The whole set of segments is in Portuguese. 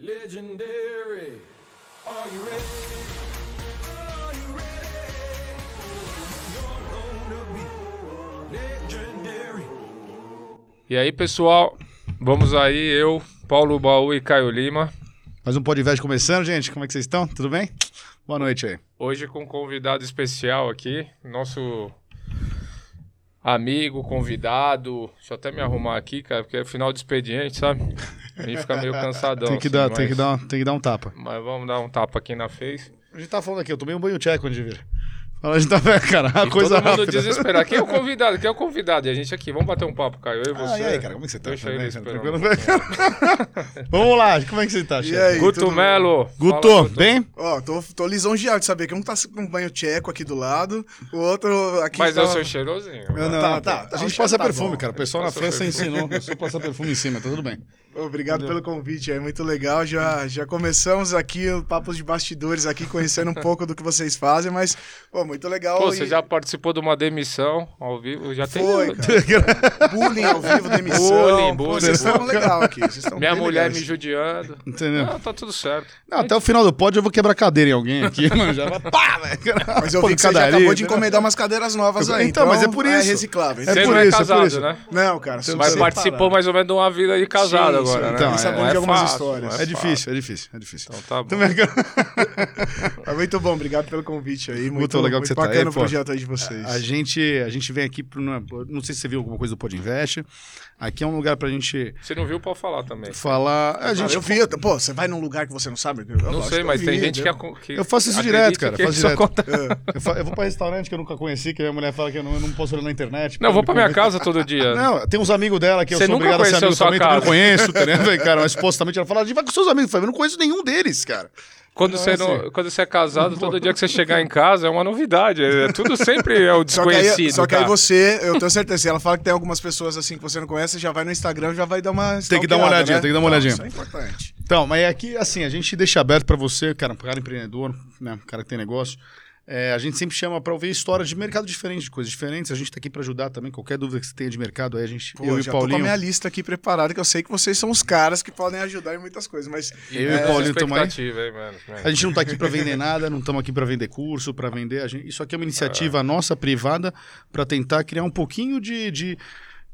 Legendary. Are you ready? Are you ready? You're gonna be legendary. E aí, pessoal, vamos aí, eu, Paulo Baú e Caio Lima. Mais um podcast começando, gente. Como é que vocês estão? Tudo bem? Boa noite aí. Hoje com um convidado especial aqui, nosso amigo, convidado. Deixa eu até me arrumar aqui, cara, porque é final de expediente, sabe? A gente fica meio cansadão. Tem que, assim, dar, mas, tem, que dar, tem que dar um tapa. Mas vamos dar um tapa aqui na face. A gente tá falando aqui, eu tomei um banho tcheco antes de vir. Fala, A gente tá vendo, cara, uma E coisa todo mundo rápida. desesperado. Quem é o convidado? Quem é o convidado? E a gente aqui, vamos bater um papo, Caio. Eu e você. Ah, e aí, cara, como é que você tá? Deixa ele. Tranquilo? Vamos lá, como é que você tá, E chefe? aí, Guto Melo. Guto, Fala, bem? Ó, tô, tô lisonjeado de saber que um tá com um banho tcheco aqui do lado, o outro aqui Mas tá... eu sou cheirosinho. Eu não, Tá, tá, tá. tá, A gente tá passa bom. perfume, cara. O pessoal na Passa França perfume. ensinou. Eu sou passar perfume em cima, tá tudo bem. Obrigado pelo convite, é muito legal. Já, já começamos aqui o papo de bastidores aqui, conhecendo um pouco do que vocês fazem, mas, pô, muito legal. Pô, e você já participou de uma demissão ao vivo? Já tem. Foi, cara. bullying ao vivo, demissão. Bullying, Pô, bullying. Vocês estão legal aqui. Vocês estão Minha mulher legais. me judiando. Entendeu? Não, tá tudo certo. Não, até o final do pódio eu vou quebrar cadeira em alguém aqui, mano. Já vai. Pá, velho. Mas eu vi que você já acabou de né? encomendar umas cadeiras novas aí. Então, mas é por É isso. reciclável. É Você por não é isso, é por casado, isso. né? Não, cara. Mas participou mais ou menos de uma vida de casado Sim, agora, né? Então, é- Não de algumas fácil, histórias. não É difícil, é difícil, é difícil. Então tá bom. Mas muito bom, obrigado pelo convite aí. Muito, Muito legal que muito você tá aí, bacana o projeto aí de vocês. A gente, a gente vem aqui pro. Não sei se você viu alguma coisa do Pod Invest. Aqui é um lugar pra gente Se não viu, pode falar também. falar. A Ah, gente, eu vi, eu- pô, você vai num lugar que você não sabe? Eu, Não sei, que mas eu tem vi, gente que, né? que Eu faço isso direto, cara, que faço direto. acontece. eu, fa- eu vou pra restaurante que eu nunca conheci, que a minha mulher fala que eu não, eu não posso olhar na internet. Não, eu vou pra minha casa todo dia. Não, tem uns amigos dela que eu Você sou nunca obrigado a ser conheceu amigo também, também não casa. conheço, tá ligado, cara? Mas supostamente ela fala, a gente vai com seus amigos. Eu falei, eu não conheço nenhum deles, cara. Quando, você não, quando você é casado, todo dia que você chegar em casa é uma novidade. É tudo sempre é o Só que, desconhecido. aí, só que aí você, eu tenho certeza, se ela fala que tem algumas pessoas assim que você não conhece, já vai no Instagram, já vai dar uma Tem que dar uma olhadinha, né? tem que dar uma Então, olhadinha. Isso é importante. Então, mas aqui, assim, a gente deixa aberto pra você, cara, um cara empreendedor, né, um cara que tem negócio. É, a gente sempre chama pra ouvir histórias de mercado diferente, de coisas diferentes. A gente tá aqui pra ajudar também. Qualquer dúvida que você tenha de mercado, aí a gente, Pô, eu e já o tô com a Paulinho. minha lista aqui preparada, que eu sei que vocês são os caras que podem ajudar em muitas coisas, mas Eu e É, o Paulinho mano? A gente não tá aqui pra vender nada, não estamos aqui pra vender curso, pra vender. A gente... Isso aqui é uma iniciativa nossa, privada, pra tentar criar um pouquinho de. de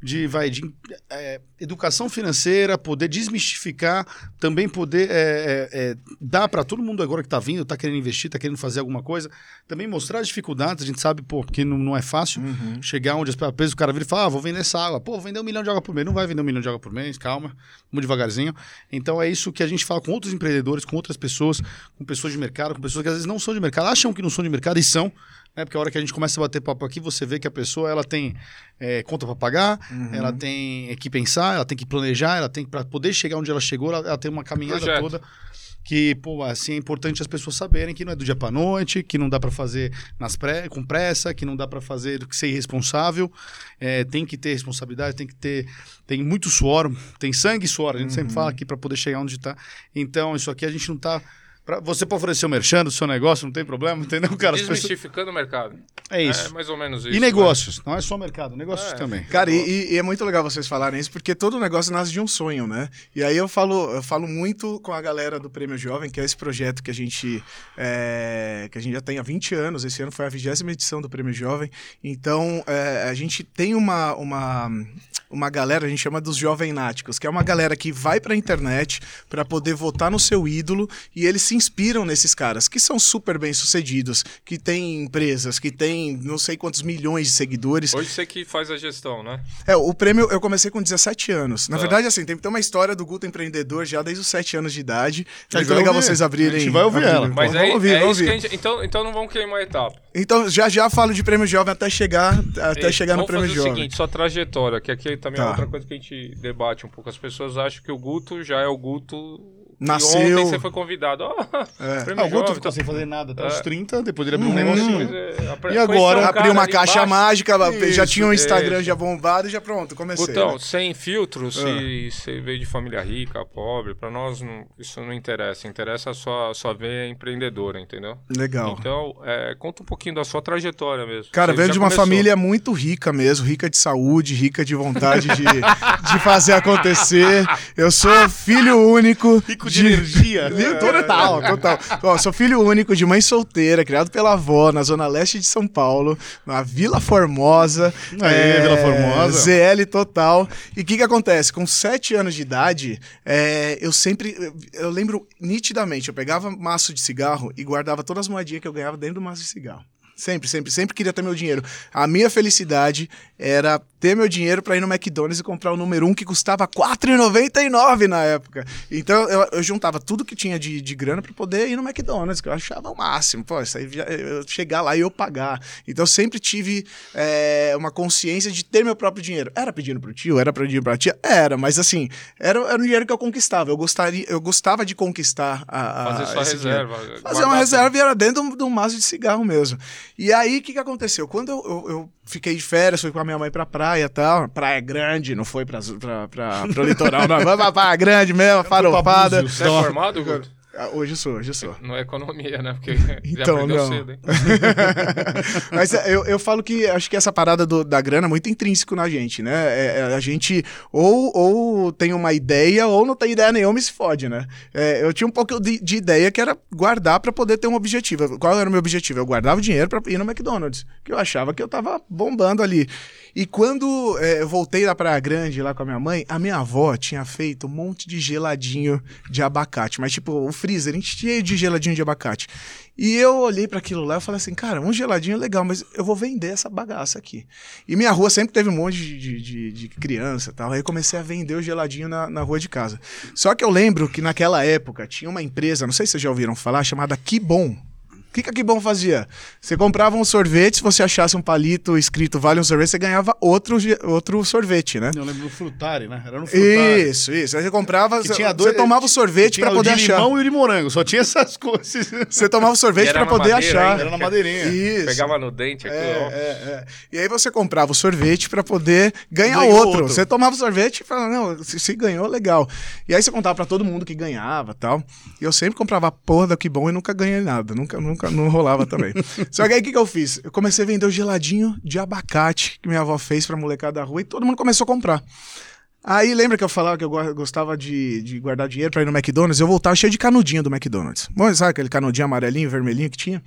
de, vai, de é, educação financeira, poder desmistificar, também poder é, é, é, dar para todo mundo agora que está vindo, está querendo investir, está querendo fazer alguma coisa, também mostrar as dificuldades. A gente sabe, pô, que não, não é fácil chegar onde, às vezes, o cara vira e fala, ah, vou vender essa água. Pô, vou vender um milhão de água por mês. Não vai vender um milhão de água por mês, calma, vamos devagarzinho. Então é isso que a gente fala com outros empreendedores, com outras pessoas, com pessoas de mercado, com pessoas que às vezes não são de mercado, acham que não são de mercado e são. Né? Porque a hora que a gente começa a bater papo aqui, você vê que a pessoa ela tem é, conta para pagar, ela tem que pensar, ela tem que planejar, ela tem para poder chegar onde ela chegou, ela, ela tem uma caminhada Projeto. toda que, pô, assim, é importante as pessoas saberem que não é do dia para noite, que não dá para fazer nas pré, com pressa, que não dá para fazer do que ser irresponsável, é, tem que ter responsabilidade, tem que ter, tem muito suor, tem sangue e suor, a gente sempre fala aqui para poder chegar onde tá. Então, isso aqui a gente não tá Pra, você pode oferecer o merchan do seu negócio, não tem problema, entendeu, cara? As pessoas- Desmistificando o mercado. É isso. É mais ou menos isso. e negócios, não é só mercado, negócios É. também. Cara, e, e- é muito legal vocês falarem isso, porque todo negócio nasce de um sonho, né? E aí eu falo, eu falo muito com a galera do Prêmio Jovem, que é esse projeto que a gente é, que a gente já tem há 20 anos. Esse ano foi a vigésima edição do Prêmio Jovem. Então, é, a gente tem uma, uma, uma galera, a gente chama dos jovenáticos, que é uma galera que vai pra internet para poder votar no seu ídolo e eles se inspiram nesses caras, que são super bem sucedidos, que têm empresas, que têm não sei quantos milhões de seguidores. Hoje você que faz a gestão, né? É, o prêmio eu comecei com 17 anos. Na Tá. verdade, assim, tem, tem uma história do Guto empreendedor já desde os 7 anos de idade. É muito legal ouvir. vocês abrirem. A gente vai ouvir ela. Mas Vamos aí, ouvir, é ouvir. gente... Então, então não vamos queimar a etapa. Então, já já falo de prêmio jovem até chegar, até Ei, chegar no prêmio fazer jovem. o seguinte, sua trajetória, que aqui também é Tá. outra coisa que a gente debate um pouco. As pessoas acham que o Guto já é o Guto... Nasceu- ontem você foi convidado. Ó, É. Ah, o Guto ficou tá- sem fazer nada até É. os 30, depois ele abriu um Hum. negocinho. É, apre- E agora? um Abriu uma caixa embaixo. mágica, já Isso, tinha um Instagram isso. já bombado e já pronto, comecei. Gutão, né? sem filtros, Ah. se você veio de família rica, pobre, pra nós não- isso não interessa. Interessa a sua, sua veia empreendedora, entendeu? Legal. Então, é, conta um pouquinho da sua trajetória mesmo. Cara, Você já de uma começou. família muito rica mesmo, rica de saúde, rica de vontade de, de fazer acontecer. Eu sou filho único Rico de energia. Viu? Total, total. Ó, sou filho único de mãe solteira, criado pela avó, na zona leste de São Paulo, na Vila Formosa. Aê, Vila Formosa. ZL total. E o que que acontece? Com sete anos de idade, é, eu sempre... Eu lembro nitidamente, eu pegava maço de cigarro e guardava todas as moedinhas que eu ganhava dentro do maço de cigarro. Sempre, sempre, sempre queria ter meu dinheiro. A minha felicidade era ter meu dinheiro para ir no McDonald's e comprar o número 1 que custava R$ 4,99 na época. Então eu, eu juntava tudo que tinha de, de grana para poder ir no McDonald's, que eu achava o máximo. Pô, isso aí já- eu chegar lá e eu pagar. Então eu sempre tive é, uma consciência de ter meu próprio dinheiro. Era pedindo pro tio, era pedindo pra tia? Era, mas assim, era, era um dinheiro que eu conquistava. Eu, gostaria, eu gostava de conquistar a, a Fazer sua dinheiro. reserva. Fazer uma reserva e era dentro de um, de um maço de cigarro mesmo. E aí, o que, que aconteceu? Quando eu, eu, eu fiquei de férias, fui com a minha mãe pra praia e tal, praia grande, não foi pra, pra, pra, pro litoral, não. Vamos pra praia grande mesmo, farofada. Você é formado, Guto? Ah, Hoje eu sou, hoje eu sou. Não é economia, né? Porque Então, não. cedo, hein? Mas é, eu, eu falo que acho que essa parada do- da grana é muito intrínseco na gente, né? É, é, a gente ou, ou tem uma ideia ou não tem ideia nenhuma e se fode, né? É, eu tinha um pouco de, de ideia que era guardar pra poder ter um objetivo. Qual era o meu objetivo? Eu guardava o dinheiro pra ir no McDonald's, que eu achava que eu tava bombando ali. E quando é, eu voltei lá pra Grande, lá com a minha mãe, a minha avó tinha feito um monte de geladinho de abacate. Mas, tipo, o freezer cheio de geladinho de abacate. E eu olhei pra aquilo lá e falei assim, cara, um geladinho é legal, mas eu vou vender essa bagaça aqui. E minha rua sempre teve um monte de, de, de- criança e tal. Aí comecei a vender o geladinho na, na rua de casa. Só que eu lembro que naquela época tinha uma empresa, não sei se vocês já ouviram falar, chamada Kibon. O que, que a Kibon fazia? Você comprava um sorvete, se você achasse um palito escrito vale um sorvete, você ganhava outro, outro sorvete, né? Eu lembro do Frutari, né? Era no Frutari. Isso, isso. Aí você comprava, Que você, tinha você dois- tomava o sorvete Tinha pra o poder de achar. limão e o de morango, só tinha essas coisas. Você tomava o sorvete na poder madeira achar. ainda. Era na madeirinha. Isso. Pegava no dente aqui, É, ó. é, é. E aí você comprava o sorvete pra poder ganhar outro. outro. Você tomava o sorvete e falava, não, se, se ganhou, legal. E aí você contava pra todo mundo que ganhava e tal. E eu sempre comprava a porra da que bom e nunca ganhei nada. Nunca, nunca, não rolava também. Só que aí o que, que eu fiz? Eu comecei a vender o geladinho de abacate que minha avó fez pra molecada da rua e todo mundo começou a comprar. Aí lembra que eu falava que eu go- gostava de, de guardar dinheiro pra ir no McDonald's? Eu voltava cheio de canudinho do McDonald's. Bom, sabe aquele canudinho amarelinho, vermelhinho que tinha?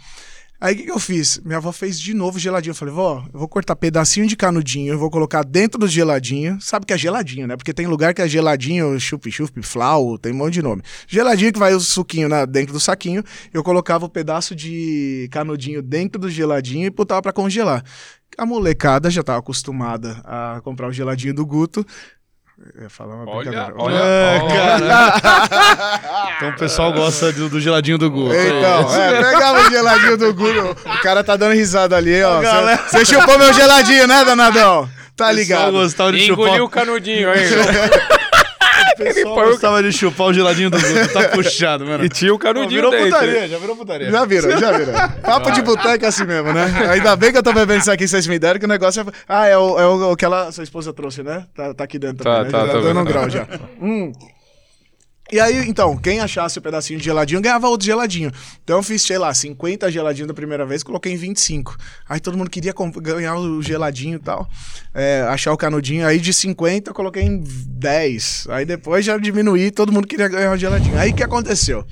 Aí o que, que eu fiz? Minha avó fez de novo geladinho. Eu falei, vó, eu vou cortar pedacinho de canudinho, eu vou colocar dentro do geladinho. Sabe que é geladinho, né? Porque tem lugar que é geladinho, chup-chup, flau, tem um monte de nome. Geladinho que vai o suquinho na- dentro do saquinho. Eu colocava o pedaço de canudinho dentro do geladinho e botava pra congelar. A molecada já tava acostumada a comprar o geladinho do Guto. Eu ia falar uma Olha, brincadeira. olha, É, olha. Então o pessoal gosta do, do geladinho do Guto. Então, é, pegava o geladinho do Guto. O cara tá dando risada ali, ó. Você chupou meu geladinho, né, danadão? Tá ligado? gostava de chupar. Engoliu o canudinho aí. O pessoal gostava de chupar o geladinho do Guto. Tá puxado, mano. e tinha o Pô, canudinho virou dentro. putaria, já virou putaria. Já viram, já viram. Papo de boteco é assim mesmo, né? Ainda bem que eu tô bebendo isso aqui, vocês me deram, que o negócio é. Ah, é o, é o, o que ela, sua esposa trouxe, né? Tá, tá aqui dentro Tá, também, tá, né? Já tá dando um grau já. Hum. E aí, então, quem achasse o pedacinho de geladinho ganhava outro geladinho. Então eu fiz, sei lá, 50 geladinhos da primeira vez, coloquei em 25. Aí todo mundo queria ganhar o geladinho e tal, é, achar o canudinho. Aí de 50 eu coloquei em 10. Aí depois já diminuí, todo mundo queria ganhar o geladinho. Aí o que aconteceu?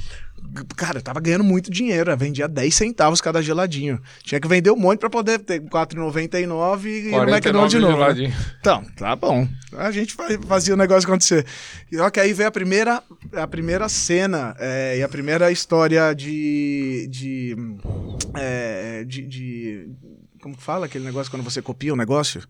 Cara, eu tava ganhando muito dinheiro, eu vendia 10 centavos cada geladinho. Tinha que vender um monte pra poder ter 4,99 e McDonald's de novo. né? Então, tá bom. A gente fa- fazia o negócio acontecer. E ó, que aí veio a primeira, a primeira cena é, e a primeira história de. de, é, de, de- Como que fala aquele negócio quando você copia um negócio?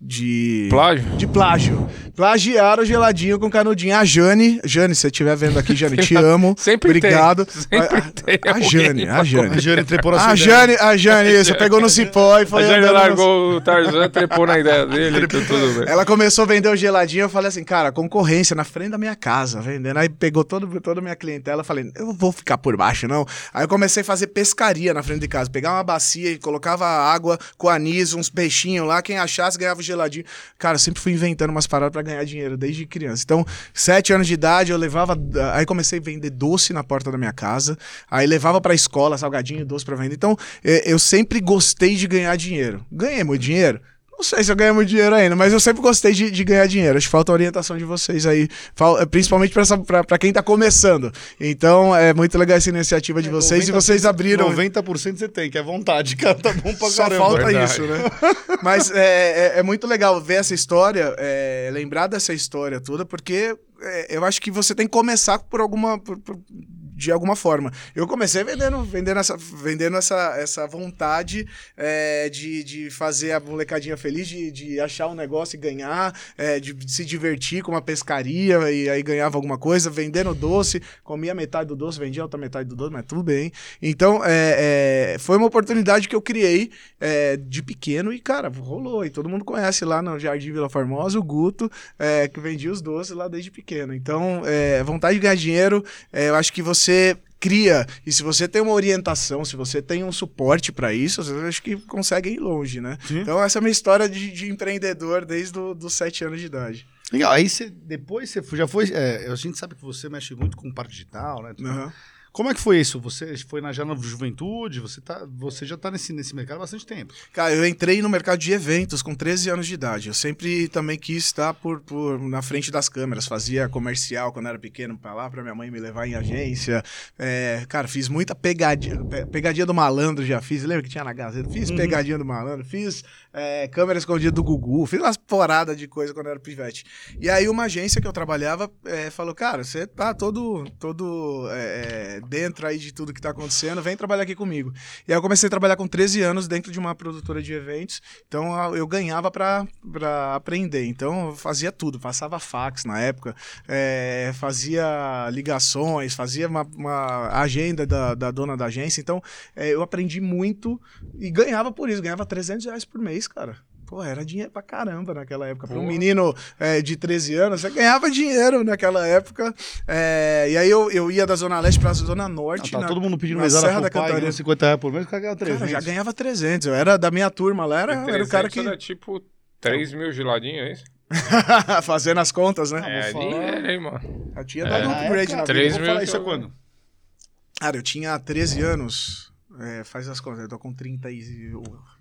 De. Plágio? De plágio. Plagiaram o geladinho com canudinho. A Jane, Jane, se você estiver vendo aqui, Jane, te amo. Sempre Obrigado. tem. Sempre a, a, a Jane, a A Jane. Jane trepou na A sua. Jane, a Jane, isso, pegou no cipó e foi A Jane no- largou o Tarzan, trepou na ideia dele, tudo, tudo bem. ela começou a vender o geladinho, eu falei assim, cara, concorrência na frente da minha casa, vendendo. Aí pegou todo, toda a minha clientela, eu falei, eu vou ficar por baixo, não. Aí eu comecei a fazer pescaria na frente de casa. Pegava uma bacia e colocava água com anis, uns peixinhos lá, quem achasse ganhava geladinho. Cara, sempre fui inventando umas paradas pra ganhar dinheiro, desde criança. Então, sete anos de idade, eu levava. Aí comecei a vender doce na porta da minha casa. Aí levava pra escola, salgadinho, doce pra vender. Então, eh, eu sempre gostei de ganhar dinheiro. Ganhei muito dinheiro? Não sei se eu ganho muito dinheiro ainda, mas eu sempre gostei de, de ganhar dinheiro. Acho que falta a orientação de vocês aí, fal- principalmente pra quem tá começando. Então, é muito legal essa iniciativa de vocês e vocês abriram. 90% você tem, que é vontade, cara. Tá bom pra Só caramba. falta Verdade. isso, né? Mas é, é, é muito legal ver essa história, é, lembrar dessa história toda, porque é, eu acho que você tem que começar por alguma. por- por- de alguma forma. Eu comecei vendendo, vendendo essa, vendendo essa, essa vontade é, de, de fazer a molecadinha feliz, de, de achar um negócio e ganhar, é, de, de se divertir com uma pescaria e aí ganhava alguma coisa, vendendo doce, comia metade do doce, vendia outra metade do doce, mas tudo bem. Então, é, foi uma oportunidade que eu criei de pequeno e, cara, rolou. E todo mundo conhece lá no Jardim Vila Formosa o Guto, que vendia os doces lá desde pequeno. Então, vontade de ganhar dinheiro, eu acho que você cria, e se você tem uma orientação, se você tem um suporte para isso, eu acho que consegue ir longe, né? Sim. Então, essa é a minha história de, de empreendedor desde dos sete anos de idade. Legal, aí você, depois você já foi, é, a gente sabe que você mexe muito com parte digital, né? Aham. Como é que foi isso? Você foi na já na juventude, você, tá, você já tá nesse, nesse mercado há bastante tempo. Cara, eu entrei no mercado de eventos com 13 anos de idade. Eu sempre também quis estar por, por na frente das câmeras. Fazia comercial quando era pequeno pra lá, pra minha mãe me levar em agência. É, cara, fiz muita pegadinha. pe- Pegadinha do malandro já fiz. Lembra que tinha na Gazeta? Fiz pegadinha do malandro. Fiz é, câmera escondida do Gugu. Fiz umas poradas de coisa quando eu era pivete. E aí uma agência que eu trabalhava é, falou, cara, você tá todo, todo é, é, dentro aí de tudo que tá acontecendo, vem trabalhar aqui comigo. E aí eu comecei a trabalhar com 13 anos dentro de uma produtora de eventos, então a- eu ganhava pra aprender. Então eu fazia tudo, passava fax na época, é, fazia ligações, fazia uma, uma agenda da, da dona da agência. Então é, eu aprendi muito e ganhava por isso, ganhava 300 reais por mês, cara. Pô, era dinheiro pra caramba naquela época. Para um menino é, de 13 anos, você ganhava dinheiro naquela época. É, e aí eu, eu ia da Zona Leste pra Zona Ah, Norte. tá na- todo mundo pedindo na mesada Serra da pai, Cantareira. ganhando 50 reais por mês, o cara ganha 300. Cara, já ganhava 300. Eu era da minha turma lá, era, era o cara que. era tipo 3 mil geladinhos, é isso? Fazendo as contas, né? É falar. dinheiro, hein, mano? Eu tinha É. dado um Na upgrade época, na vida. três Vou mil falar isso é eu- quando? Cara, eu tinha 13 anos. é, faz as contas, eu tô com 30 e,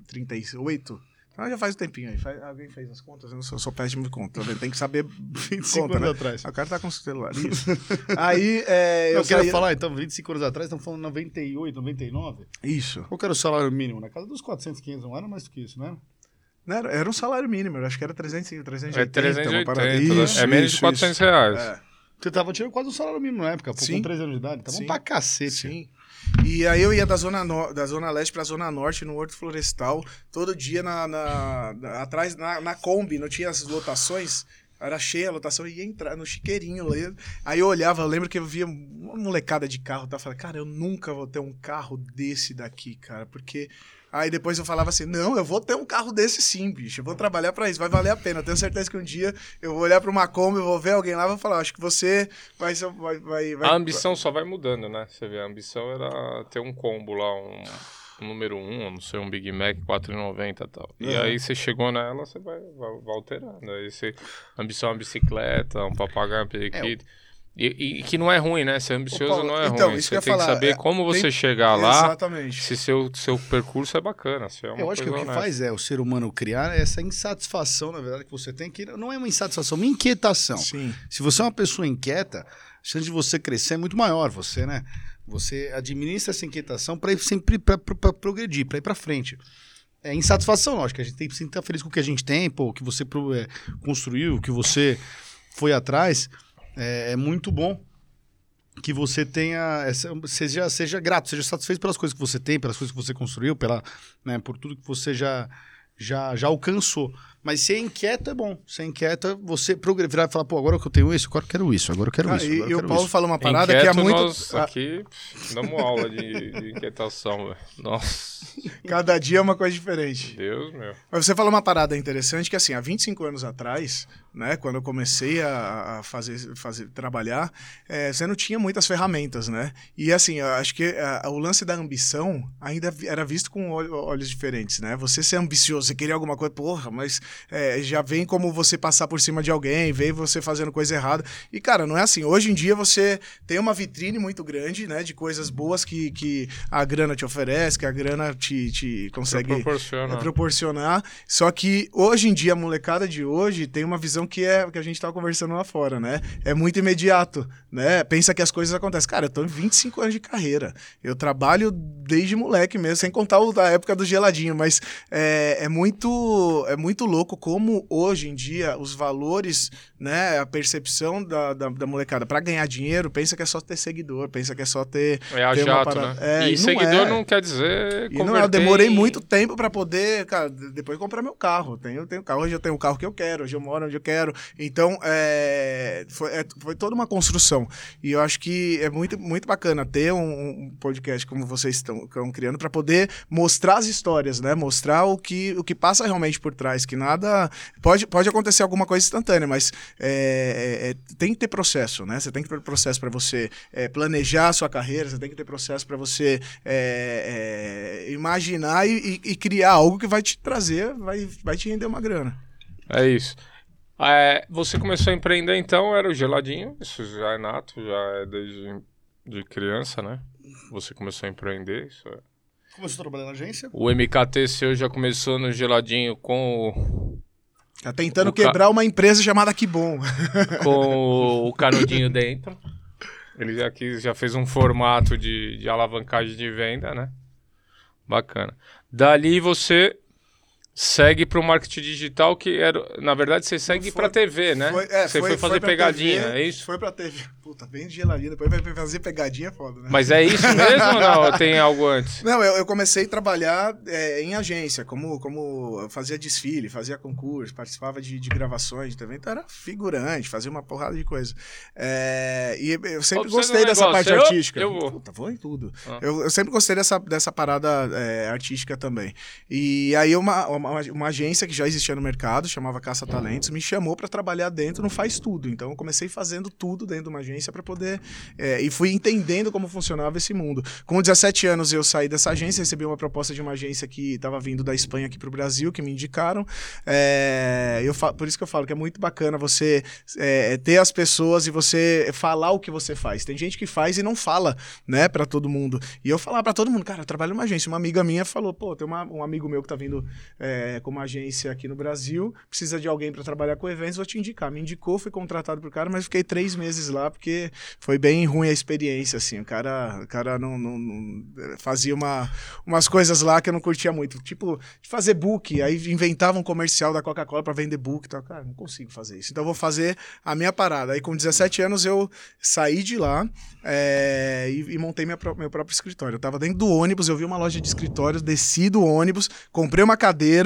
38. Ah, já faz um tempinho aí. Faz- alguém fez as contas? Eu não sou, sou péssimo de conta. tá Tem que saber 25 conta, anos né? atrás. O cara tá com o celular. Isso. aí, é, Eu, eu saía- falar, então, 25 anos atrás, estamos falando 98, 99. Isso. Qual que era o salário mínimo? Na casa dos 400, 500, não era mais do que isso, né? Não, era, era um salário mínimo, eu acho que era 300, 380. É 380, uma parada- né? Isso, é menos de isso, 400 isso. reais. É. Você tava tirando quase o salário mínimo na época, pô, Sim. com 13 anos de idade. Tava Sim. pra cacete. Sim. E aí eu ia da zona, no- da zona leste pra zona norte no Horto Florestal, todo dia na, na- atrás, na, Kombi, não tinha as lotações, era cheia a lotação, ia entrar no chiqueirinho. Aí eu olhava, eu lembro que eu via uma molecada de carro, tá? Eu falei, cara, eu nunca vou ter um carro desse daqui, cara, porque... Aí depois eu falava assim, não, eu vou ter um carro desse sim, bicho, eu vou trabalhar pra isso, vai valer a pena. Eu tenho certeza que um dia eu vou olhar pra uma Kombi, eu vou ver alguém lá e vou falar, acho que você vai... vai, vai, vai A ambição só vai mudando, né? Você vê, a ambição era ter um combo lá, um, número 1, um, não sei, um Big Mac 4,90 e tal. E Uhum. aí você chegou nela, você vai, vai, vai alterando. Aí você, ambição é uma bicicleta, um papagaio, um periquito. E, e- e que não é ruim, né? Ser ambicioso Paulo, não é então, ruim. isso Você que tem ia que falar, saber é, como você tem- chegar lá, Exatamente. se seu, seu percurso é bacana. Se é uma Eu acho que o coisa que honesta. faz é o ser humano criar essa insatisfação, na verdade, que você tem, que não é uma insatisfação, uma inquietação. Sim. Se você é uma pessoa inquieta, a chance de você crescer é muito maior. Você, né? Você administra essa inquietação para sempre pra, pra- pra progredir, para ir para frente. É insatisfação, lógico. A gente tem que estar feliz com o que a gente tem, pô, o que você pro- é, construiu, o que você foi atrás. É, é muito bom que você tenha seja seja grato, seja satisfeito pelas coisas que você tem, pelas coisas que você construiu, pela, né, por tudo que você já já já alcançou. Mas ser inquieto é bom. Ser inquieto, você virar e falar, pô, agora que eu tenho isso, agora eu quero isso, agora eu quero Ah, isso. e, e o Paulo isso. falou uma parada Inquieto, que é muito. nós a- aqui damos aula de, de inquietação, velho. Nossa, cada dia é uma coisa diferente. Deus meu. Mas você falou uma parada interessante que, assim, há 25 anos atrás, né? Quando eu comecei a, fazer, fazer trabalhar, é, você não tinha muitas ferramentas, né? E assim, eu acho que a- o lance da ambição ainda era visto com ol- olhos diferentes, né? Você ser ambicioso, você querer alguma coisa, porra, mas é, já vem como você passar por cima de alguém, vem você fazendo coisa errada. E, cara, não é assim. Hoje em dia você tem uma vitrine muito grande, né? De coisas boas que, que a grana te oferece, que a grana te, te consegue Proporciona. é, proporcionar. Só que hoje em dia, a molecada de hoje tem uma visão que é que a gente tava conversando lá fora, né? É muito imediato, né? Pensa que as coisas acontecem. Cara, eu tô em 25 anos de carreira. Eu trabalho desde moleque mesmo, sem contar o da época do geladinho, mas é, é muito é muito louco como hoje em dia os valores, né, a percepção da, da, da molecada para ganhar dinheiro, pensa que é só ter seguidor, pensa que é só ter É a ter jato, parada- né? É, e e não seguidor é. não quer dizer E não, é, eu demorei em- muito tempo pra poder, cara, depois comprar meu carro. Tenho, tenho carro, hoje eu tenho o carro que eu quero, hoje eu moro onde eu quero. Então, é, foi, é, foi toda uma construção. E eu acho que é muito, muito bacana ter um, um podcast como vocês estão, estão criando pra poder mostrar as histórias, né? Mostrar o que, o que passa realmente por trás, que nada... Pode, pode acontecer alguma coisa instantânea, mas é, é, é, tem que ter processo, né? Você tem que ter processo pra você é, planejar a sua carreira, você tem que ter processo pra você é, é, imaginar e, e- e criar algo que vai te trazer, vai, vai te render uma grana. É isso. Você começou a empreender então, era o geladinho, isso já é nato, já é desde de criança, né? Você começou a empreender, isso é. Começou a trabalhar na agência? O MKT seu já começou no geladinho com o, Tá tentando O ca- quebrar uma empresa chamada Que Bom. com o canudinho dentro. Ele já, quis, já fez um formato de, de alavancagem de venda, né? Bacana. Dali você segue para o marketing digital, que era, na verdade, você segue Foi- para TV, né? Foi- é, você foi, fazer pra pegadinha, TV, é isso? Foi pra TV. Puta, bem de geladinho, depois vai fazer pegadinha é foda, né? Mas é isso mesmo ou não? Tem algo antes? Não, eu, eu comecei a trabalhar é, em agência, como, como fazia desfile, fazia concurso, participava de, de gravações de evento, era figurante, fazia uma porrada de coisa. É, e eu sempre você gostei um dessa parte eu- artística. eu vou. Puta, vou em tudo. Ah. Eu, eu sempre gostei dessa, dessa parada é, artística também. E aí uma, uma, uma agência que já existia no mercado, chamava Caça Talentos, me chamou para trabalhar dentro no Faz Tudo. Então eu comecei fazendo tudo dentro de uma agência para poder é, e fui entendendo como funcionava esse mundo. Com 17 anos eu saí dessa agência, recebi uma proposta de uma agência que estava vindo da Espanha aqui para o Brasil, que me indicaram. É, eu por isso que eu falo que é muito bacana você é, ter as pessoas e você falar o que você faz. Tem gente que faz e não fala, né, para todo mundo. E eu falar para todo mundo, cara, eu trabalho numa agência. Uma amiga minha falou, pô, tem uma- um amigo meu que tá vindo é, com uma agência aqui no Brasil, precisa de alguém para trabalhar com eventos, vou te indicar. Me indicou, fui contratado pro cara, mas fiquei três meses lá porque foi bem ruim a experiência, assim. O cara, o cara não, não- não- fazia uma, umas coisas lá que eu não curtia muito. Tipo, fazer book, aí inventava um comercial da Coca-Cola para vender book tal. Cara, não consigo fazer isso. Então vou fazer a minha parada. Aí com 17 anos eu saí de lá é, e, e montei minha meu próprio escritório. Eu tava dentro do ônibus, eu vi uma loja de escritórios, desci do ônibus, comprei uma cadeira,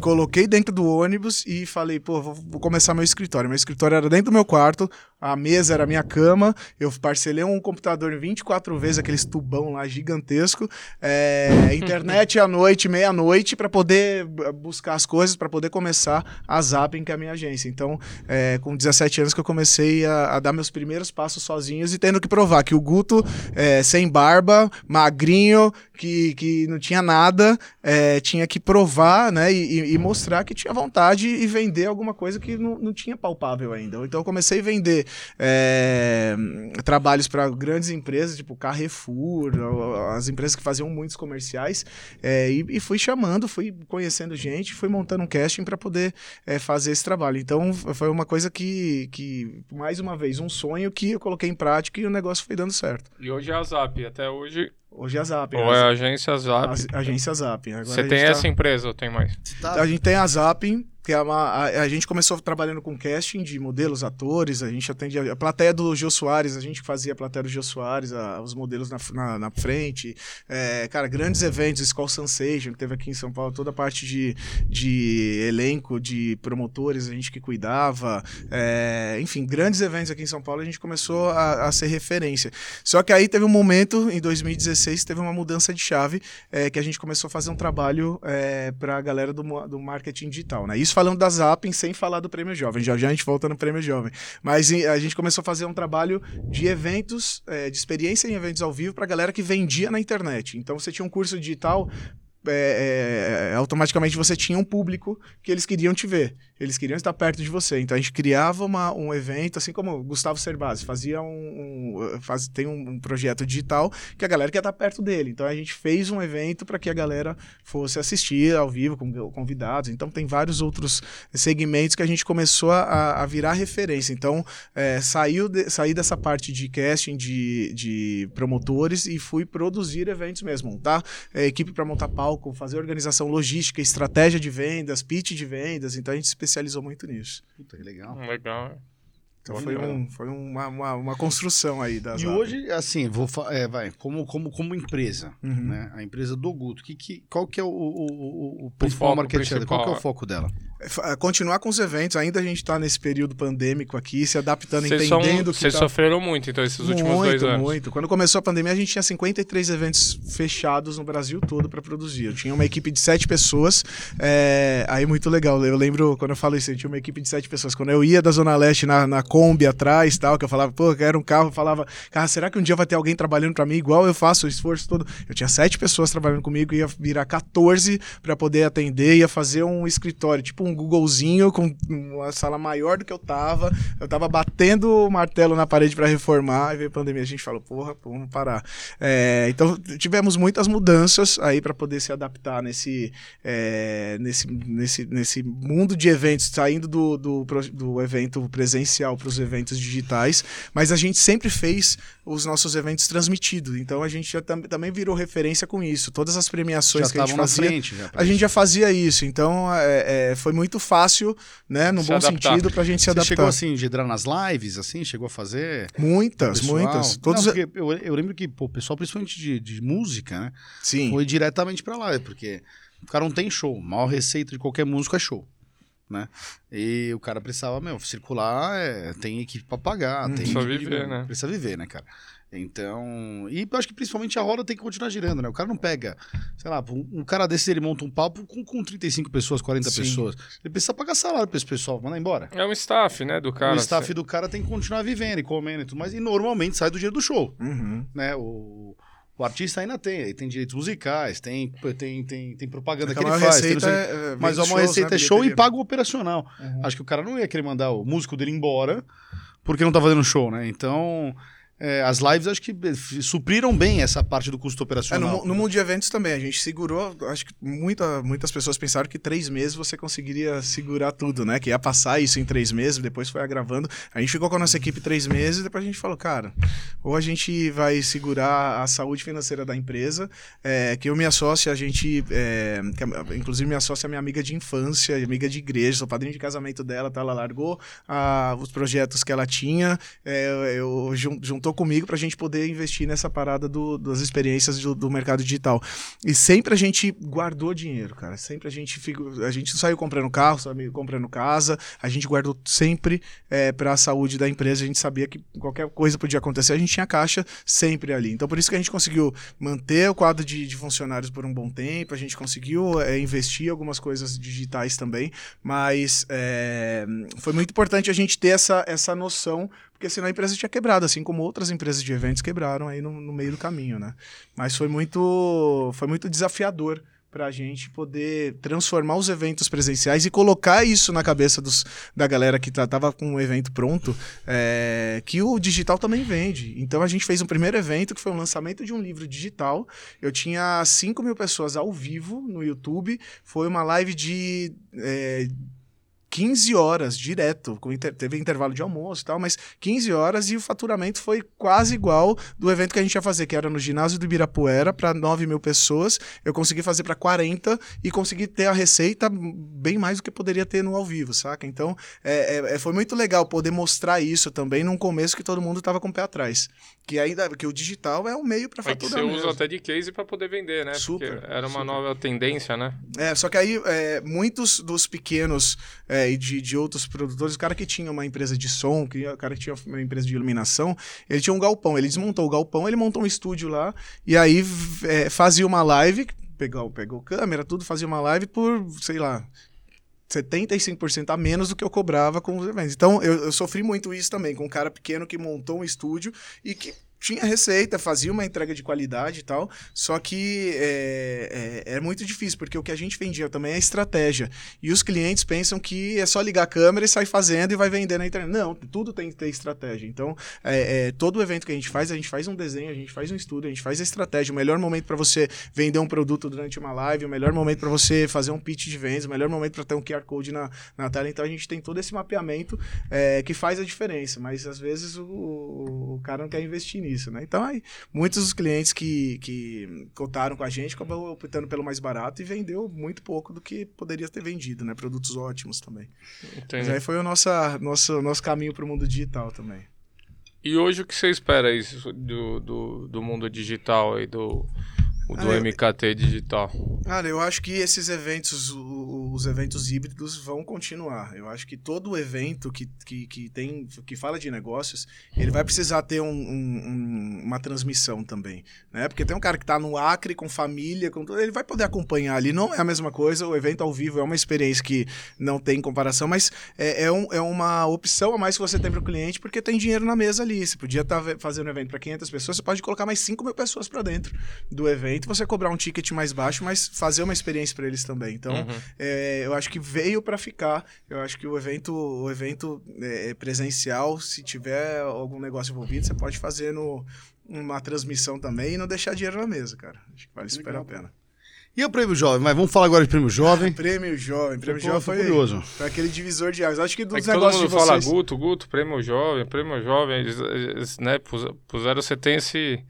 coloquei dentro do ônibus e falei, pô, vou, vou começar meu escritório. Meu escritório era dentro do meu quarto, a mesa era a minha cama, eu parcelei um computador 24 vezes, aqueles tubão lá gigantesco, é, internet à noite, meia-noite, para poder buscar as coisas, para poder começar a Zapping, que é a minha agência. Então, é, com 17 anos que eu comecei a, a dar meus primeiros passos sozinhos e tendo que provar que o Guto, é, sem barba, magrinho, que, que não tinha nada, é, tinha que provar, né, e, e- e mostrar que tinha vontade e vender alguma coisa que não, não tinha palpável ainda. Então eu comecei a vender é, trabalhos para grandes empresas, tipo Carrefour, as empresas que faziam muitos comerciais, é, e, e fui chamando, fui conhecendo gente, fui montando um casting para poder é, fazer esse trabalho. Então foi uma coisa que, que, mais uma vez, um sonho que eu coloquei em prática e o negócio foi dando certo. E hoje é a Zap, até hoje. Hoje é a Zap. Ou é a, a agência Zap. a- agência Zap. Agora Você tem tá- essa empresa ou tem mais? Tá. A gente tem a Zapping, que. A, a gente começou trabalhando com casting de modelos, atores, a gente atende a, plateia do Jô Soares, a gente fazia a plateia do Jô Soares, a- os modelos na, na, na frente. É, cara, grandes eventos, Skull Sensation, que teve aqui em São Paulo, toda a parte de, de elenco, de promotores, a gente que cuidava. É, enfim, grandes eventos aqui em São Paulo, a gente começou a, ser referência. Só que aí teve um momento, em 2016, 2016 teve uma mudança de chave é, que a gente começou a fazer um trabalho é, para a galera do, do marketing digital, né? Isso falando da Zapping sem falar do Prêmio Jovem. Já já a gente volta no Prêmio Jovem. Mas a gente começou a fazer um trabalho de eventos, é, de experiência em eventos ao vivo para galera que vendia na internet. Então você tinha um curso digital é, é, automaticamente você tinha um público que eles queriam te ver, eles queriam estar perto de você. Então a gente criava uma, um evento, assim como o Gustavo Cerbasi fazia um, um- faz, tem um, projeto digital que a galera quer estar perto dele. Então a gente fez um evento para que a galera fosse assistir ao vivo com convidados. Então tem vários outros segmentos que a gente começou a, a virar referência. Então é, saiu de, saí dessa parte de casting de, de promotores e fui produzir eventos mesmo, montar é, equipe para montar palco, fazer organização logística, estratégia de vendas, pitch de vendas. Então a gente especializou muito nisso. Puta, que legal. Legal. Então foi, um, foi uma, uma, uma construção aí das E hoje, assim, vou é, vai, como, como, como empresa, Uhum. né? A empresa do Guto, que, que, qual que é o, o, o, o principal foco marketing? dela? Qual que é o principal. foco dela? Continuar com os eventos, ainda a gente está nesse período pandêmico aqui, se adaptando, são- entendendo que Vocês tá... sofreram muito, então, esses últimos muito, dois anos. Muito, Quando começou a pandemia, a gente tinha 53 eventos fechados no Brasil todo para produzir. Eu tinha uma equipe de sete pessoas. é, Aí, muito legal. Eu lembro, quando eu falo isso, eu tinha uma equipe de sete pessoas. Quando eu ia da Zona Leste na, na Kombi atrás, tal, que eu falava, pô, eu quero um carro, eu falava, cara, será que um dia vai ter alguém trabalhando para mim igual eu faço o esforço todo? Eu tinha sete pessoas trabalhando comigo, ia virar 14 para poder atender, ia fazer um escritório, tipo um Googlezinho com uma sala maior do que eu tava. Eu tava batendo o martelo na parede para reformar e veio a pandemia. A gente falou, porra, pô, vamos parar. É, então tivemos muitas mudanças aí para poder se adaptar nesse, é, nesse, nesse, nesse mundo de eventos, saindo do, do, do evento presencial para os eventos digitais, mas a gente sempre fez os nossos eventos transmitidos. Então a gente já tam- também virou referência com isso. Todas as premiações Já que a gente fazia. frente. A gente já fazia isso, então é, é, foi muito fácil, né, no Se bom adaptar. sentido, pra gente se Você adaptar. chegou assim, a entrar nas lives, assim? Chegou a fazer? Muitas, pessoal? muitas. Todos, Não, eu, eu lembro que pô, o pessoal, principalmente de, de música, né? sim. Foi diretamente pra lá, porque o cara não tem show. A maior receita de qualquer músico é show. Né? E o cara precisava, meu, circular, é, tem equipe pra pagar, Hum, tem precisa viver, né? Precisa viver, né, cara? Então, e eu acho que principalmente a roda tem que continuar girando, né? O cara não pega, sei lá, um, um cara desse ele monta um papo com, com 35 pessoas, 40 Sim. pessoas. Ele precisa pagar salário pra esse pessoal, mandar embora. É um staff, né, do cara. o staff do cara tem que continuar vivendo e comendo e tudo mais. E normalmente sai do dinheiro do show Uhum. né? O, o artista ainda tem, ele tem direitos musicais, tem, tem, tem, tem propaganda que A ele faz. tem receita sei- é, é, mas vende a maior shows, receita né, é show e paga o operacional. Uhum. Acho que o cara não ia querer mandar o músico dele embora porque não tá fazendo show, né? Então, é, as lives acho que supriram bem essa parte do custo É, no, operacional. no mundo de eventos também, a gente segurou, acho que muita, muitas pessoas pensaram que três meses você conseguiria segurar tudo, né? Que ia passar isso em três meses, depois foi agravando. A gente ficou com a nossa equipe três meses, depois a gente falou, cara, ou a gente vai segurar a saúde financeira da empresa, é, que eu e minha sócia, a gente, é, que a- inclusive minha sócia é minha amiga de infância, amiga de igreja, sou padrinho de casamento dela, tá? Ela largou ah, os projetos que ela tinha, é, eu, jun- juntou comigo pra gente poder investir nessa parada do- das experiências do, do mercado digital. E sempre a gente guardou dinheiro, cara. Sempre a gente fico, a gente saiu comprando carro, saiu comprando casa, a gente guardou sempre é, para a saúde da empresa. A gente sabia que qualquer coisa podia acontecer, a gente tinha caixa sempre ali. Então por isso que a gente conseguiu manter o quadro de, de funcionários por um bom tempo, a gente conseguiu é, investir algumas coisas digitais também, mas é, foi muito importante a gente ter essa, essa noção porque senão a empresa tinha quebrado, assim como outras empresas de eventos quebraram aí no, no meio do caminho, né? Mas foi muito, foi muito desafiador para a gente poder transformar os eventos presenciais e colocar isso na cabeça dos, da galera que tá, tava com o evento pronto, é, que o digital também vende. Então a gente fez um primeiro evento que foi o lançamento de um livro digital. Eu tinha 5 mil pessoas ao vivo no YouTube. Foi uma live de é, 15 horas direto, inter- teve intervalo de almoço e tal, mas 15 horas e o faturamento foi quase igual do evento que a gente ia fazer, que era no ginásio do Ibirapuera, para 9 mil pessoas. Eu consegui fazer para 40 e consegui ter a receita bem mais do que poderia ter no ao vivo, saca? Então, é, é- é- foi muito legal poder mostrar isso também num começo que todo mundo estava com o pé atrás. Que ainda que o digital é um meio para É que você mesmo. usa até de case pra poder vender, né? Super, Porque era uma super. nova tendência, né? É, só que aí é, muitos dos pequenos é, é, e de, de outros produtores, o cara que tinha uma empresa de som, que, o cara que tinha uma empresa de iluminação, ele tinha um galpão. Ele desmontou o galpão, ele montou um estúdio lá, e aí é, fazia uma live, pegou, pegou câmera, tudo, fazia uma live por, sei lá, 75% a menos do que eu cobrava com os eventos. Então, eu, eu sofri muito isso também, com um cara pequeno que montou um estúdio e que tinha receita, fazia uma entrega de qualidade e tal, só que é, é, é, muito difícil, porque o que a gente vendia também é estratégia. E os clientes pensam que é só ligar a câmera e sair fazendo e vai vender na internet. Não, tudo tem que ter estratégia. Então, é, é todo evento que a gente faz, a gente faz um desenho, a gente faz um estudo, a gente faz a estratégia. O melhor momento para você vender um produto durante uma live, o melhor momento para você fazer um pitch de vendas, o melhor momento para ter um QR Code na, na tela. Então, a gente tem todo esse mapeamento é, que faz a diferença, mas às vezes o, o cara não quer investir nisso isso, né? Então, aí, muitos dos clientes que, que contaram com a gente acabou optando pelo mais barato e vendeu muito pouco do que poderia ter vendido, né? Produtos ótimos também. Entendi. Mas aí foi o nosso, nosso, nosso caminho para o mundo digital também. E hoje o que você espera isso do, do, do mundo digital e do, o do ah, MKT digital. Cara, eu acho que esses eventos, os eventos híbridos vão continuar. Eu acho que todo evento que, que, que tem, que fala de negócios, ele vai precisar ter um, um, uma transmissão também, né? Porque tem um cara que está no Acre com família, com tudo, ele vai poder acompanhar ali. Não é a mesma coisa, o evento ao vivo é uma experiência que não tem comparação, mas é, é, um, é uma opção a mais que você tem para o cliente, porque tem dinheiro na mesa ali. Você podia estar tá fazendo um evento para 500 pessoas, você pode colocar mais 5 mil pessoas para dentro do evento evento, você cobrar um ticket mais baixo, mas fazer uma experiência para eles também. Então, uhum. é, eu acho que veio para ficar. Eu acho que o evento, o evento é, presencial, se tiver algum negócio envolvido, você pode fazer no, uma transmissão também e não deixar dinheiro na mesa, cara. Acho que vale super a pena. E o prêmio jovem? Mas vamos falar agora de prêmio jovem. prêmio jovem, prêmio jovem foi, curioso. foi aquele divisor de águas. Acho que dos é que negócios todo mundo de fala Guto, Guto, prêmio jovem, prêmio jovem, eles, eles, né, puseram, você tem esse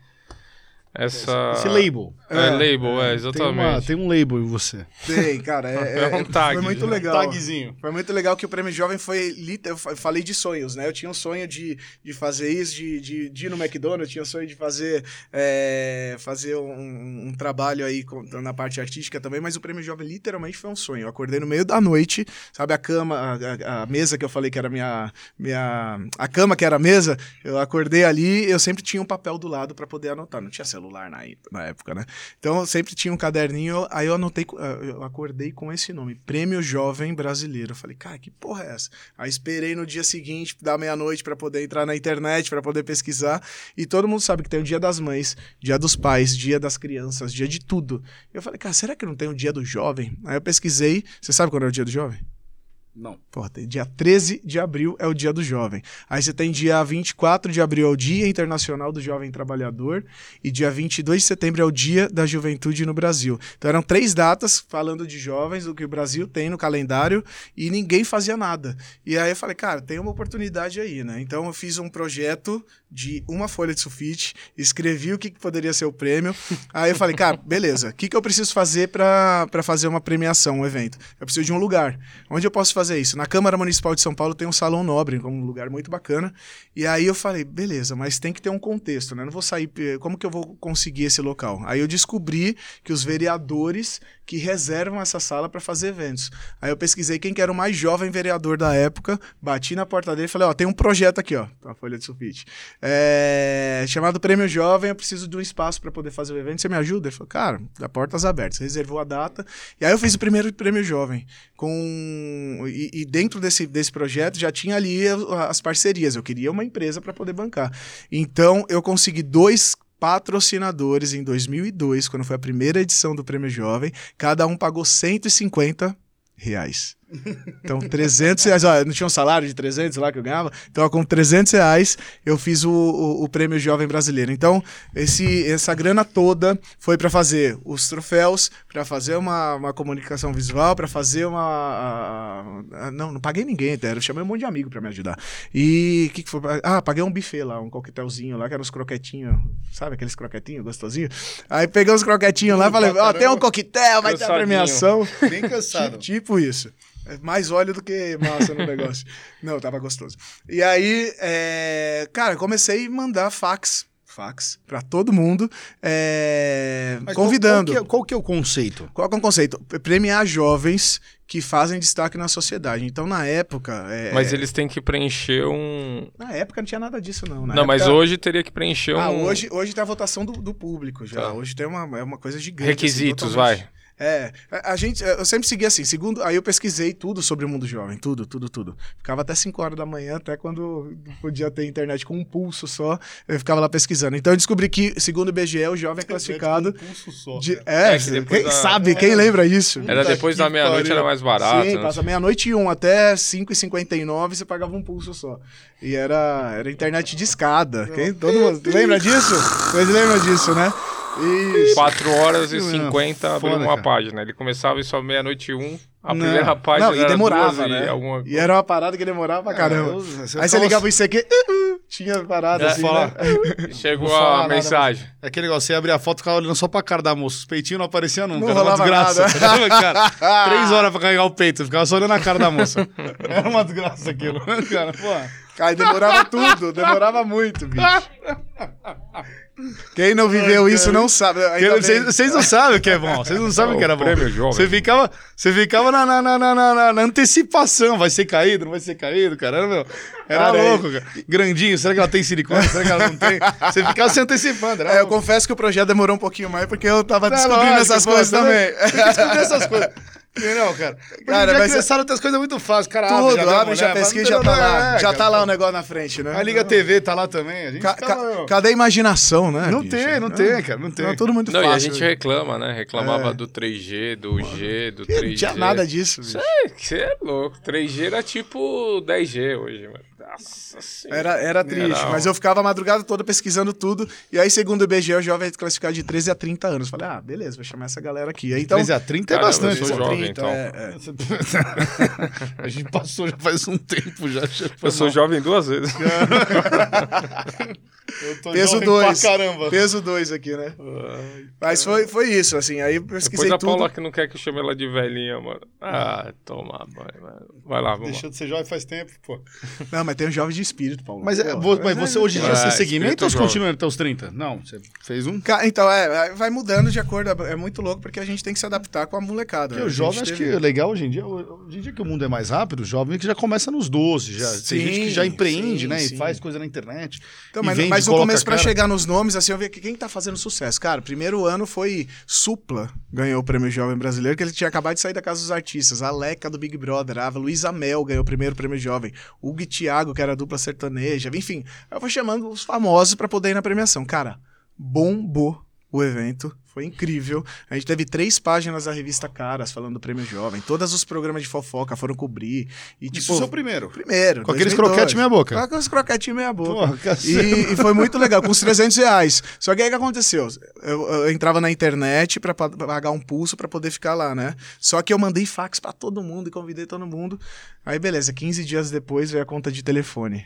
essa... Esse label. É, é label, é, exatamente. Tem, uma, tem, um label em você. Tem, cara. É, é um tag. Foi muito né? legal. Um tagzinho. Foi muito legal que o Prêmio Jovem foi... Eu falei de sonhos, né? Eu tinha um sonho de, de fazer isso, de, de, de ir no McDonald's, eu tinha um sonho de fazer, é, fazer um, um, trabalho aí na parte artística também, mas o Prêmio Jovem literalmente foi um sonho. Eu acordei no meio da noite, sabe a cama, a, a mesa que eu falei que era minha, minha... A cama que era a mesa, eu acordei ali, eu sempre tinha um papel do lado para poder anotar. Não tinha celular na, na época, né? Então eu sempre tinha um caderninho, aí eu anotei, ah, eu acordei com esse nome, Prêmio Jovem Brasileiro. Eu falei, cara, que porra é essa? Aí esperei no dia seguinte, da meia-noite, para poder entrar na internet, para poder pesquisar. E todo mundo sabe que tem o Dia das Mães, Dia dos Pais, Dia das Crianças, Dia de tudo. Eu falei, cara, será que não tem o Dia do Jovem? Aí eu pesquisei. Você sabe quando é o Dia do Jovem? Não. Porra, dia 13 de abril é o dia do jovem. Aí você tem dia 24 de abril é o Dia Internacional do Jovem Trabalhador e dia 22 de setembro é o Dia da Juventude no Brasil. Então eram três datas falando de jovens, o que o Brasil tem no calendário e ninguém fazia nada. E aí eu falei, cara, tem uma oportunidade aí, né? Então eu fiz um projeto de uma folha de sulfite, escrevi o que, que poderia ser o prêmio. Aí eu falei, cara, beleza, o que, que eu preciso fazer para fazer uma premiação, um evento? Eu preciso de um lugar. Onde eu posso fazer fazer isso. Na Câmara Municipal de São Paulo tem um salão nobre, um lugar muito bacana. E aí eu falei, beleza, mas tem que ter um contexto, né? Não vou sair. Como que eu vou conseguir esse local? Aí eu descobri que os vereadores que reservam essa sala para fazer eventos. Aí eu pesquisei quem que era o mais jovem vereador da época, bati na porta dele e falei, ó, tem um projeto aqui, ó, a folha de sulfite, é, chamado Prêmio Jovem, eu preciso de um espaço para poder fazer o evento, você me ajuda? Ele falou, cara, dá portas abertas, reservou a data, e aí eu fiz o primeiro Prêmio Jovem, com e, e dentro desse, desse projeto já tinha ali as parcerias, eu queria uma empresa para poder bancar. Então eu consegui dois patrocinadores em 2002, quando foi a primeira edição do Prêmio Jovem. Cada um pagou 150 reais. Então, 300 reais. Ó, não tinha um salário de 300 lá que eu ganhava? Então, com 300 reais, eu fiz o, o, o prêmio Jovem Brasileiro. Então, esse, essa grana toda foi para fazer os troféus, para fazer uma, uma comunicação visual, para fazer uma. A, a, não, não paguei ninguém, eu chamei um monte de amigo para me ajudar. E o que, que foi? Ah, paguei um buffet lá, um coquetelzinho lá, que eram os croquetinhos, sabe aqueles croquetinhos gostosinhos? Aí peguei os croquetinhos lá e falei: Ó, oh, tem um coquetel, vai ter a premiação. Bem cansado. tipo isso. É mais óleo do que massa no negócio. Não, tava gostoso. E aí, é... cara, comecei a mandar fax fax pra todo mundo, é, Mas convidando. Qual, qual que é, qual que é o conceito? Qual que é o conceito? Premiar jovens que fazem destaque na sociedade. Então, na época. é- Mas eles têm que preencher um. Na época não tinha nada disso, não. Na não, mas época- hoje teria que preencher um. Ah, hoje, hoje tem a votação do, do público já. Tá. Hoje tem uma, é uma coisa gigante. Requisitos, assim, vai. É, a, gente, eu sempre segui assim, segundo, aí eu pesquisei tudo sobre o mundo jovem, tudo, tudo, tudo. Ficava até 5 horas da manhã, até quando podia ter internet com um pulso só, eu ficava lá pesquisando. Então eu descobri que, segundo o IBGE, o jovem é classificado de... É, É, que quem da- sabe, quem lembra isso? Era depois da meia-noite, era mais barato. Sim, né? passa meia-noite e um até 5h59 você pagava um pulso só. E era, era internet de escada. Quem, todo mundo lembra disso? Vocês lembram disso, né? Isso. 4 horas e Não, 50 abriu foda, uma cara. página. Ele começava isso à meia-noite e um. A Não. primeira página Não, e era demorava, duas e né? alguma E era uma parada que demorava pra caramba. Ah, eu- você Aí você ligava o ICQ, uh, uh, tinha parada É, assim, fala- né? Chegou falar a nada, mensagem. É aquele negócio, você abria a foto e ficava olhando só pra cara da moça. Os peitinhos não apareciam nunca. Não era uma desgraça. nada. cara, três horas pra carregar o peito. Ficava só olhando a cara da moça. Era uma desgraça aquilo. Cara, pô. Cara, demorava tudo, demorava muito, bicho. Quem não viveu isso não sabe. Vocês não sabem o que é bom. Vocês não sabem o que era bom. Você ficava, você ficava na, na, na, na, na- na antecipação. Vai ser caído, não vai ser caído, cara. Era, meu, era Cara, é- louco, cara. Grandinho, será que ela tem silicone? Será que ela não tem? Você ficava se antecipando. Era É, eu confesso que o projeto demorou um pouquinho mais porque eu tava É descobrindo lógico, essas pô, coisas também. Tem que descobrir essas coisas. Não, cara. Cara, Cara, já mas começaram outras coisas muito fáceis. Cara, Tudo, abre, já, abre, já pesquisa, já tá lá. é, já cara, tá lá o negócio na frente, né? A Liga TV tá lá também. A gente Ca- meu, cadê a imaginação, né? Não bicho? tem, não tem, cara, não tem. Não, tudo muito Não, e fácil. a gente reclama, né? Reclamava É. do 3G, do G, do Não 3G. tinha nada disso, bicho. Você é louco. 3G era tipo 10G hoje, mano. Nossa senhora. Era, era triste, Era- mas eu ficava a madrugada toda pesquisando tudo. E aí, segundo o IBGE, o jovem é classificado de 13 a 30 anos. Falei, ah, beleza, vou chamar essa galera aqui. Aí, então, 13 a 30 é Caramba, bastante. eu sou jovem, 30, então. é, é. a gente passou já faz um tempo já. Eu sou mal. jovem duas vezes. Eu tô Peso jovem 2. pra caramba. Peso 2 aqui, né? Mas foi, foi isso, assim. Aí eu pesquisei Depois a tudo. Paula que não quer que eu chame ela de velhinha, mano. Ah, toma mano. Vai lá, vamos Deixou de ser jovem faz tempo, pô. Não, mas tem um jovem de espírito, Paulo. Mas, é, vo- mas você hoje em dia É, você segmenta ou você jovem. continua até os 30? Não, você fez um. Ca- Então, é, vai mudando de acordo. É muito louco porque a gente tem que se adaptar com a molecada. Porque né? o A jovem, acho teve- que é legal hoje em dia. Hoje em dia que o mundo é mais rápido, o jovem que já começa nos 12. Já. Sim, Tem gente que já empreende, sim, né? sim. E faz coisa na internet. Então, e mas, vende, mas no começo, a pra cara. chegar nos nomes, assim, eu vi que quem tá fazendo sucesso. Cara, primeiro ano foi Supla, ganhou o prêmio Jovem Brasileiro, que ele tinha acabado de sair da Casa dos Artistas. A Leca do Big Brother, a Luísa Mel ganhou o primeiro prêmio Jovem. O Hugo e Thiago, que era a dupla sertaneja. Enfim, eu vou chamando os famosos pra poder ir na premiação. Cara, bombou o evento. Foi incrível. A gente teve três páginas da revista Caras falando do Prêmio Jovem. Todos os programas de fofoca foram cobrir. E, Isso tipo, é o seu primeiro. primeiro. Com aqueles 2002. croquete meia boca. Com aqueles croquete meia boca. Porra. E, e foi muito legal, com os 300 reais. Só que aí o que aconteceu? Eu, eu entrava na internet pra pa- pagar um pulso pra poder ficar lá, né? Só que eu mandei fax pra todo mundo e convidei todo mundo. Aí beleza, 15 dias depois veio a conta de telefone.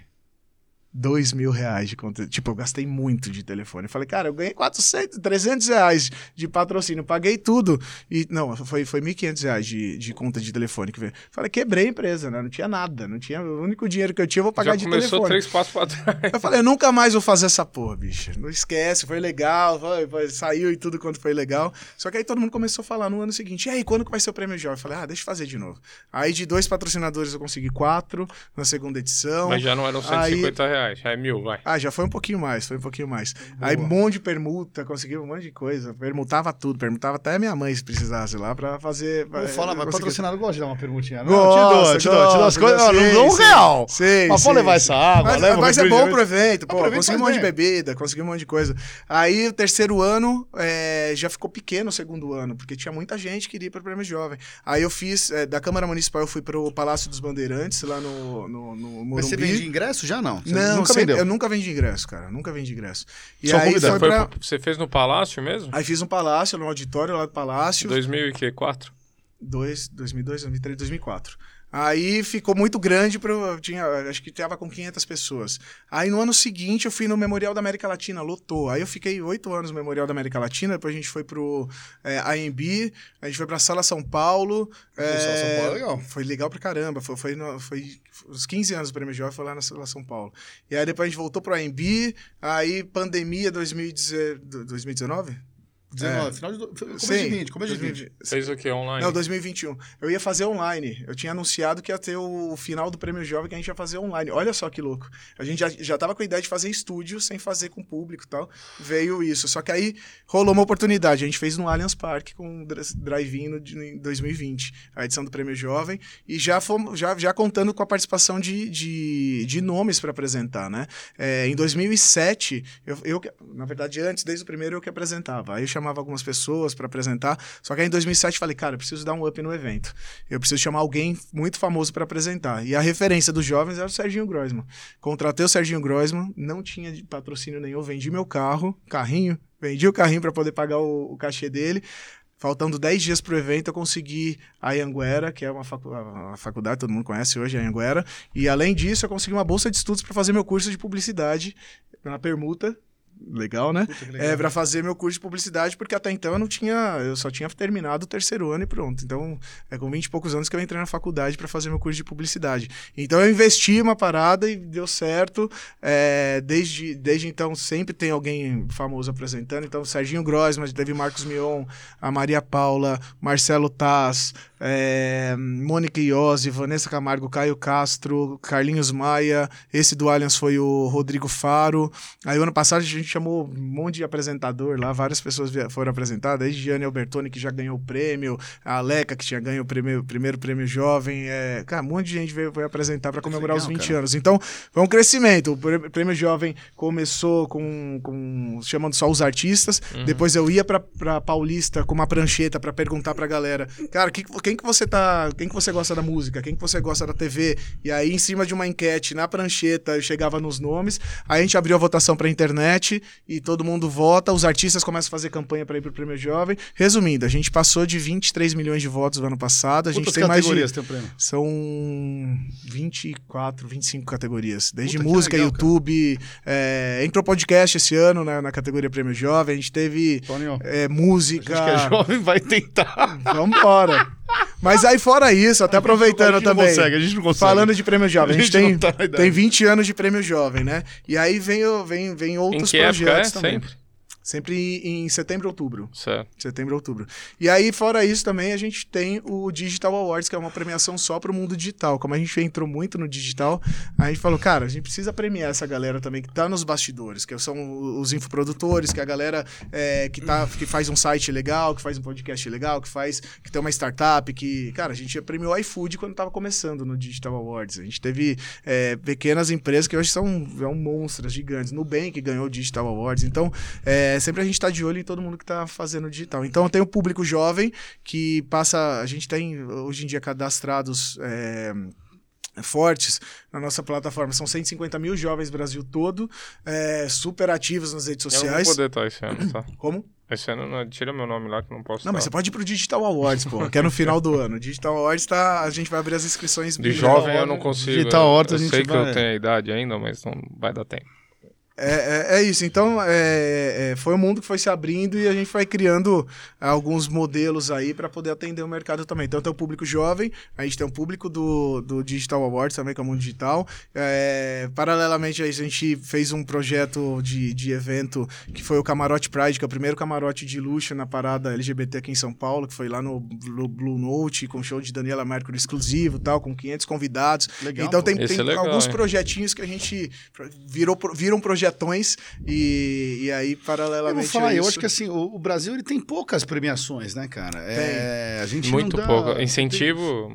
Dois mil reais de conta. Tipo, eu gastei muito de telefone. Falei, cara, eu ganhei 400, 300 reais de patrocínio. Paguei tudo. E, não, foi, foi 1.500 reais de, de conta de telefone que veio. Falei, quebrei a empresa, né? Não tinha nada. Não tinha, o único dinheiro que eu tinha, eu vou pagar Já de começou telefone. três passos pra trás. Eu falei, eu nunca mais vou fazer essa porra, bicho. Não esquece, foi legal, foi- foi- saiu e tudo quanto foi legal. Só que aí todo mundo começou a falar no ano seguinte, e aí, quando que vai ser o prêmio jovem? Eu falei, ah, deixa eu fazer de novo. Aí de dois patrocinadores eu consegui quatro na segunda edição. Mas já não eram Aí- 150 reais, já é mil, vai. Ah, já foi um pouquinho mais, foi um pouquinho mais. Aí um monte de permuta, consegui um monte de coisa. Permutava tudo, permutava até a minha mãe se precisasse lá pra fazer. Vou falar, mas consegui- patrocinado gosta de dar uma perguntinha. Não, Gosta, te dou, te dou, te dou as coisas. Não sim, dou um sim. real. Sei, Mas pode levar essa água, Mas, leva um mas é bom pro evento, pô. pro evento Consegui um monte de bebida, consegui um monte de coisa. Aí o terceiro ano é, já ficou pequeno o segundo ano, porque tinha muita gente que queria ir pro Prêmio Jovem. Aí eu fiz, é, da Câmara Municipal, eu fui pro Palácio dos Bandeirantes, lá no, no, no Morumbi. Mas você vende ingresso já não? Você Não, nunca sempre- vendeu. eu nunca vendi ingresso, cara. Nunca vendi ingresso. E Só aí convidado. foi pra... Você fez no Palácio mesmo? Aí fiz um palácio, no auditório lá do palácio. 2004? 2, 2002, 2003, 2004. Aí ficou muito grande, pro, tinha, acho que tava com 500 pessoas. Aí no ano seguinte eu fui no Memorial da América Latina, lotou. Aí eu fiquei oito anos no Memorial da América Latina, depois a gente foi pro é, AMB, a gente foi pra Sala São Paulo. Sala São é, Paulo é legal. Foi legal pra caramba, foi, foi, no- foi os 15 anos do Prêmio Jovem, foi lá na Sala São Paulo. E aí depois a gente voltou pro AMB, aí pandemia 2019, 2019? 19, final de. do- Começo de Sim, 20, começo de 20. 2020. Fez o que online? Não, 2021. Eu ia fazer online. Eu tinha anunciado que ia ter o final do Prêmio Jovem que a gente ia fazer online. Olha só que louco. A gente já, já tava com a ideia de fazer estúdio sem fazer com público e tal. Veio isso. Só que aí rolou uma oportunidade. A gente fez no Allianz Parque com um dra- drive-in no- de- em 2020, a edição do Prêmio Jovem. E já, fomos, já, já contando com a participação de, de, de nomes para apresentar, né? É, em 2007, eu, eu, na verdade, antes, desde o primeiro, eu que apresentava. Aí eu chamava algumas pessoas para apresentar. Só que aí em 2007 eu falei, cara, eu preciso dar um up no evento. Eu preciso chamar alguém muito famoso para apresentar. E a referência dos jovens era o Serginho Groisman. Contratei o Serginho Groisman, não tinha patrocínio nenhum, vendi meu carro, carrinho, vendi o carrinho para poder pagar o, o cachê dele. Faltando 10 dias pro evento, eu consegui a Anhanguera, que é uma, facu faculdade, todo mundo conhece hoje, a Anhanguera. E além disso, eu consegui uma bolsa de estudos para fazer meu curso de publicidade na permuta. Legal, né? Puta, que legal. É, pra fazer meu curso de publicidade, porque até então eu não tinha. Eu só tinha terminado o terceiro ano e pronto. Então, é com 20 e poucos anos que eu entrei na faculdade para fazer meu curso de publicidade. Então, eu investi uma parada e deu certo. É, desde, desde então, sempre tem alguém famoso apresentando. Então, Serginho Grossman, teve Marcos Mion, a Maria Paula, Marcelo Taz, é, Mônica Iose, Vanessa Camargo, Caio Castro, Carlinhos Maia. Esse do Allianz foi o Rodrigo Faro. Aí, o ano passado, a gente chamou um monte de apresentador lá, várias pessoas foram apresentadas, desde Gianni Albertoni, que já ganhou o prêmio, a Aleca, que tinha ganho o prêmio- primeiro prêmio jovem. É, cara, um monte de gente veio, veio apresentar para comemorar legal, os 20 cara. anos. Então, foi um crescimento. O prê- prêmio jovem começou com, com chamando só os artistas. Depois eu ia pra, pra Paulista com uma prancheta para perguntar pra galera, cara, que, quem que você tá. Quem que você gosta da música? Quem que você gosta da TV? E aí, em cima de uma enquete na prancheta, eu chegava nos nomes. Aí a gente abriu a votação pra internet e todo mundo vota. Os artistas começam a fazer campanha para ir pro prêmio jovem. Resumindo, a gente passou de 23 milhões de votos no ano passado. A gente Quantas tem mais de. categorias tem o prêmio? São 24, 25 categorias. Desde Puta, música, legal, YouTube. é, entrou podcast esse ano né, na categoria Prêmio Jovem. A gente teve ó. é, A música. gente que é jovem vai tentar. Vambora. Mas aí, fora isso, até aproveitando a gente não também. consegue, a gente não consegue. Falando de Prêmio Jovem, a A gente, gente tem, tá na tem 20 anos de Prêmio Jovem, né? E aí vem, vem, vem Em outros que época é? Sempre? Sempre em setembro, outubro. Certo. Setembro, outubro. E aí, fora isso, também a gente tem o Digital Awards, que é uma premiação só para o mundo digital. Como a gente entrou muito no digital, a gente falou, cara, a gente precisa premiar essa galera também que tá nos bastidores, que são os infoprodutores, que é a galera é, que, tá, que faz um site legal, que faz um podcast legal, que faz. que tem uma startup, que. Cara, a gente premiou o iFood quando tava começando no Digital Awards. A gente teve é, pequenas empresas que hoje são, são monstros gigantes. Nubank ganhou o Digital Awards. Então, é, sempre a gente está de olho em todo mundo que está fazendo digital. Então tem o público jovem que passa. A gente tem hoje em dia cadastrados. é, fortes na nossa plataforma. São 150 mil jovens Brasil todo, é, super ativos nas redes Eu não vou sociais. poder estar esse ano, tá? Como? Esse ano, não, tira meu nome lá que eu não posso Não, mas você estar. pode ir pro Digital Awards, pô, que é no final do ano. Digital Awards tá. A gente vai abrir as inscrições De jovem eu não consigo. Digital Horta a eu gente sei que vai- eu tenho a idade ainda, mas não vai dar tempo. É, é, é isso. Então, é, é, foi um mundo que foi se abrindo e a gente vai criando alguns modelos aí para poder atender o mercado também. Então, tem o público jovem, a gente tem o público do, do Digital Awards também, que é o mundo digital. É, paralelamente a isso, a gente fez um projeto de, de evento que foi o Camarote Pride, que é o primeiro camarote de luxo na parada LGBT aqui em São Paulo, que foi lá no Blue, Blue Note, com show de Daniela Mercury exclusivo e tal, com 500 convidados. Legal, então, pô. tem, Esse tem é legal, alguns hein? projetinhos que a gente virou, pro- viram projetões e, e aí, Eu paralelamente. vou falar, a eu isso- acho que assim, o, o Brasil ele tem poucas premiações, né, cara? É, a gente Muito não dá, pouco. Incentivo.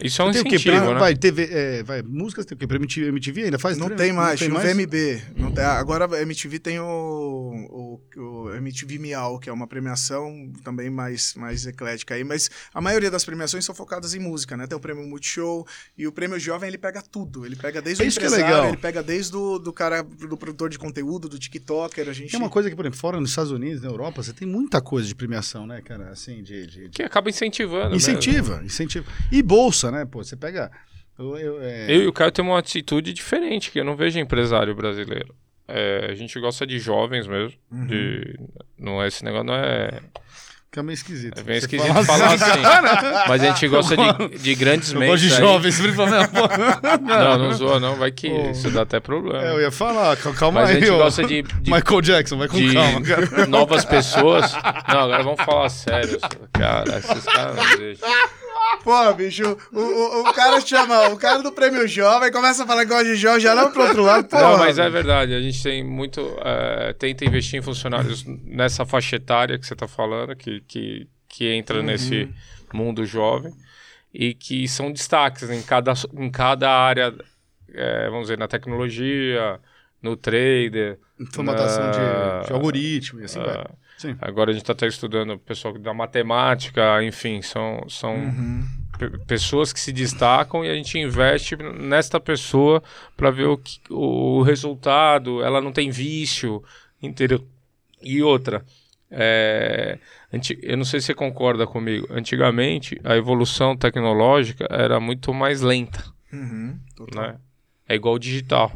Isso é um Tem, tem o quê? incentivo, Prêmio- né? Vai, TV, é, vai, músicas tem o quê? Prêmio MTV, MTV ainda faz? Não tem mais, Não tem o VMB. Não tem- agora a MTV tem o, o, o MTV Miau, que é uma premiação também mais, mais eclética aí, mas a maioria das premiações são focadas em música, né? Tem o prêmio Multishow e o prêmio Jovem ele pega tudo. Ele pega desde É o é empresário, legal. ele pega desde o do cara, do, produtor de conteúdo, do TikToker, a gente... É uma coisa que, por exemplo, fora nos Estados Unidos, na Europa, você tem muita coisa de premiação, né, cara? Assim, de. de- de- Que acaba incentivando. né? Incentiva, incentiva. E bolsa, né? Pô, você pega. Eu, eu- é, Eu e o Caio temos uma atitude diferente, que eu não vejo em empresário brasileiro. É, a gente gosta de jovens mesmo. Uhum. De, não é esse negócio, não é. Fica meio esquisito. É bem esquisito fala falar assim. Mas a gente gosta de, de grandes Eu mentes. gosto de jovens. Não, não zoa, não. Vai que Pô. isso dá até problema. É, eu ia falar, cal- calma Mas a aí. gente ô. gosta de, de, Michael Jackson, vai com de calma, cara. novas pessoas. Não, agora vamos falar sério. Cara, esses caras não deixam. Pô, bicho, o, o, o cara chama, o cara do prêmio jovem começa a falar que gosta de jovem, já não pro outro lado, pô. Não, mas é verdade. A gente tem muito. é, tenta investir em funcionários nessa faixa etária que você está falando, que, que, que entra nesse mundo jovem e que são destaques em cada, em cada área, é, vamos dizer, na tecnologia, no trader. Formatação de, na- de algoritmo e assim vai. Sim. Agora a gente está até estudando o pessoal da matemática, enfim, são, são Uhum. pe- pessoas que se destacam e a gente investe nesta pessoa para ver o, que- o resultado, ela não tem vício, entendeu? E outra, é, eu não sei se você concorda comigo, antigamente a evolução tecnológica era muito mais lenta, Uhum, né? É igual o digital.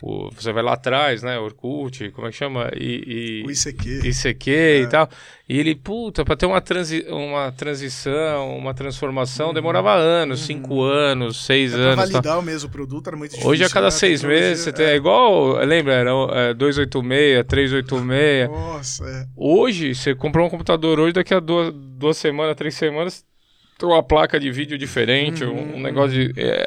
Você vai lá atrás, né? Orkut, como é que chama? E, e- O ICQ. ICQ É. e tal. E ele, puta, pra ter uma, transi uma transição, uma transformação, demorava anos, cinco anos, seis Uhum. É pra anos. tal. validar mesmo o produto era muito difícil. Hoje, a cada né? seis meses, você tem. É igual, lembra? Era é, 286, 386. Nossa, é. Hoje, você comprou um computador hoje, daqui a duas, duas semanas, três semanas, tem uma placa de vídeo diferente, um, um negócio de. É,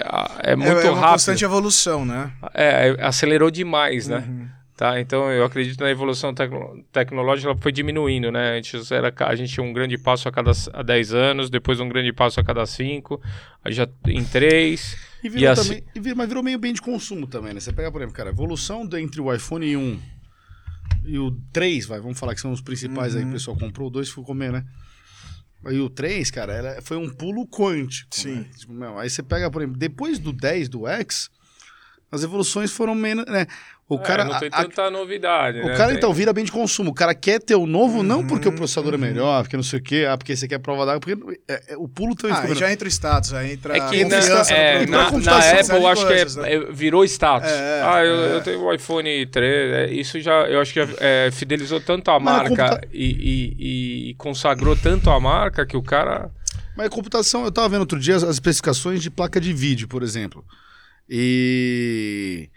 é muito é, é uma rápido. constante evolução, né? É, acelerou demais, né? Uhum. Tá, então eu acredito na evolução tecno- tecnológica, ela foi diminuindo, né? Antes era, a gente tinha um grande passo a cada c- a 10 anos, depois um grande passo a cada 5, aí já em 3. E virou E assim- também, e vir- mas virou meio bem de consumo também, né? Você pega, por exemplo, cara, a evolução entre o iPhone 1 e o 3, vai, vamos falar que são os principais aí, o pessoal comprou, o 2 ficou meio, né? Aí o 3, cara, ela foi um pulo quântico. Sim. né? Tipo, meu, aí você pega, por exemplo, depois do 10, do X, as evoluções foram menos, né? O cara, É, não tem a- tanta novidade, o né? cara Tem- então vira bem de consumo. O cara quer ter o novo não porque Uhum, o processador é melhor, porque não sei o quê, ah, porque você quer prova d'água, porque é, é, o pulo também Ah, ficou e já entra o status, aí entra É que na, é, na, na Apple, acho que é- né? é- virou status. É, ah, eu, é. eu tenho o iPhone 3, é, isso já, eu acho que já, é, fidelizou tanto a Mas marca computa- e, e- e consagrou tanto a marca que o cara... Mas a computação, eu tava vendo outro dia as, as especificações de placa de vídeo, por exemplo. E.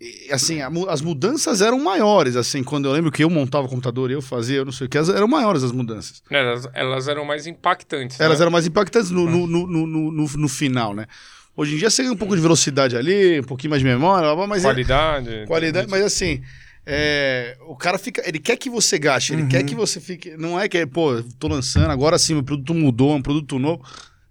e, assim, a as mudanças eram maiores, assim, quando eu lembro que eu montava o computador, eu fazia, eu não sei o que, eram maiores as mudanças. Elas, elas eram mais impactantes. Elas né? eram mais impactantes no, no, no, no, no- no- final, né? Hoje em dia você ganha um pouco de velocidade ali, um pouquinho mais de memória, mas é, Qualidade. qualidade, mas assim, é, o cara fica, ele quer que você gaste, ele quer que você fique, não é que, pô, tô lançando, agora sim, meu produto mudou, é um produto novo.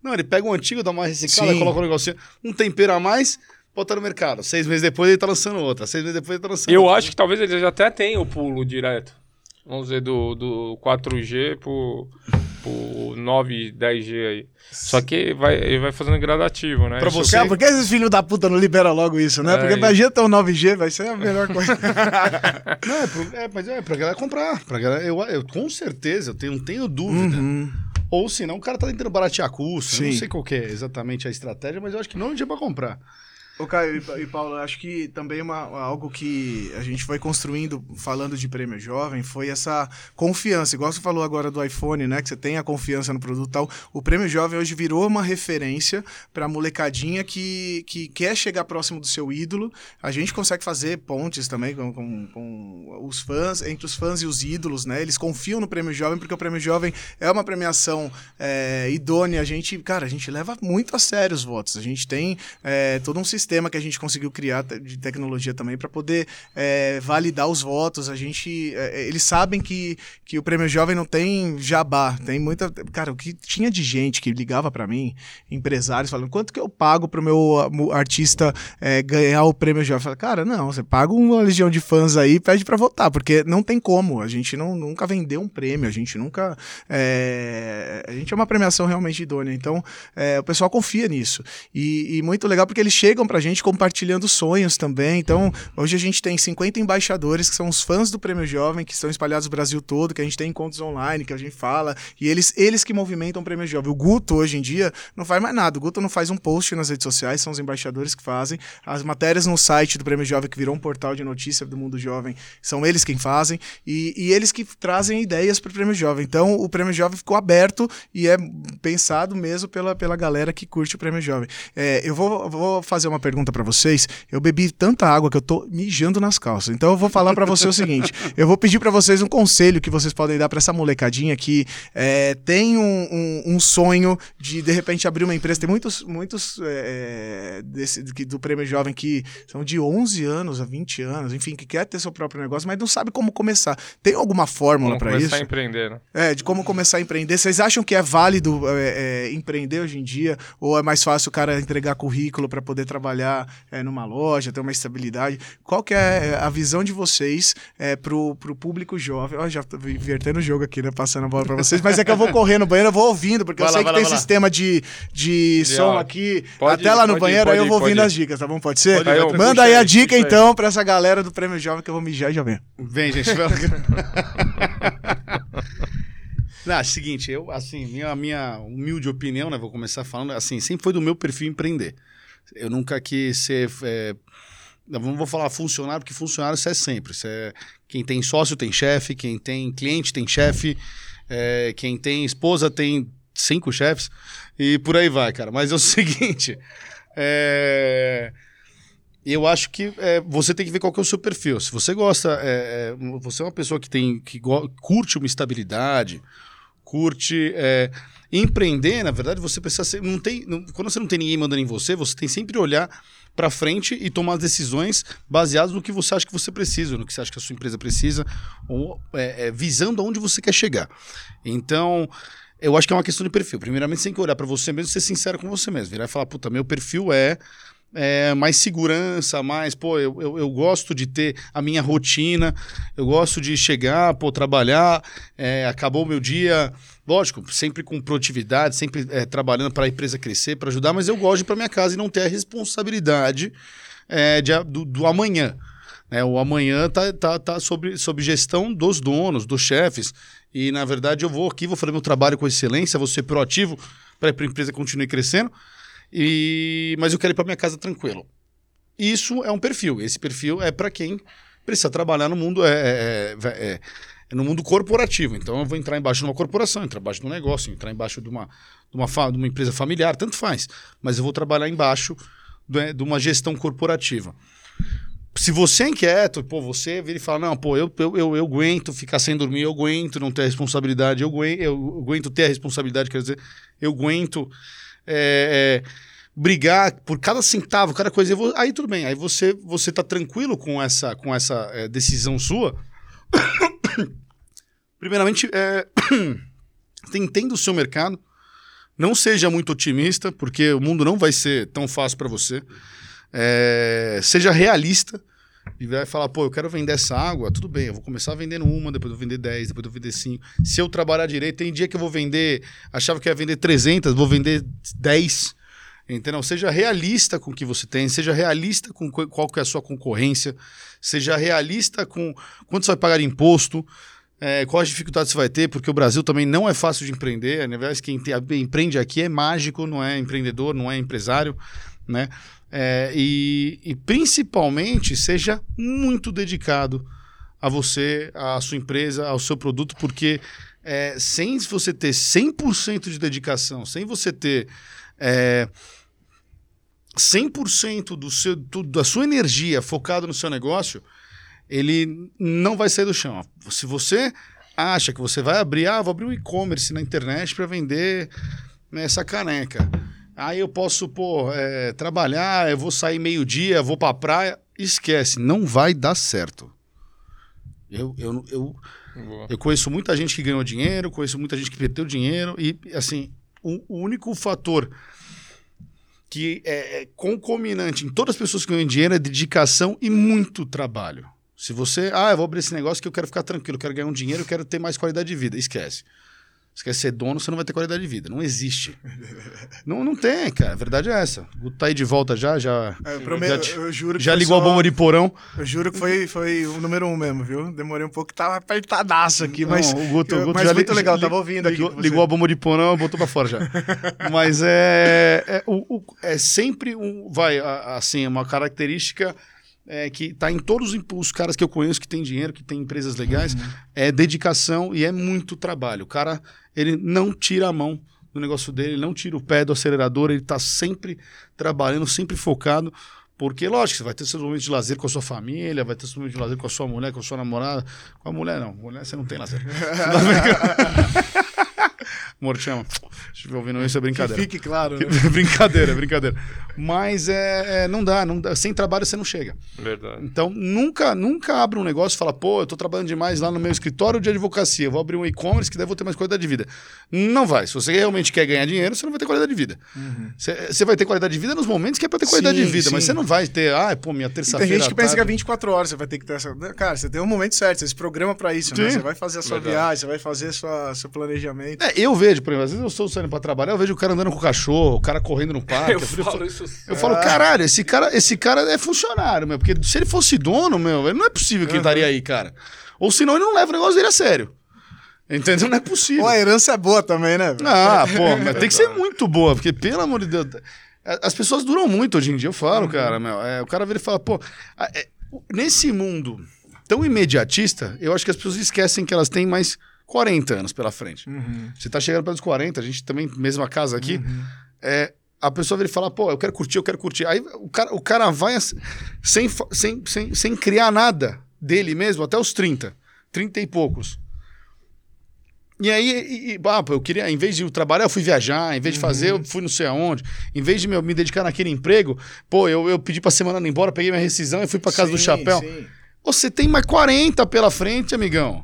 Não, ele pega um antigo, dá uma reciclada, Sim. coloca um negocinho, um tempero a mais, bota no mercado. Seis meses depois ele tá lançando outra, seis meses depois ele tá lançando Eu outra. acho que talvez ele já até tenha o pulo direto. Vamos dizer, do, do 4G pro, pro 9, 10G aí. Só que vai, ele vai fazendo gradativo, né? Pra Isso- você- Cara, por que esses filhos da puta não liberam logo isso, né? É, Porque e- imagina ter um 9G, vai ser a melhor coisa. Não, é, pro, é, mas é pra galera comprar. Pra galera, eu, eu, com certeza, eu tenho, não tenho dúvida. Uhum. Ou senão o cara tá tentando baratear custo. Eu não Sim. sei qual que é exatamente a estratégia, mas eu acho que não é um dia pra comprar. Ô, Caio e e Paulo, acho que também uma, algo que a gente foi construindo, falando de prêmio jovem, foi essa confiança. Igual você falou agora do iPhone, né? Que você tem a confiança no produto e tal. O prêmio jovem hoje virou uma referência pra molecadinha que, que quer chegar próximo do seu ídolo. A gente consegue fazer pontes também com, com, com os fãs, entre os fãs e os ídolos, né? Eles confiam no prêmio jovem, porque o prêmio jovem é uma premiação é, idônea. A gente, cara, a gente leva muito a sério os votos. A gente tem é, todo um sistema que a gente conseguiu criar de tecnologia também para poder é, validar os votos. A gente, é, eles sabem que, que o prêmio jovem não tem jabá, tem muita, cara, o que tinha de gente que ligava para mim, empresários falando quanto que eu pago pro meu ah, mu- artista é, ganhar o prêmio jovem. Eu cara, não, você paga uma legião de fãs aí, pede para votar, porque não tem como. A gente não, nunca vendeu um prêmio, a gente nunca, é, a gente é uma premiação realmente idônea. Então, é, o pessoal confia nisso. E, e muito legal porque eles chegam gente compartilhando sonhos também. Então, hoje a gente tem 50 embaixadores que são os fãs do Prêmio Jovem, que estão espalhados no Brasil todo, que a gente tem encontros online, que a gente fala, e eles, eles que movimentam o Prêmio Jovem. O Guto, hoje em dia, não faz mais nada. O Guto não faz um post nas redes sociais, são os embaixadores que fazem. As matérias no site do Prêmio Jovem, que virou um portal de notícia do mundo jovem, são eles quem fazem, e, e eles que trazem ideias para o Prêmio Jovem. Então, o Prêmio Jovem ficou aberto e é pensado mesmo pela, pela galera que curte o Prêmio Jovem. É, eu vou, vou fazer uma pergunta para vocês. Eu bebi tanta água que eu tô mijando nas calças. Então, eu vou falar para você o seguinte: eu vou pedir para vocês um conselho que vocês podem dar para essa molecadinha que é, tem um, um, um sonho de, de repente, abrir uma empresa. Tem muitos, muitos é, desse, que- do Prêmio Jovem que são de 11 anos a 20 anos, enfim, que quer ter seu próprio negócio, mas não sabe como começar. Tem alguma fórmula para começar isso? a empreender, né? É, de como começar a empreender. Vocês acham que é válido é, é, empreender hoje em dia? Ou é mais fácil o cara entregar currículo para poder trabalhar é, numa loja, ter uma estabilidade? Qual que é a visão de vocês é, pro, pro público jovem? Ó, já tô invertendo o jogo aqui, né? Passando a bola para vocês. Mas é que eu vou correr no banheiro, eu vou ouvindo, porque Vai eu lá, sei que lá, tem lá. sistema de, de, De som áudio. aqui. Pode até ir, lá no ir, banheiro, pode aí eu ir, vou ouvindo ir. as dicas, tá bom? Pode ser? Pode ir, outra Manda aí a aí, dica aí. então pra essa galera do Prêmio Jovem que eu vou mijar e já venho. Vem, gente. Não, é o seguinte, eu, assim, minha, minha humilde opinião, né, vou começar falando, assim, sempre foi do meu perfil empreender. Eu nunca quis ser, é, não vou falar funcionário, porque funcionário isso é sempre. Isso é, quem tem sócio tem chefe, quem tem cliente tem chefe, é, quem tem esposa tem cinco chefes, e por aí vai, cara. Mas é o seguinte, é, eu acho que é, você tem que ver qual que é o seu perfil. Se você gosta, é, é, você é uma pessoa que tem que curte uma estabilidade, curte é, empreender, na verdade, você precisa ser, não tem, não- quando você não tem ninguém mandando em você, você tem sempre olhar para frente e tomar as decisões baseadas no que você acha que você precisa, no que você acha que a sua empresa precisa, ou é, é, visando aonde você quer chegar. Então, eu acho que é uma questão de perfil. Primeiramente, você tem que olhar para você mesmo e ser sincero com você mesmo. Virar e falar, puta, meu perfil é é, mais segurança, mais, pô, eu, eu, eu gosto de ter a minha rotina, eu gosto de chegar, pô, trabalhar, é, acabou o meu dia, lógico, sempre com produtividade, sempre é, trabalhando para a empresa crescer, para ajudar, mas eu gosto de ir para minha casa e não ter a responsabilidade é, de do, do amanhã. né? o amanhã tá, tá, tá sob, sob gestão dos donos, dos chefes. E, na verdade, eu vou aqui, vou fazer meu trabalho com excelência, vou ser proativo para a empresa continue crescendo. E... Mas eu quero ir para minha casa tranquilo. Isso é um perfil. Esse perfil é para quem precisa trabalhar no mundo é, é- é- é- é no mundo corporativo. Então eu vou entrar embaixo de uma corporação, entrar embaixo de um negócio, entrar embaixo de uma, de uma, de uma empresa familiar, tanto faz. Mas eu vou trabalhar embaixo de, de uma gestão corporativa. Se você é inquieto, pô, você vira e fala, não, pô, eu, eu, eu, eu aguento ficar sem dormir, eu aguento não ter responsabilidade, eu aguento, eu aguento ter a responsabilidade, quer dizer, eu aguento é, é, brigar por cada centavo, cada coisa, aí tudo bem, aí você, você tá tranquilo com essa, com essa é, decisão sua. Primeiramente, é, entenda o seu mercado, não seja muito otimista, porque o mundo não vai ser tão fácil para você. É, seja realista e vai falar, pô, eu quero vender essa água, tudo bem, eu vou começar vendendo uma, depois eu vou vender 10, depois eu vou vender 5. Se eu trabalhar direito, tem dia que eu vou vender, achava que ia vender 300, vou vender 10. Entendeu? Seja realista com o que você tem, seja realista com qu- qual que é a sua concorrência, seja realista com quanto você vai pagar de imposto, é, quais dificuldades você vai ter, porque o Brasil também não é fácil de empreender. Né? Aliás, quem te- empreende aqui é mágico, não é empreendedor, não é empresário, né? É, e, e principalmente seja muito dedicado a você, à sua empresa, ao seu produto, porque é, sem você ter 100% de dedicação, sem você ter é, 100% do seu, do- da sua energia focado no seu negócio, ele não vai sair do chão. Se você acha que você vai abrir, ah, vou abrir um e-commerce na internet para vender né, essa caneca. Aí eu posso, pô, é, trabalhar, eu vou sair meio-dia, vou pra praia. Esquece, não vai dar certo. Eu, eu, eu, Boa. eu conheço muita gente que ganhou dinheiro, conheço muita gente que perdeu dinheiro, e assim, o, o único fator que é, é concominante em todas as pessoas que ganham dinheiro é dedicação e muito trabalho. Se você, ah, eu vou abrir esse negócio que eu quero ficar tranquilo, eu quero ganhar um dinheiro, eu quero ter mais qualidade de vida, esquece. Você quer ser dono, você não vai ter qualidade de vida. Não existe. não, não tem, cara. A verdade é essa. O Guto tá aí de volta já, já, É, eu, prometo, já, te- eu juro já ligou só- a bomba de porão. Eu juro que foi, foi o número um mesmo, viu? Demorei um pouco, tava apertadaço aqui, mas. Não, o Guto, o eu- Guto mas já muito li- legal, li- tava ouvindo aqui. ligou, você. ligou a bomba de porão, botou pra fora já. Mas é, é, o- o- é sempre um, vai, assim, uma característica é, que tá em todos os- os caras que eu conheço que tem dinheiro, que tem empresas legais, Uhum. é dedicação e é muito trabalho. O cara, ele não tira a mão do negócio dele, ele não tira o pé do acelerador, ele tá sempre trabalhando, sempre focado. Porque, lógico, você vai ter seus momentos de lazer com a sua família, vai ter seus momentos de lazer com a sua mulher, com a sua namorada. Com a mulher, não. Mulher, você não tem lazer. Se estiver ouvindo isso, é Que brincadeira. fique claro, né? brincadeira, brincadeira. Mas é, é, não dá, não dá. Sem trabalho você não chega. Verdade. Então, nunca, nunca abra um negócio e fala, pô, eu tô trabalhando demais lá no meu escritório de advocacia, eu vou abrir um e-commerce que daí vou ter mais qualidade de vida. Não vai. Se você realmente quer ganhar dinheiro, você não vai ter qualidade de vida. Você você vai ter qualidade de vida nos momentos que é pra ter qualidade Sim, de vida, mas sim. você não vai ter, ah, pô, minha terça-feira. tem gente que à pensa que é tarde- 24 horas você vai ter que ter essa. Cara, você tem um momento certo, você se programa pra isso, né? Você vai fazer a sua Verdade. viagem, você vai fazer sua, seu planejamento. É, eu vejo, por exemplo, às vezes eu estou saindo pra trabalhar, eu vejo o cara andando com o cachorro, o cara correndo no parque. Eu eu falo isso Eu falo, caralho, esse cara, esse cara é funcionário, meu. Porque se ele fosse dono, meu, não é possível que ele estaria aí, cara. Ou senão ele não leva o negócio dele a sério. Entendeu? Não é possível. Pô, a herança é boa também, né? Ah, pô, mas tem que ser muito boa, porque, pelo amor de Deus. As pessoas duram muito hoje em dia, eu falo, cara, meu. É, o cara vira e fala, pô, é, nesse mundo tão imediatista, eu acho que as pessoas esquecem que elas têm mais 40 anos pela frente. Uhum. Você tá chegando para os 40, a gente também, mesma casa aqui, é, a pessoa vira e fala, pô, eu quero curtir, eu quero curtir. Aí o cara, o cara vai ass- sem, sem, sem, sem criar nada dele mesmo até os 30, 30 e poucos. E aí, e, e, ah, eu queria, em vez de trabalhar, eu fui viajar, em vez de fazer, eu fui não sei aonde. Em vez de meu, me dedicar naquele emprego, pô, eu, eu pedi pra semana ir embora, peguei minha rescisão e fui pra casa do Sim, chapéu. sim. Você tem mais 40 pela frente, amigão.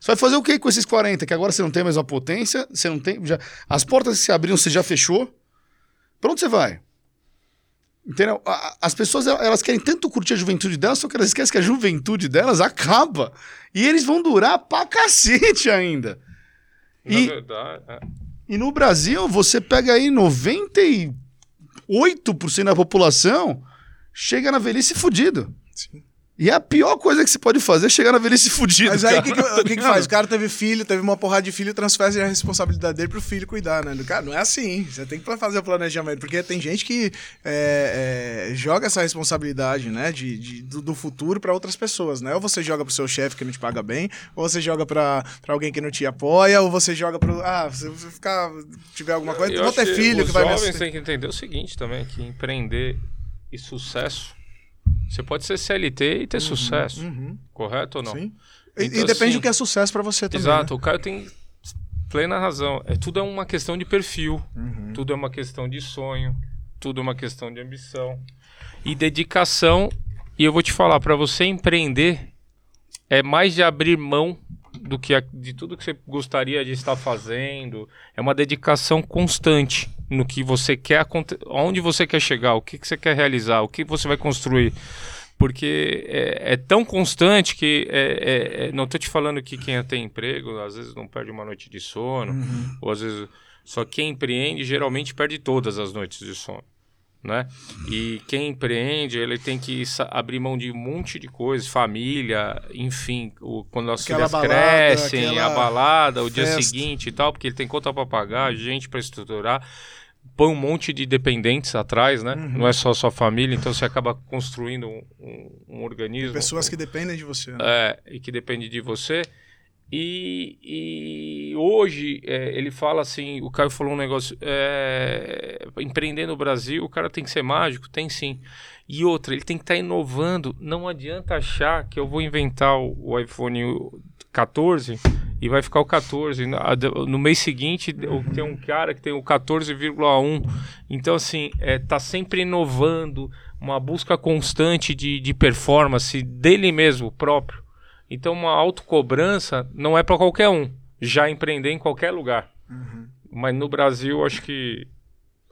Você vai fazer o que com esses 40? Que agora você não tem mais uma potência, você não tem. Já, as portas que se abriram, você já fechou. Pra onde você vai? Entendeu? A- a- As pessoas elas elas querem tanto curtir a juventude delas, só que elas esquecem que a juventude delas acaba. E eles vão durar pra cacete ainda. Na E- verdade, é. E no Brasil, você pega aí 98% da população chega na velhice fudido. Sim. E a pior coisa que você pode fazer é chegar na velhice fudido. Mas aí o que, que, que que faz? O cara teve filho, teve uma porrada de filho, transfere a responsabilidade dele pro filho cuidar, né? Cara, não é assim. Você tem que fazer o planejamento, porque tem gente que é, é, joga essa responsabilidade, né, de, de- do, do futuro pra outras pessoas, né? Ou você joga pro seu chefe que não te paga bem, ou você joga pra pra alguém que não te apoia, ou você joga pro. Ah, se você ficar. tiver alguma coisa, Eu vou ter filho os que vai me jovens assistir. têm que entender o seguinte também, que empreender e sucesso, você pode ser CLT e ter sucesso, Uhum, correto ou não? sim. E, Então, e depende assim, do que é sucesso pra você também. Exato, né? o Caio tem plena razão. É, tudo é uma questão de perfil, Uhum. tudo é uma questão de sonho, tudo é uma questão de ambição e dedicação. E eu vou te falar, para você empreender, é mais de abrir mão do que a- de tudo que você gostaria de estar fazendo. É uma dedicação constante no que você quer, onde você quer chegar, o que, que você quer realizar, o que você vai construir. Porque é, é tão constante que é, é- é- não estou te falando que quem tem emprego às vezes não perde uma noite de sono, Uhum. ou às vezes só quem empreende geralmente perde todas as noites de sono, né? E quem empreende ele tem que abrir mão de um monte de coisas, família, enfim, o- quando as Aquela filhas balada, crescem, a balada, o dia seguinte e tal, porque ele tem conta para pagar, gente para estruturar põe um monte de dependentes atrás, né? Uhum. Não é só sua família, então você acaba construindo um, um- um organismo. Pessoas que dependem de você. Né? É, e que depende de você. E, e hoje é, ele fala assim, o Caio falou um negócio, é, empreender no Brasil, o cara tem que ser mágico, tem sim. E outra, ele tem que estar inovando. Não adianta achar que eu vou inventar o, o iPhone 14 e vai ficar o 14. Na- No mês seguinte tem um cara que tem o 14,1. Então assim, é, tá sempre inovando, uma busca constante de, de performance dele mesmo próprio. Então, uma autocobrança não é para qualquer um. Já empreender em qualquer lugar. Mas no Brasil, acho que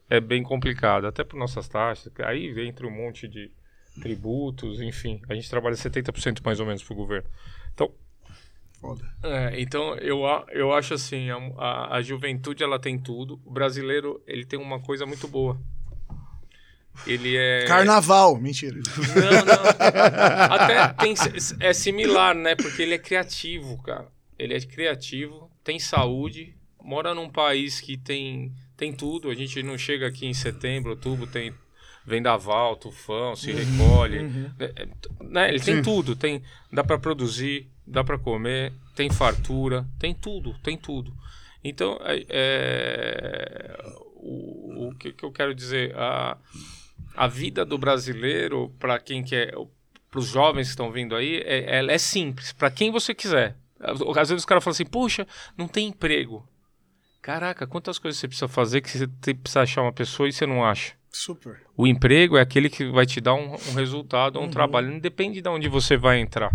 é bem complicado. Até por nossas taxas. Aí entra um monte de tributos, enfim. A gente trabalha 70% mais ou menos para o governo. Então, Foda. É, então eu, eu acho assim, a, a, a juventude ela tem tudo. O brasileiro, ele tem uma coisa muito boa. Ele é... Carnaval, mentira. Não, não. Até tem, é similar, né? Porque ele é criativo, cara. Ele é criativo, tem saúde, mora num país que tem, tem tudo. A gente não chega aqui em setembro, outubro, tem vendaval, tufão, se recolhe. É, é, né? Ele tem tudo, tem, dá para produzir, dá para comer, tem fartura, tem tudo, tem tudo. Então, é, é, o, o que, que eu quero dizer? A, a vida do brasileiro, para quem quer, para os jovens que estão vindo aí, é, ela é simples, para quem você quiser. Às vezes os caras falam assim, poxa, não tem emprego. Caraca, quantas coisas você precisa fazer que você precisa achar uma pessoa e você não acha? Super. O emprego é aquele que vai te dar um, um resultado, um trabalho. Não depende de onde você vai entrar.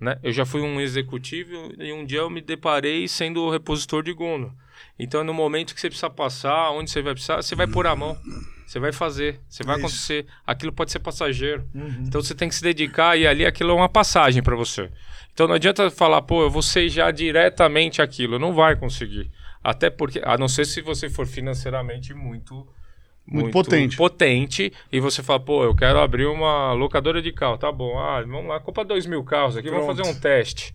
Né? Eu já fui um executivo e um dia eu me deparei sendo o repositor de Gono. Então, no momento que você precisa passar, onde você vai precisar, você vai pôr a mão. Você vai fazer, você vai Isso. acontecer. Aquilo pode ser passageiro. Então você tem que se dedicar e ali aquilo é uma passagem para você. Então não adianta falar, pô, eu vou ser já diretamente aquilo. Não vai conseguir. Até porque, a não ser se você for financeiramente muito. Muito potente. potente, e você fala, pô, eu quero abrir uma locadora de carro, tá bom, ah, vamos lá, compra dois mil carros aqui, vamos Pronto. fazer um teste.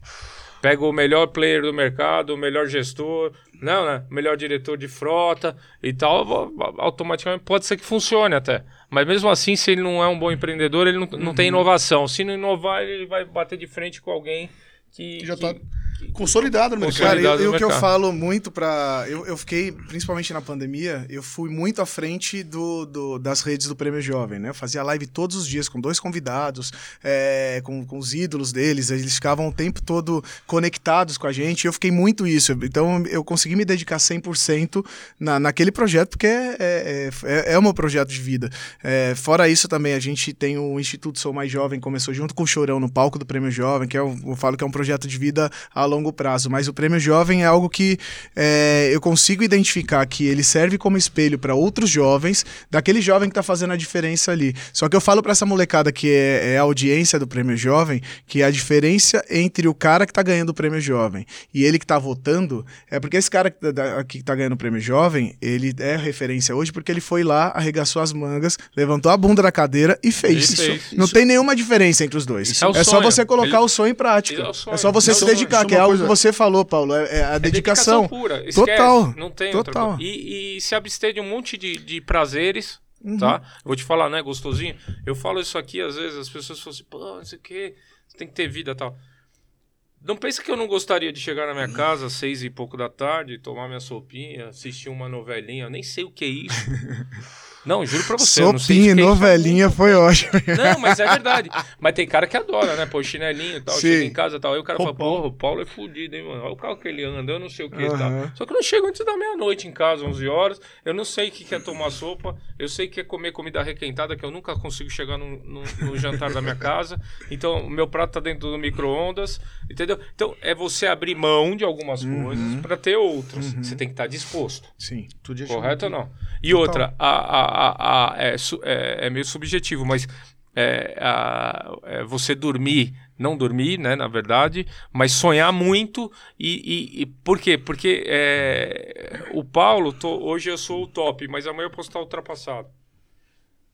Pega o melhor player do mercado, o melhor gestor, não, né? O melhor diretor de frota e tal, automaticamente pode ser que funcione até. Mas mesmo assim, se ele não é um bom empreendedor, ele não, não Uhum. tem inovação. Se não inovar, ele vai bater de frente com alguém que, Que já que- tá consolidado no mercado. Cara, e, e no o que eu falo muito pra. Eu, eu fiquei, principalmente na pandemia, eu fui muito à frente do, do- das redes do Prêmio Jovem, né? Eu fazia live todos os dias com dois convidados, é, com, com os ídolos deles, eles ficavam o tempo todo conectados com a gente, eu fiquei muito isso. Então eu consegui me dedicar 100% na, naquele projeto, porque é, é, é, é o meu projeto de vida. É, fora isso também, a gente tem o Instituto Sou Mais Jovem, começou junto com o Chorão no palco do Prêmio Jovem, que é um, eu falo que é um projeto de vida a longo prazo, mas o Prêmio Jovem é algo que é, eu consigo identificar que ele serve como espelho para outros jovens, daquele jovem que está fazendo a diferença ali. Só que eu falo para essa molecada que é, é a audiência do Prêmio Jovem, que a diferença entre o cara que tá ganhando o Prêmio Jovem e ele que tá votando é porque esse cara que tá, que tá ganhando o Prêmio Jovem, ele é referência hoje porque ele foi lá, arregaçou as mangas, levantou a bunda da cadeira e fez. Fez. Não tem nenhuma diferença entre os dois. Isso é é só você colocar Ele- o sonho em prática. É É, só você É se sonho. dedicar, Isso que é algo coisa- que você falou, Paulo. É, é a É dedicação. pura. Esquece, Total. Não tem outra Total. coisa. E, e se abster de um monte de, de prazeres, Uhum. tá? Eu vou te falar, né, gostosinho? Eu falo isso aqui, às vezes as pessoas falam assim, pô, não sei o quê, você tem que ter vida e tal. Não pensa que eu não gostaria de chegar na minha casa às seis e pouco da tarde, tomar minha sopinha, assistir uma novelinha, eu nem sei o que é isso. Não, juro pra você. eu não sei Sopinha, e o novelinha, foi ótimo. Não, mas é verdade. Mas tem cara que adora, né? Pô, chinelinho e tal, Sim. chega em casa e tal. Aí o cara fala, Roupão. porra, o Paulo é fudido, hein, mano? Olha o carro que ele anda, eu não sei o que e Aham. tal. Só que eu não chego antes da meia-noite em casa, 11 horas. Eu não sei o que é tomar sopa. Eu sei que é comer comida requentada, que eu nunca consigo chegar no, no- no jantar da minha casa. Então, o meu prato tá dentro do micro-ondas, entendeu? Então, é você abrir mão de algumas Uhum. coisas pra ter outras. Você tem que estar disposto. Sim. Tudo Correto ou não? E outra, a, a, a, a- é, é, é meio subjetivo, mas é, a- é você dormir, não dormir, né, na verdade, mas sonhar muito e, e- e por quê? Porque é, o Paulo, tô- hoje eu sou o top, mas amanhã eu posso estar ultrapassado.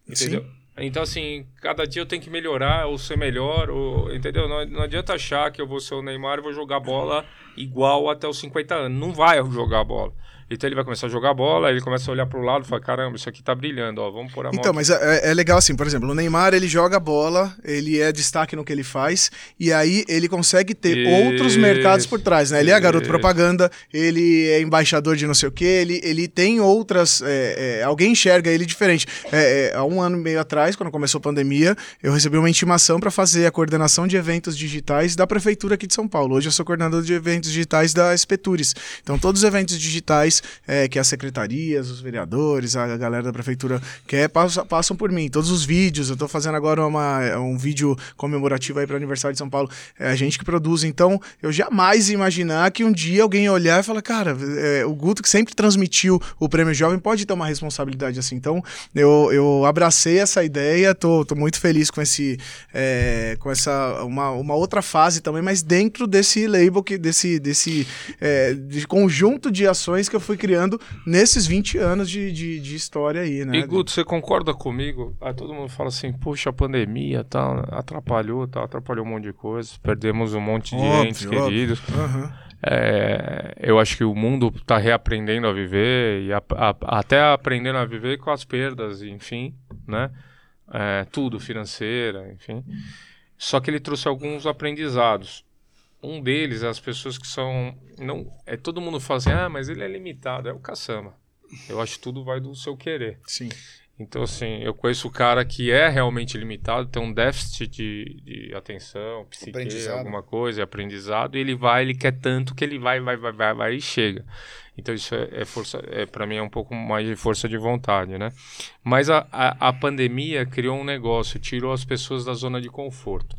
Entendeu? Então, assim, cada dia eu tenho que melhorar ou ser melhor, ou, entendeu? Não, não adianta achar que eu vou ser o Neymar e vou jogar bola igual até os 50 anos. Não vai jogar bola. Então ele vai começar a jogar bola, ele começa a olhar pro lado e fala, caramba, isso aqui tá brilhando, ó, vamos pôr a mão Então, aqui." mas é, é legal assim, por exemplo, o Neymar ele joga bola, ele é destaque no que ele faz, e aí ele consegue ter Isso, outros mercados por trás, né? Ele é garoto isso. propaganda, ele é embaixador de não sei o quê, ele, ele tem outras. é, é, alguém enxerga ele diferente. É, é, há um ano e meio atrás, quando começou a pandemia, eu recebi uma intimação para fazer a coordenação de eventos digitais da Prefeitura aqui de São Paulo. Hoje eu sou coordenador de eventos digitais da Espetures. Então, todos os eventos digitais é, que as secretarias, os vereadores, a galera da prefeitura quer, passam, passam por mim. Todos os vídeos, eu tô fazendo agora uma, um vídeo comemorativo aí para o aniversário de São Paulo, é a gente que produz. Então, eu jamais imaginar que um dia alguém olhar e falar, cara, é, o Guto que sempre transmitiu o Prêmio Jovem pode ter uma responsabilidade assim. Então, eu, eu abracei essa ideia, tô, tô muito feliz com esse, é, com essa, uma, uma outra fase também, mas dentro desse label, que, desse, desse é, de conjunto de ações que eu fui criando nesses 20 anos de, de, de história aí, né? E Guto, você concorda comigo? Aí todo mundo fala assim, puxa, a pandemia tá, atrapalhou, tá, atrapalhou um monte de coisas, perdemos um monte de Óbvio, entes óbvio. queridos. É, eu acho que o mundo está reaprendendo a viver e a- a- até aprendendo a viver com as perdas, enfim, né? É, tudo financeira, enfim. Só que ele trouxe alguns aprendizados. Um deles, as pessoas que são não é todo mundo fala assim, ah, mas ele é limitado, é o caçamba. Eu acho que tudo vai do seu querer. Sim. Então, assim, eu conheço o cara que é realmente limitado, tem um déficit de, de atenção, psique, alguma coisa, aprendizado, e ele vai, ele quer tanto que ele vai, vai, vai, vai, vai e chega. Então, isso é, é força, é, para mim é um pouco mais de força de vontade, né? Mas a, a, a pandemia criou um negócio, tirou as pessoas da zona de conforto.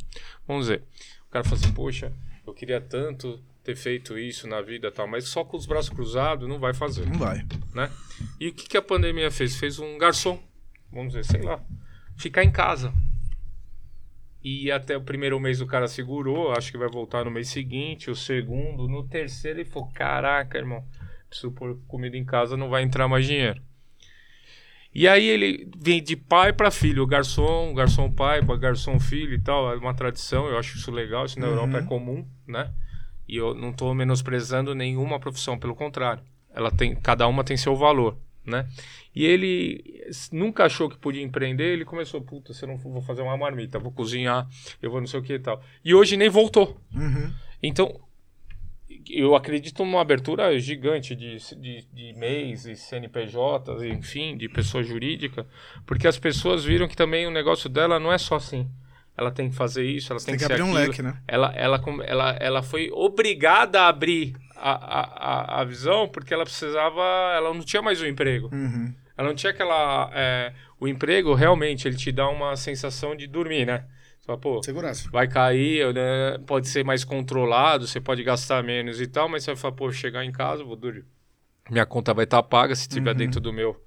Vamos dizer, o cara fala assim, poxa, eu queria tanto ter feito isso na vida tal, mas só com os braços cruzados não vai fazer Não vai. né? E o que, que a pandemia fez? Fez um garçom, vamos dizer, sei lá, ficar em casa. E até o primeiro mês o cara segurou, acho que vai voltar no mês seguinte, o segundo, no terceiro ele falou: Caraca, irmão, preciso pôr comida em casa, não vai entrar mais dinheiro. E aí ele vem de pai para filho, garçom, garçom pai, para garçom filho e tal, é uma tradição, eu acho isso legal, isso na Europa é comum, né? E eu não estou menosprezando nenhuma profissão, pelo contrário. Ela tem, cada uma tem seu valor, né? E ele nunca achou que podia empreender, ele começou, puta, se eu não vou fazer uma marmita, vou cozinhar, eu vou não sei o que e tal. E hoje nem voltou. Uhum. Então, eu acredito numa abertura gigante de, de, de MEIs e CNPJs, enfim, de pessoa jurídica, porque as pessoas viram que também o negócio dela não é só assim. Ela tem que fazer isso, ela tem, Tem que ser abrir um leque, né? Ela, ela, ela, ela foi obrigada a abrir a, a, a, visão porque ela precisava, ela não tinha mais o emprego. Uhum. Ela não tinha aquela. é, o emprego realmente ele te dá uma sensação de dormir, né? Fala, pô, Segurança. vai cair, né? pode ser mais controlado, você pode gastar menos e tal, mas você vai falar, pô, chegar em casa, vou dormir. Minha conta vai estar paga se estiver dentro do meu,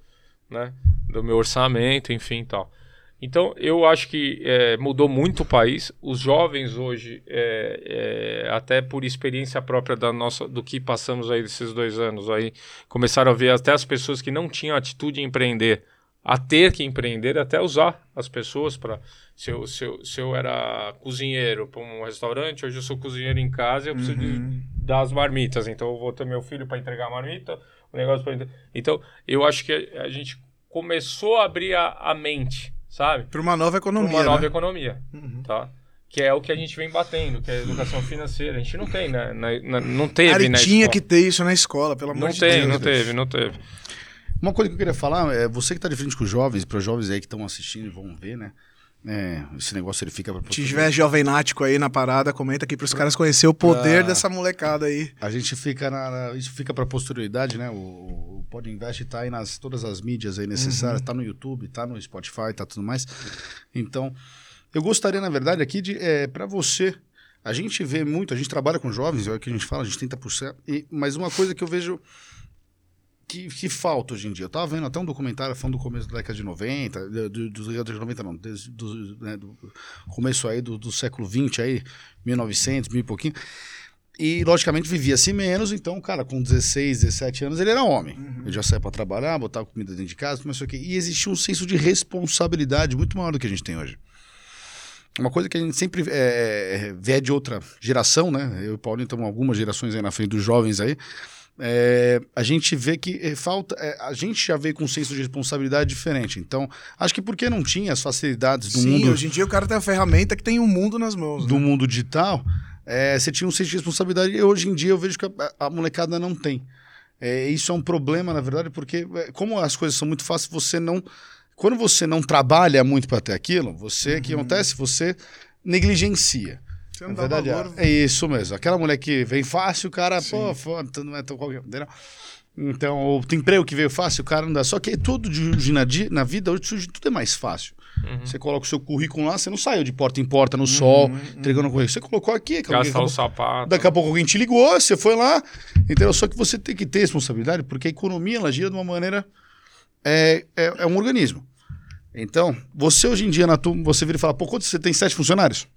né? Do meu orçamento, enfim, e tal. Então, eu acho que é, mudou muito o país. Os jovens hoje, é, é, até por experiência própria da nossa, do que passamos aí desses dois anos, aí começaram a ver até as pessoas que não tinham atitude em empreender, a ter que empreender, até usar as pessoas para. Se eu, se, eu, se eu era cozinheiro para um restaurante, hoje eu sou cozinheiro em casa e eu preciso de, dar as marmitas. Então, eu vou ter meu filho para entregar a marmita, o negócio para. Então, eu acho que a, a gente começou a abrir a, a mente, sabe? Para uma nova Pra economia. uma nova né? economia, tá? Que é o que a gente vem batendo, que é a educação financeira. A gente não tem, né? Na, na- não teve, Cara, né? tinha que ter isso na escola, pelo amor Não de tem, Deus. não teve, não teve. Uma coisa que eu queria falar é você que está de frente com os jovens, para os jovens aí que estão assistindo e vão ver, né? É, esse negócio ele fica para Se tiver jovenático aí na parada, comenta aqui pros caras conhecer o poder dessa molecada aí. A gente fica na, isso fica para posterioridade, né? O, o Pod Invest tá aí nas todas as mídias aí necessárias, tá no YouTube, tá no Spotify, tá tudo mais. Então, eu gostaria na verdade aqui de é, para você a gente vê muito, a gente trabalha com jovens, é o que a gente fala, a gente tenta por e mas uma coisa que eu vejo que, que falta hoje em dia. Eu tava vendo até um documentário falando do começo da década de 90, do, do, dos de 90 não, desde do, né, do começo aí do, do século 20 aí, 1900, mil e pouquinho. E, logicamente, vivia-se menos, então, cara, com 16, 17 anos, ele era homem. Ele já saía para trabalhar, botava comida dentro de casa, mas o quê. E existia um senso de responsabilidade muito maior do que a gente tem hoje. Uma coisa que a gente sempre é, vê de outra geração, né? Eu e o Paulinho estamos algumas gerações aí na frente dos jovens aí. É, a gente vê que é, falta. é, a gente já veio com um senso de responsabilidade diferente. Então, acho que porque não tinha as facilidades do Sim, mundo hoje em dia o cara tem uma ferramenta que tem um mundo nas mãos. do né? mundo digital, é, você tinha um senso de responsabilidade e hoje em dia eu vejo que a, a molecada não tem. É, isso é um problema, na verdade, porque é, como as coisas são muito fáceis, você não. Quando você não trabalha muito para ter aquilo, você, o que acontece? Você negligencia. Você não Na dá verdade, valor. é isso mesmo. Aquela mulher que vem fácil, o cara, pô, foda, não é tão qualquer. Entendeu? Então, tem emprego que veio fácil, o cara não dá. Só que tudo de, na, na vida, hoje tudo é mais fácil. Uhum. Você coloca o seu currículo lá, você não saiu de porta em porta no sol, Uhum, entregando o currículo. Você colocou aqui, Gastar o sapato. Daqui a pouco alguém te ligou, você foi lá, entendeu? Só que você tem que ter responsabilidade, porque a economia ela gira de uma maneira. É, é, é um organismo. Então, você hoje em dia, na tua, você vira e fala, pô, quanto você tem sete funcionários?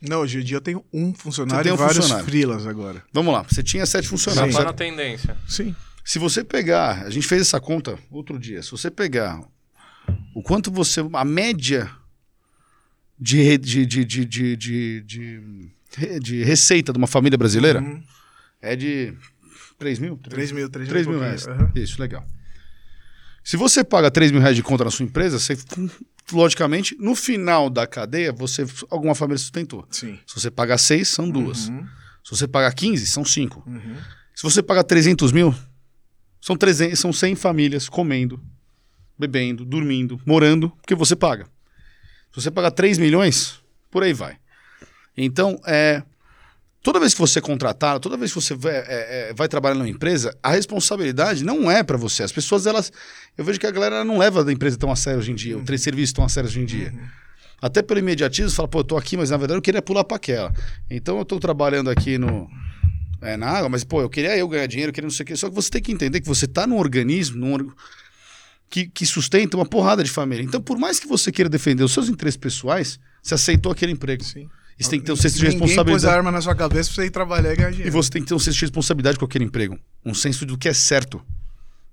Não, hoje em dia eu tenho um funcionário tem um e vários funcionário. freelas agora. Vamos lá, você tinha sete funcionários. tá certo? na tendência. Sim. Se você pegar, a gente fez essa conta outro dia, se você pegar o quanto você. A média de, de, de, de, de, de, de- de receita de uma família brasileira Uhum. é de 3 mil? 3 mil, 3 mil. 3 e mil pouquinho. reais. Aham. Isso, legal. Se você paga 3 mil reais de conta na sua empresa, você, logicamente, no final da cadeia, você alguma família sustentou. Sim. Se você paga 6, são duas. Uhum. Se você paga 15, são 5. Uhum. Se você paga 300 mil, são, 300, são 100 famílias comendo, bebendo, dormindo, morando, porque você paga. Se você paga 3 milhões, por aí vai. Então, é, toda vez que você é contratado, toda vez que você vai, é, é, vai trabalhar numa empresa, a responsabilidade não é para você. As pessoas, elas. Eu vejo que a galera não leva a empresa tão a sério hoje em dia, o três serviços tão a sério hoje em dia. Até pelo imediatismo, fala, pô, eu tô aqui, mas na verdade eu queria pular para aquela. Então eu tô trabalhando aqui no. É, na água, mas, pô, eu queria eu ganhar dinheiro, eu queria não sei o quê. Só que você tem que entender que você tá num organismo, num or- que, que sustenta uma porrada de família. Então, por mais que você queira defender os seus interesses pessoais, você aceitou aquele emprego. Sim. E você tem que ter um senso de Ninguém pôs a responsabilidade. arma na sua cabeça pra você ir trabalhar e ganhar E dinheiro. você tem que ter um senso de responsabilidade com aquele emprego. Um senso do que é certo.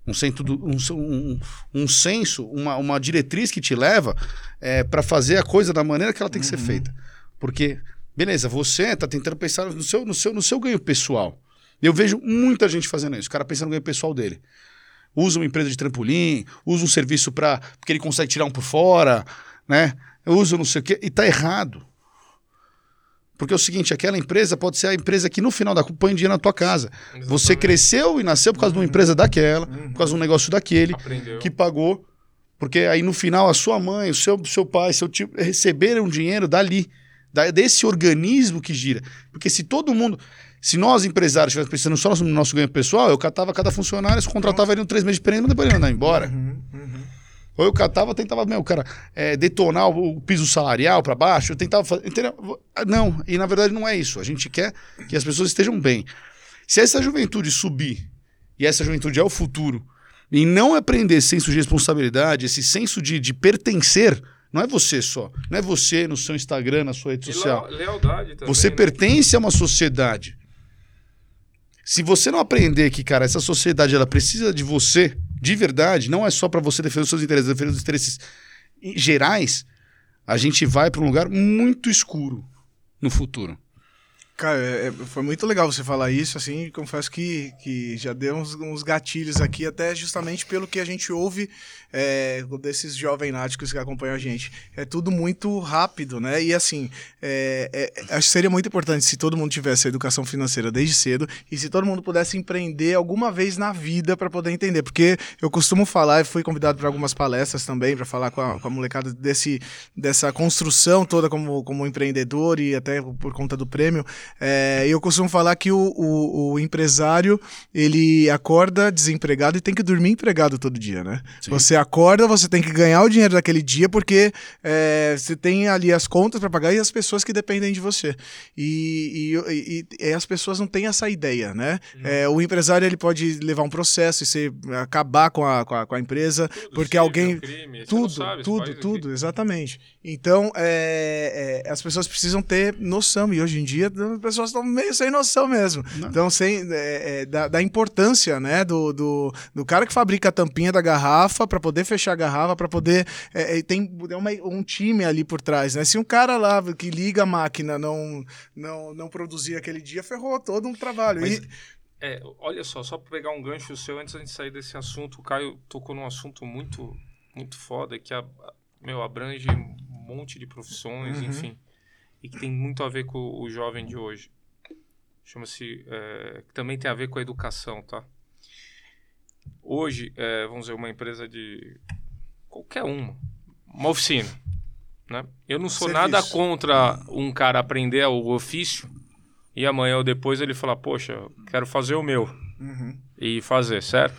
Um senso, do, um, um, um senso uma, uma diretriz que te leva é, para fazer a coisa da maneira que ela tem que ser feita. Porque, beleza, você tá tentando pensar no seu, no seu, no seu ganho pessoal. Eu vejo muita gente fazendo isso. O cara pensando no ganho pessoal dele. Usa uma empresa de trampolim, usa um serviço para porque ele consegue tirar um por fora, né? Usa não sei o quê. E tá errado. Porque é o seguinte, aquela empresa pode ser a empresa que no final da põe dinheiro na tua casa. Você Exatamente. cresceu e nasceu por causa de uma empresa daquela, por causa de um negócio daquele, Aprendeu. que pagou. Porque aí no final a sua mãe, o seu, seu pai, seu tio receberam dinheiro dali, da- desse organismo que gira. Porque se todo mundo. Se nós empresários estivéssemos pensando só no nosso ganho pessoal, eu catava cada funcionário, contratava ele em três meses de período, depois ele ia mandar embora. Uhum, uhum. Ou eu catava, tentava, meu, cara, é, detonar o, o piso salarial para baixo, eu tentava fazer. Entendeu? Não, e na verdade não é isso. A gente quer que as pessoas estejam bem. Se essa juventude subir, e essa juventude é o futuro, e não aprender esse senso de responsabilidade, esse senso de, de pertencer, não é você só. Não é você no seu Instagram, na sua rede social. lea- lealdade também. Você né? pertence a uma sociedade. Se você não aprender que, cara, essa sociedade ela precisa de você, de verdade, não é só para você defender os seus interesses, defender os interesses gerais, a gente vai para um lugar muito escuro no futuro. Cara, é- é- foi muito legal você falar isso, assim, confesso que, que já deu uns, uns gatilhos aqui, até justamente pelo que a gente ouve é, desses jovens náticos que acompanham a gente. É tudo muito rápido, né? E assim, é, é, acho que seria muito importante se todo mundo tivesse educação financeira desde cedo e se todo mundo pudesse empreender alguma vez na vida para poder entender. Porque eu costumo falar, e fui convidado para algumas palestras também, para falar com a, com a molecada desse, dessa construção toda como, como empreendedor e até por conta do prêmio. É, eu costumo falar que o, o, o empresário ele acorda desempregado e tem que dormir empregado todo dia, né? Você acorda, você tem que ganhar o dinheiro daquele dia porque é, você tem ali as contas para pagar e as pessoas que dependem de você. E, e- e- e as pessoas não têm essa ideia, né? É, o empresário ele pode levar um processo e ser, acabar com a, com a, com a empresa Tudo porque alguém crime, tudo, sabe, tudo, tudo, exatamente. Então, é, é, as pessoas precisam ter noção, e hoje em dia as pessoas estão meio sem noção mesmo. Não. Então, sem, é, é, da, da importância, né, do, do, do cara que fabrica a tampinha da garrafa para poder fechar a garrafa, para poder. é, é, tem uma- um time ali por trás, né? Se um cara lá que liga a máquina não, não, não produzir aquele dia, ferrou todo um trabalho. Mas- E- É, olha só, só para pegar um gancho seu antes da gente sair desse assunto, o Caio tocou num assunto muito, muito foda que a- meu, abrange monte de profissões, Uhum. enfim, e que tem muito a ver com o jovem de hoje. Chama-se, é, que também tem a ver com a educação, tá? Hoje, é, vamos dizer, uma empresa de qualquer uma, uma oficina, né? Eu não sou Serviço. nada contra um cara aprender o ofício e amanhã ou depois ele falar, poxa, quero fazer o meu Uhum. e fazer, certo?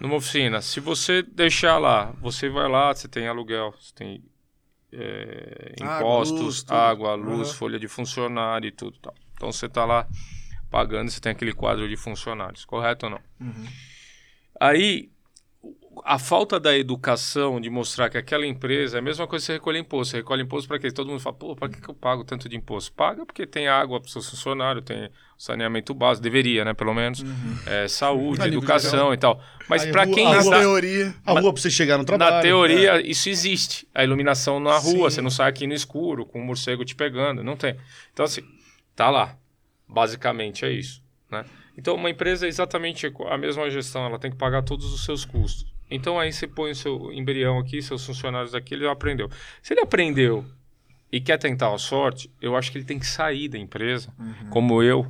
numa oficina, se você deixar lá, você vai lá, você tem aluguel, você tem é, Água, impostos, luz, tudo. água, luz, Aham. folha de funcionário e tudo. Tal. Então você está lá pagando, você tem aquele quadro de funcionários, correto ou não? Uhum. Aí, a falta da educação de mostrar que aquela empresa é a mesma coisa que você recolher imposto. Você recolhe imposto para quê? Todo mundo fala, pô, para que, que eu pago tanto de imposto? Paga porque tem água para os seus funcionários, tem saneamento básico, deveria, né, pelo menos. É, saúde, nível educação e tal. Mas para quem a Na rua- está- teoria. A rua pra você chegar no trabalho. na teoria, isso existe. A iluminação na rua, Sim. você não sai aqui no escuro, com um morcego te pegando, não tem. Então, assim, tá lá. Basicamente é isso. Né? Então, uma empresa é exatamente a mesma gestão, ela tem que pagar todos os seus custos. Então, aí você põe o seu embrião aqui, seus funcionários aqui, ele aprendeu. Se ele aprendeu e quer tentar a sorte, eu acho que ele tem que sair da empresa, como eu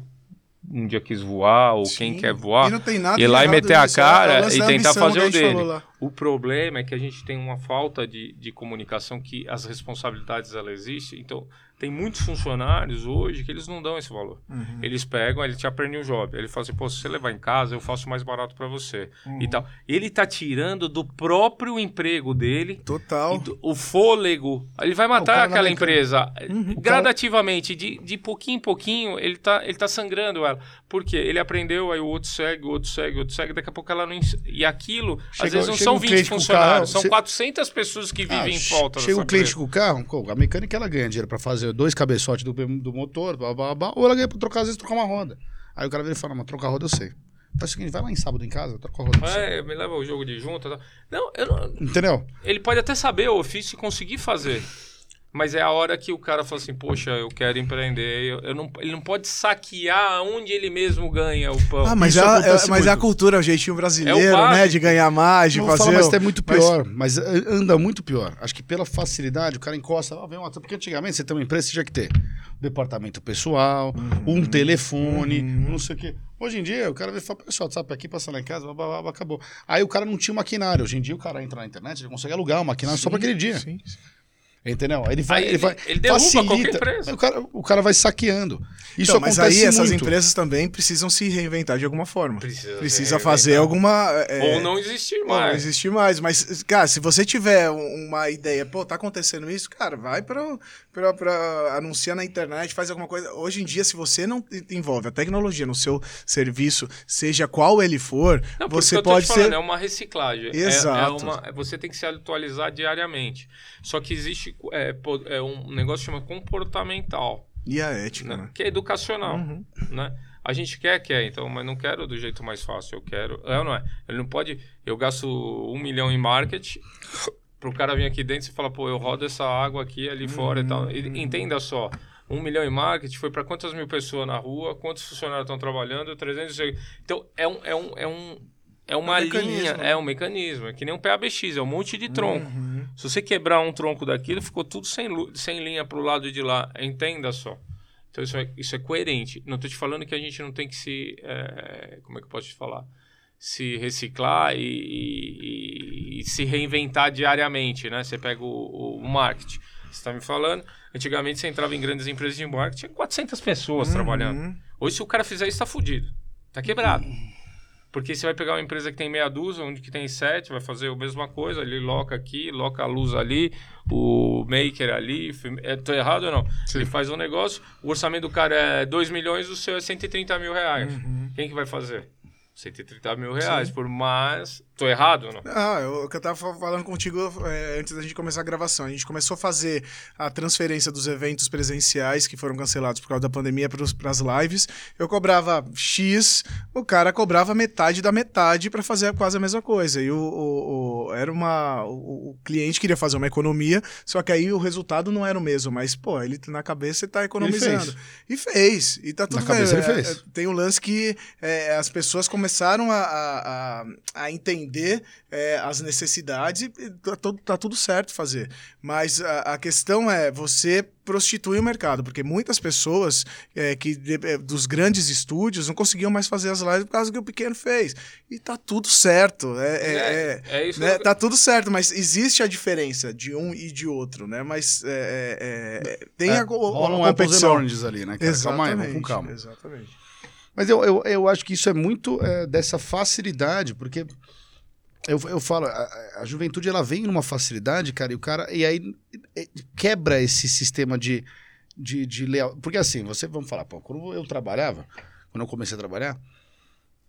um dia quis voar, ou quem Sim. quer voar, E ir lá e meter a cara e tentar fazer o dele. O problema é que a gente tem uma falta de, de comunicação que as responsabilidades ela existem. Então, tem muitos funcionários hoje que eles não dão esse valor. Uhum. Eles pegam, ele te aprende o job. Ele fala assim, pô, se você levar em casa, eu faço mais barato para você. Uhum. E tal. Ele tá tirando do próprio emprego dele Total. do- o fôlego. Ele vai matar aquela empresa. Uhum. Gradativamente, de, de pouquinho em pouquinho, ele tá, ele tá sangrando ela. Por quê? Ele aprendeu, aí o outro segue, o outro segue, o outro segue, daqui a pouco ela não. E aquilo, Chega- às vezes não são um 20 cliente com o funcionários, carro, são você- 400 pessoas que Ah, vivem em che- volta Chega o cliente empresa. com o carro, a mecânica ela ganha dinheiro pra fazer dois cabeçotes do, do motor, blá, blá, blá, ou ela ganha pra trocar, às vezes trocar uma roda. Aí o cara vira e fala, mas trocar a roda eu sei. Faz o seguinte, vai lá em sábado em casa, troca a roda. É, me leva o jogo de junta. Tal. Não, eu não, Entendeu? ele pode até saber o ofício e conseguir fazer. Mas é a hora que o cara fala assim, poxa, eu quero empreender. Eu, eu não, ele não pode saquear onde ele mesmo ganha o pão. Ah, mas, é, é- mas é a cultura, o jeitinho brasileiro, É o né? De ganhar mais, de Não fazer. falar, mas o- é muito mas- pior. Mas, eh, anda muito pior. Acho que pela facilidade, o cara encosta, ah, vem uma... porque antigamente você tem uma empresa, você tinha que ter departamento pessoal, Uhum. um telefone, não sei o quê. Hoje em dia, o cara vem e fala, pessoal, WhatsApp aqui, passa lá em casa, blá, blá, blá, blá, acabou. Aí o cara não tinha um maquinário. Hoje em dia, o cara entra na internet, ele consegue alugar um maquinário só para aquele dia. Sim, sim. Entendeu? Ele vai. Aí ele, ele- vai ele derruba qualquer empresa. O cara, o cara vai saqueando. Isso Então, mas aí essas muito. empresas também precisam se reinventar de alguma forma. Precisa Precisa fazer alguma. é, Ou não existir Ou não mais. existe mais. Mas, cara, se você tiver um- uma ideia, pô, tá acontecendo isso, cara, vai pra, pra, pra anunciar na internet, faz alguma coisa. Hoje em dia, se você não envolve a tecnologia no seu serviço, seja qual ele for, Não, você que eu tô pode te falando, ser. é uma reciclagem. É- É, Exato. uma, você tem que se atualizar diariamente. Só que existe é, é um negócio que chama comportamental, E a ética, né? né? que é educacional. Uhum. Né? A gente quer, quer, então, mas não quero do jeito mais fácil. Eu quero. É ou não é? Ele não pode. Eu gasto um milhão em marketing. Pro cara vir aqui dentro e falar, pô, eu rodo essa água aqui ali fora e tal. E- Entenda só. Um milhão em marketing foi para quantas mil pessoas na rua, quantos funcionários estão trabalhando, 300. e- Então, é um. É, um, é, um, é uma É um linha, mecanismo, né? é um mecanismo. É que nem um PABX, é um monte de tronco. Uhum. Se você quebrar um tronco daquilo, ficou tudo sem, sem linha pro lado de lá. Entenda só. Então isso é, isso é coerente. Não estou te falando que a gente não tem que se. eh, como é que eu posso te falar? Se reciclar e, e- e se reinventar diariamente, né? Você pega o, o marketing. Você está me falando, antigamente você entrava em grandes empresas de marketing, tinha 400 pessoas trabalhando. Uhum. Hoje, se o cara fizer isso, tá fudido. Tá quebrado. Porque você vai pegar uma empresa que tem meia dúzia, onde que tem sete, vai fazer a mesma coisa, ele loca aqui, loca a luz ali, o maker ali, é, tô errado ou não? Ele faz um negócio, o orçamento do cara é 2 milhões, o seu é 130 mil reais. Quem que vai fazer? 130 mil reais, por mais... Tô errado ou não? Ah, eu, o que eu tava fa- falando contigo é, antes da gente começar a gravação. A gente começou a fazer a transferência dos eventos presenciais que foram cancelados por causa da pandemia para as lives. Eu cobrava X, o cara cobrava metade da metade para fazer quase a mesma coisa. E o, o- o- era uma. O, o cliente queria fazer uma economia, só que aí o resultado não era o mesmo. Mas, pô, ele na cabeça ele tá economizando. E fez. E tá tudo Na cabeça bem. ele É, fez. é, tem o lance que é, as pessoas começaram a, a, a- a entender é, as necessidades e tá, tudo- tá tudo certo fazer. Mas a, a questão é você prostitui o mercado, porque muitas pessoas é, que de- é, dos grandes estúdios não conseguiam mais fazer as lives por causa que o pequeno fez. E tá tudo certo. É, é, é, é isso né? que- Tá tudo certo, mas existe a diferença de um e de outro, né? Mas é, é, é, tem É, a, rola a um apples oranges ali, né? Cara? Calma aí, vamos com calma. Exatamente. Mas eu, eu, eu acho que isso é muito é, dessa facilidade, porque eu, eu falo, a, a juventude ela vem numa facilidade, cara, e o cara. E aí quebra esse sistema de, de, de leal. Porque assim, você, vamos falar, pô, quando eu trabalhava, quando eu comecei a trabalhar,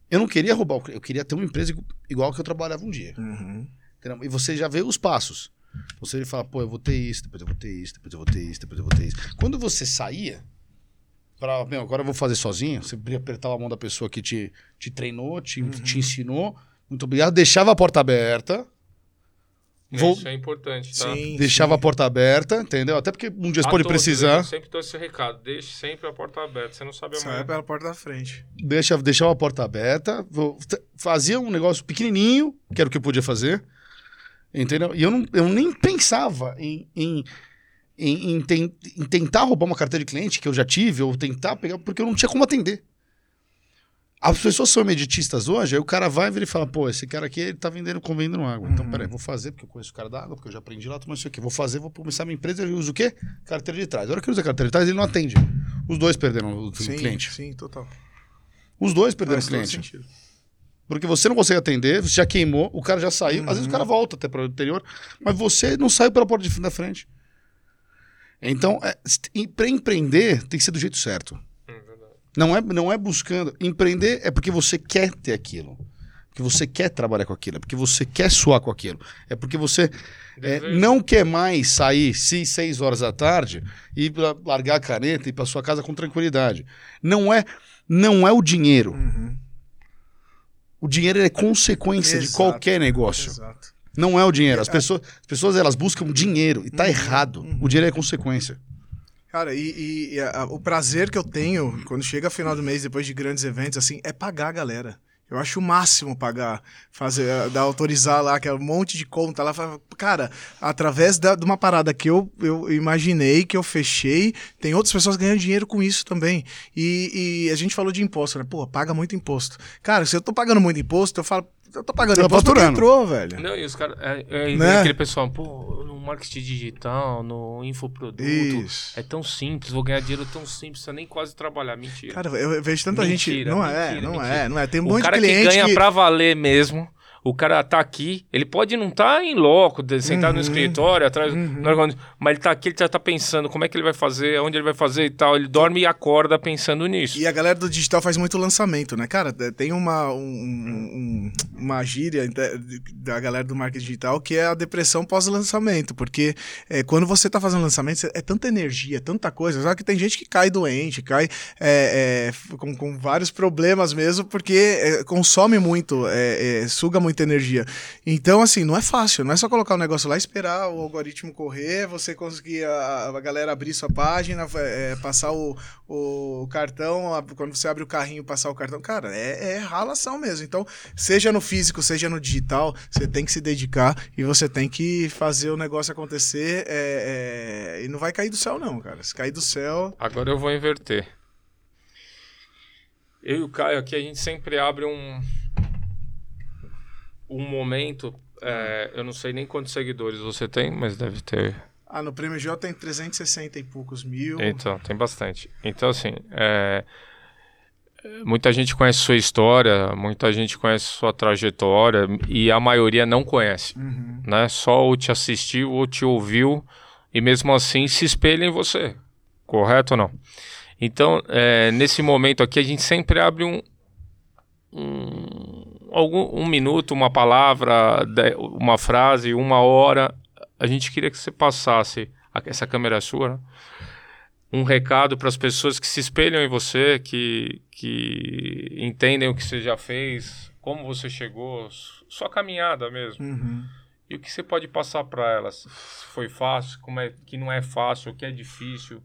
eu não queria roubar, eu queria ter uma empresa igu- igual que eu trabalhava um dia. Uhum. E você já vê os passos. Você fala, pô, eu vou ter isso, depois eu vou ter isso, depois eu vou ter isso, depois eu vou ter isso. Quando você saía, falava, meu, agora eu vou fazer sozinho, você apertava a mão da pessoa que te, te treinou, te, te ensinou, muito obrigado, deixava a porta aberta, Vou- Isso é importante, tá? Sim, deixava sim. a porta aberta, entendeu? Até porque um dia você A pode todos, precisar, Eu sempre dou esse recado. Deixe sempre a porta aberta. Você não sabe Sai amanhã. pela porta da frente. deixa, deixava a porta aberta, vou- fazia um negócio pequenininho, que era o que eu podia fazer, entendeu? E eu, não, eu nem pensava em, em, em, em ten- em tentar roubar uma carteira de cliente que eu já tive, ou tentar pegar, porque eu não tinha como atender. As pessoas são meditistas hoje, aí o cara vai e fala, pô, esse cara aqui ele tá vendendo vendendo água. Então, Uhum. peraí, vou fazer, porque eu conheço o cara da água, porque eu já aprendi lá, mas isso aqui. Vou fazer, vou começar minha empresa, ele usa o quê? Carteira de trás. A hora que ele usa a carteira de trás, ele não atende. Os dois perderam o Sim, cliente. sim, total. Os dois perderam o cliente. sentido. Porque você não consegue atender, você já queimou, o cara já saiu, às vezes o cara volta até para o interior, mas você não saiu pela porta de da frente. Então, é, para empreender, tem que ser do jeito certo. Não é, não é buscando. Empreender é porque você quer ter aquilo. Porque você quer trabalhar com aquilo. É porque você quer suar com aquilo. É porque você é, não quer mais sair se seis horas da tarde e pra largar a caneta e ir para sua casa com tranquilidade. Não é, não é o dinheiro. Uhum. O dinheiro é consequência de Exato. qualquer negócio. Exato. Não é o dinheiro. As pessoas, as pessoas elas buscam dinheiro e tá Uhum, errado. uhum. O dinheiro é consequência. Cara, e, e- a- o prazer que eu tenho quando chega final do mês, depois de grandes eventos, assim, é pagar a galera. Eu acho o máximo pagar, fazer, eh, dar, autorizar lá, que é um monte de conta lá. Cara, através da- de uma parada que eu, eu imaginei, que eu fechei, tem outras pessoas ganhando dinheiro com isso também. E, e a gente falou de imposto, né? Pô, paga muito imposto. Cara, se eu tô pagando muito imposto, eu falo, eu tô pagando Tá imposto porque entrou, velho. Não, e os caras. É, é, e Né? aquele pessoal, pô, no marketing digital, no infoproduto. Isso. É tão simples, vou ganhar dinheiro tão simples, precisa nem quase trabalhar. Mentira. Cara, eu vejo tanta gente. Mentira, Não é, mentira, não mentira. é, não é. Tem um o monte cara de cliente que ganha que- pra valer mesmo. O cara tá aqui, ele pode não estar tá em loco, de- sentado no Uhum. escritório, atrás, no ar-condicionado, mas ele tá aqui, ele já tá pensando como é que ele vai fazer, onde ele vai fazer e tal. Ele dorme e acorda pensando nisso. E a galera do digital faz muito lançamento, né? Cara, tem uma, um- um- uma gíria da- galera do marketing digital que é a depressão pós-lançamento. Porque é, quando você tá fazendo lançamento, é tanta energia, tanta coisa. Sabe que tem gente que cai doente, cai é, é, com, com vários problemas mesmo, porque é, consome muito, é, é, suga muita energia. Então, assim, não é fácil. Não é só colocar o negócio lá, esperar o algoritmo correr, você conseguir a, a galera abrir sua página, é, passar o, o cartão, a- quando você abre o carrinho, passar o cartão. Cara, é, é ralação mesmo. Então, seja no físico, seja no digital, você tem que se dedicar e você tem que fazer o negócio acontecer. é, é, e não vai cair do céu, não, cara. Se cair do céu. Agora eu vou inverter. Eu e o Caio aqui, a gente sempre abre um. Um momento. é, eu não sei nem quantos seguidores você tem, mas deve ter. Ah, no Prêmio J tem 360 e poucos mil. Então, tem bastante. Então, assim, é, muita gente conhece sua história, muita gente conhece sua trajetória e a maioria não conhece, Uhum. né? Só ou te assistiu ou te ouviu e mesmo assim se espelha em você, correto ou não? Então, é, nesse momento aqui, a gente sempre abre um, um, algum, um minuto, uma palavra, uma frase, uma hora. A gente queria que você passasse, essa câmera é sua, né? um recado para as pessoas que se espelham em você, que, que entendem o que você já fez, como você chegou, sua caminhada mesmo. Uhum. E o que você pode passar para elas? Se foi fácil, como é que não é fácil, o que é difícil.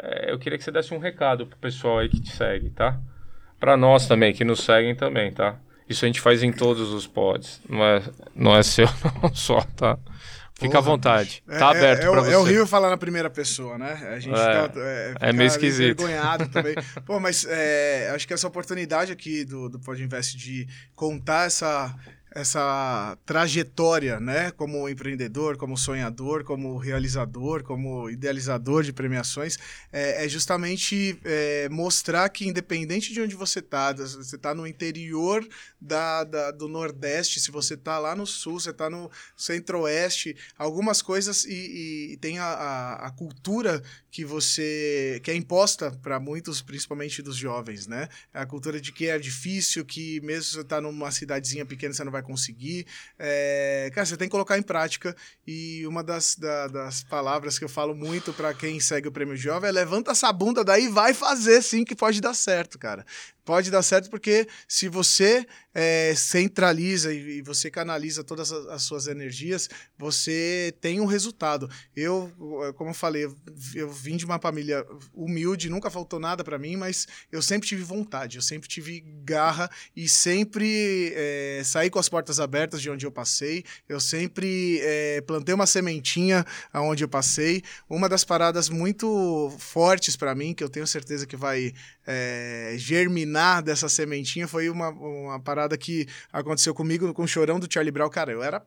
É, eu queria que você desse um recado pro pessoal aí que te segue, tá? Para nós também, que nos seguem também, tá? Isso a gente faz em todos os pods. Não é, não é seu não só, tá? Fica à Porra, vontade. É- Tá é- aberto é, para o- você. é horrível falar na primeira pessoa, né? A gente É, tá, é, é meio esquisito. envergonhado também. Pô, mas é, acho que essa oportunidade aqui do, do Pod Invest de contar essa, essa trajetória, né? Como empreendedor, como sonhador, como realizador, como idealizador de premiações, é, é justamente é, mostrar que independente de onde você está, você está no interior da, da- do Nordeste, se você está lá no Sul, você está no Centro-Oeste, algumas coisas e, e tem a, a, a cultura que você que é imposta para muitos, principalmente dos jovens, né? A cultura de que é difícil, que mesmo você tá numa cidadezinha pequena você não vai conseguir. É, cara, você tem que colocar em prática. E uma das, da- das palavras que eu falo muito para quem segue o Prêmio Jovem é levanta essa bunda daí vai fazer sim que pode dar certo, cara. Pode dar certo porque se você é, centraliza e, e você canaliza todas as, as suas energias, você tem um resultado. Eu, como eu falei, eu, eu vim de uma família humilde, nunca faltou nada para mim, mas eu sempre tive vontade, eu sempre tive garra e sempre é, saí com as portas abertas de onde eu passei. Eu sempre é, plantei uma sementinha aonde eu passei. Uma das paradas muito fortes para mim, que eu tenho certeza que vai é, germinar dessa sementinha, foi uma, uma parada que aconteceu comigo com o Chorão do Charlie Brown. Cara, eu era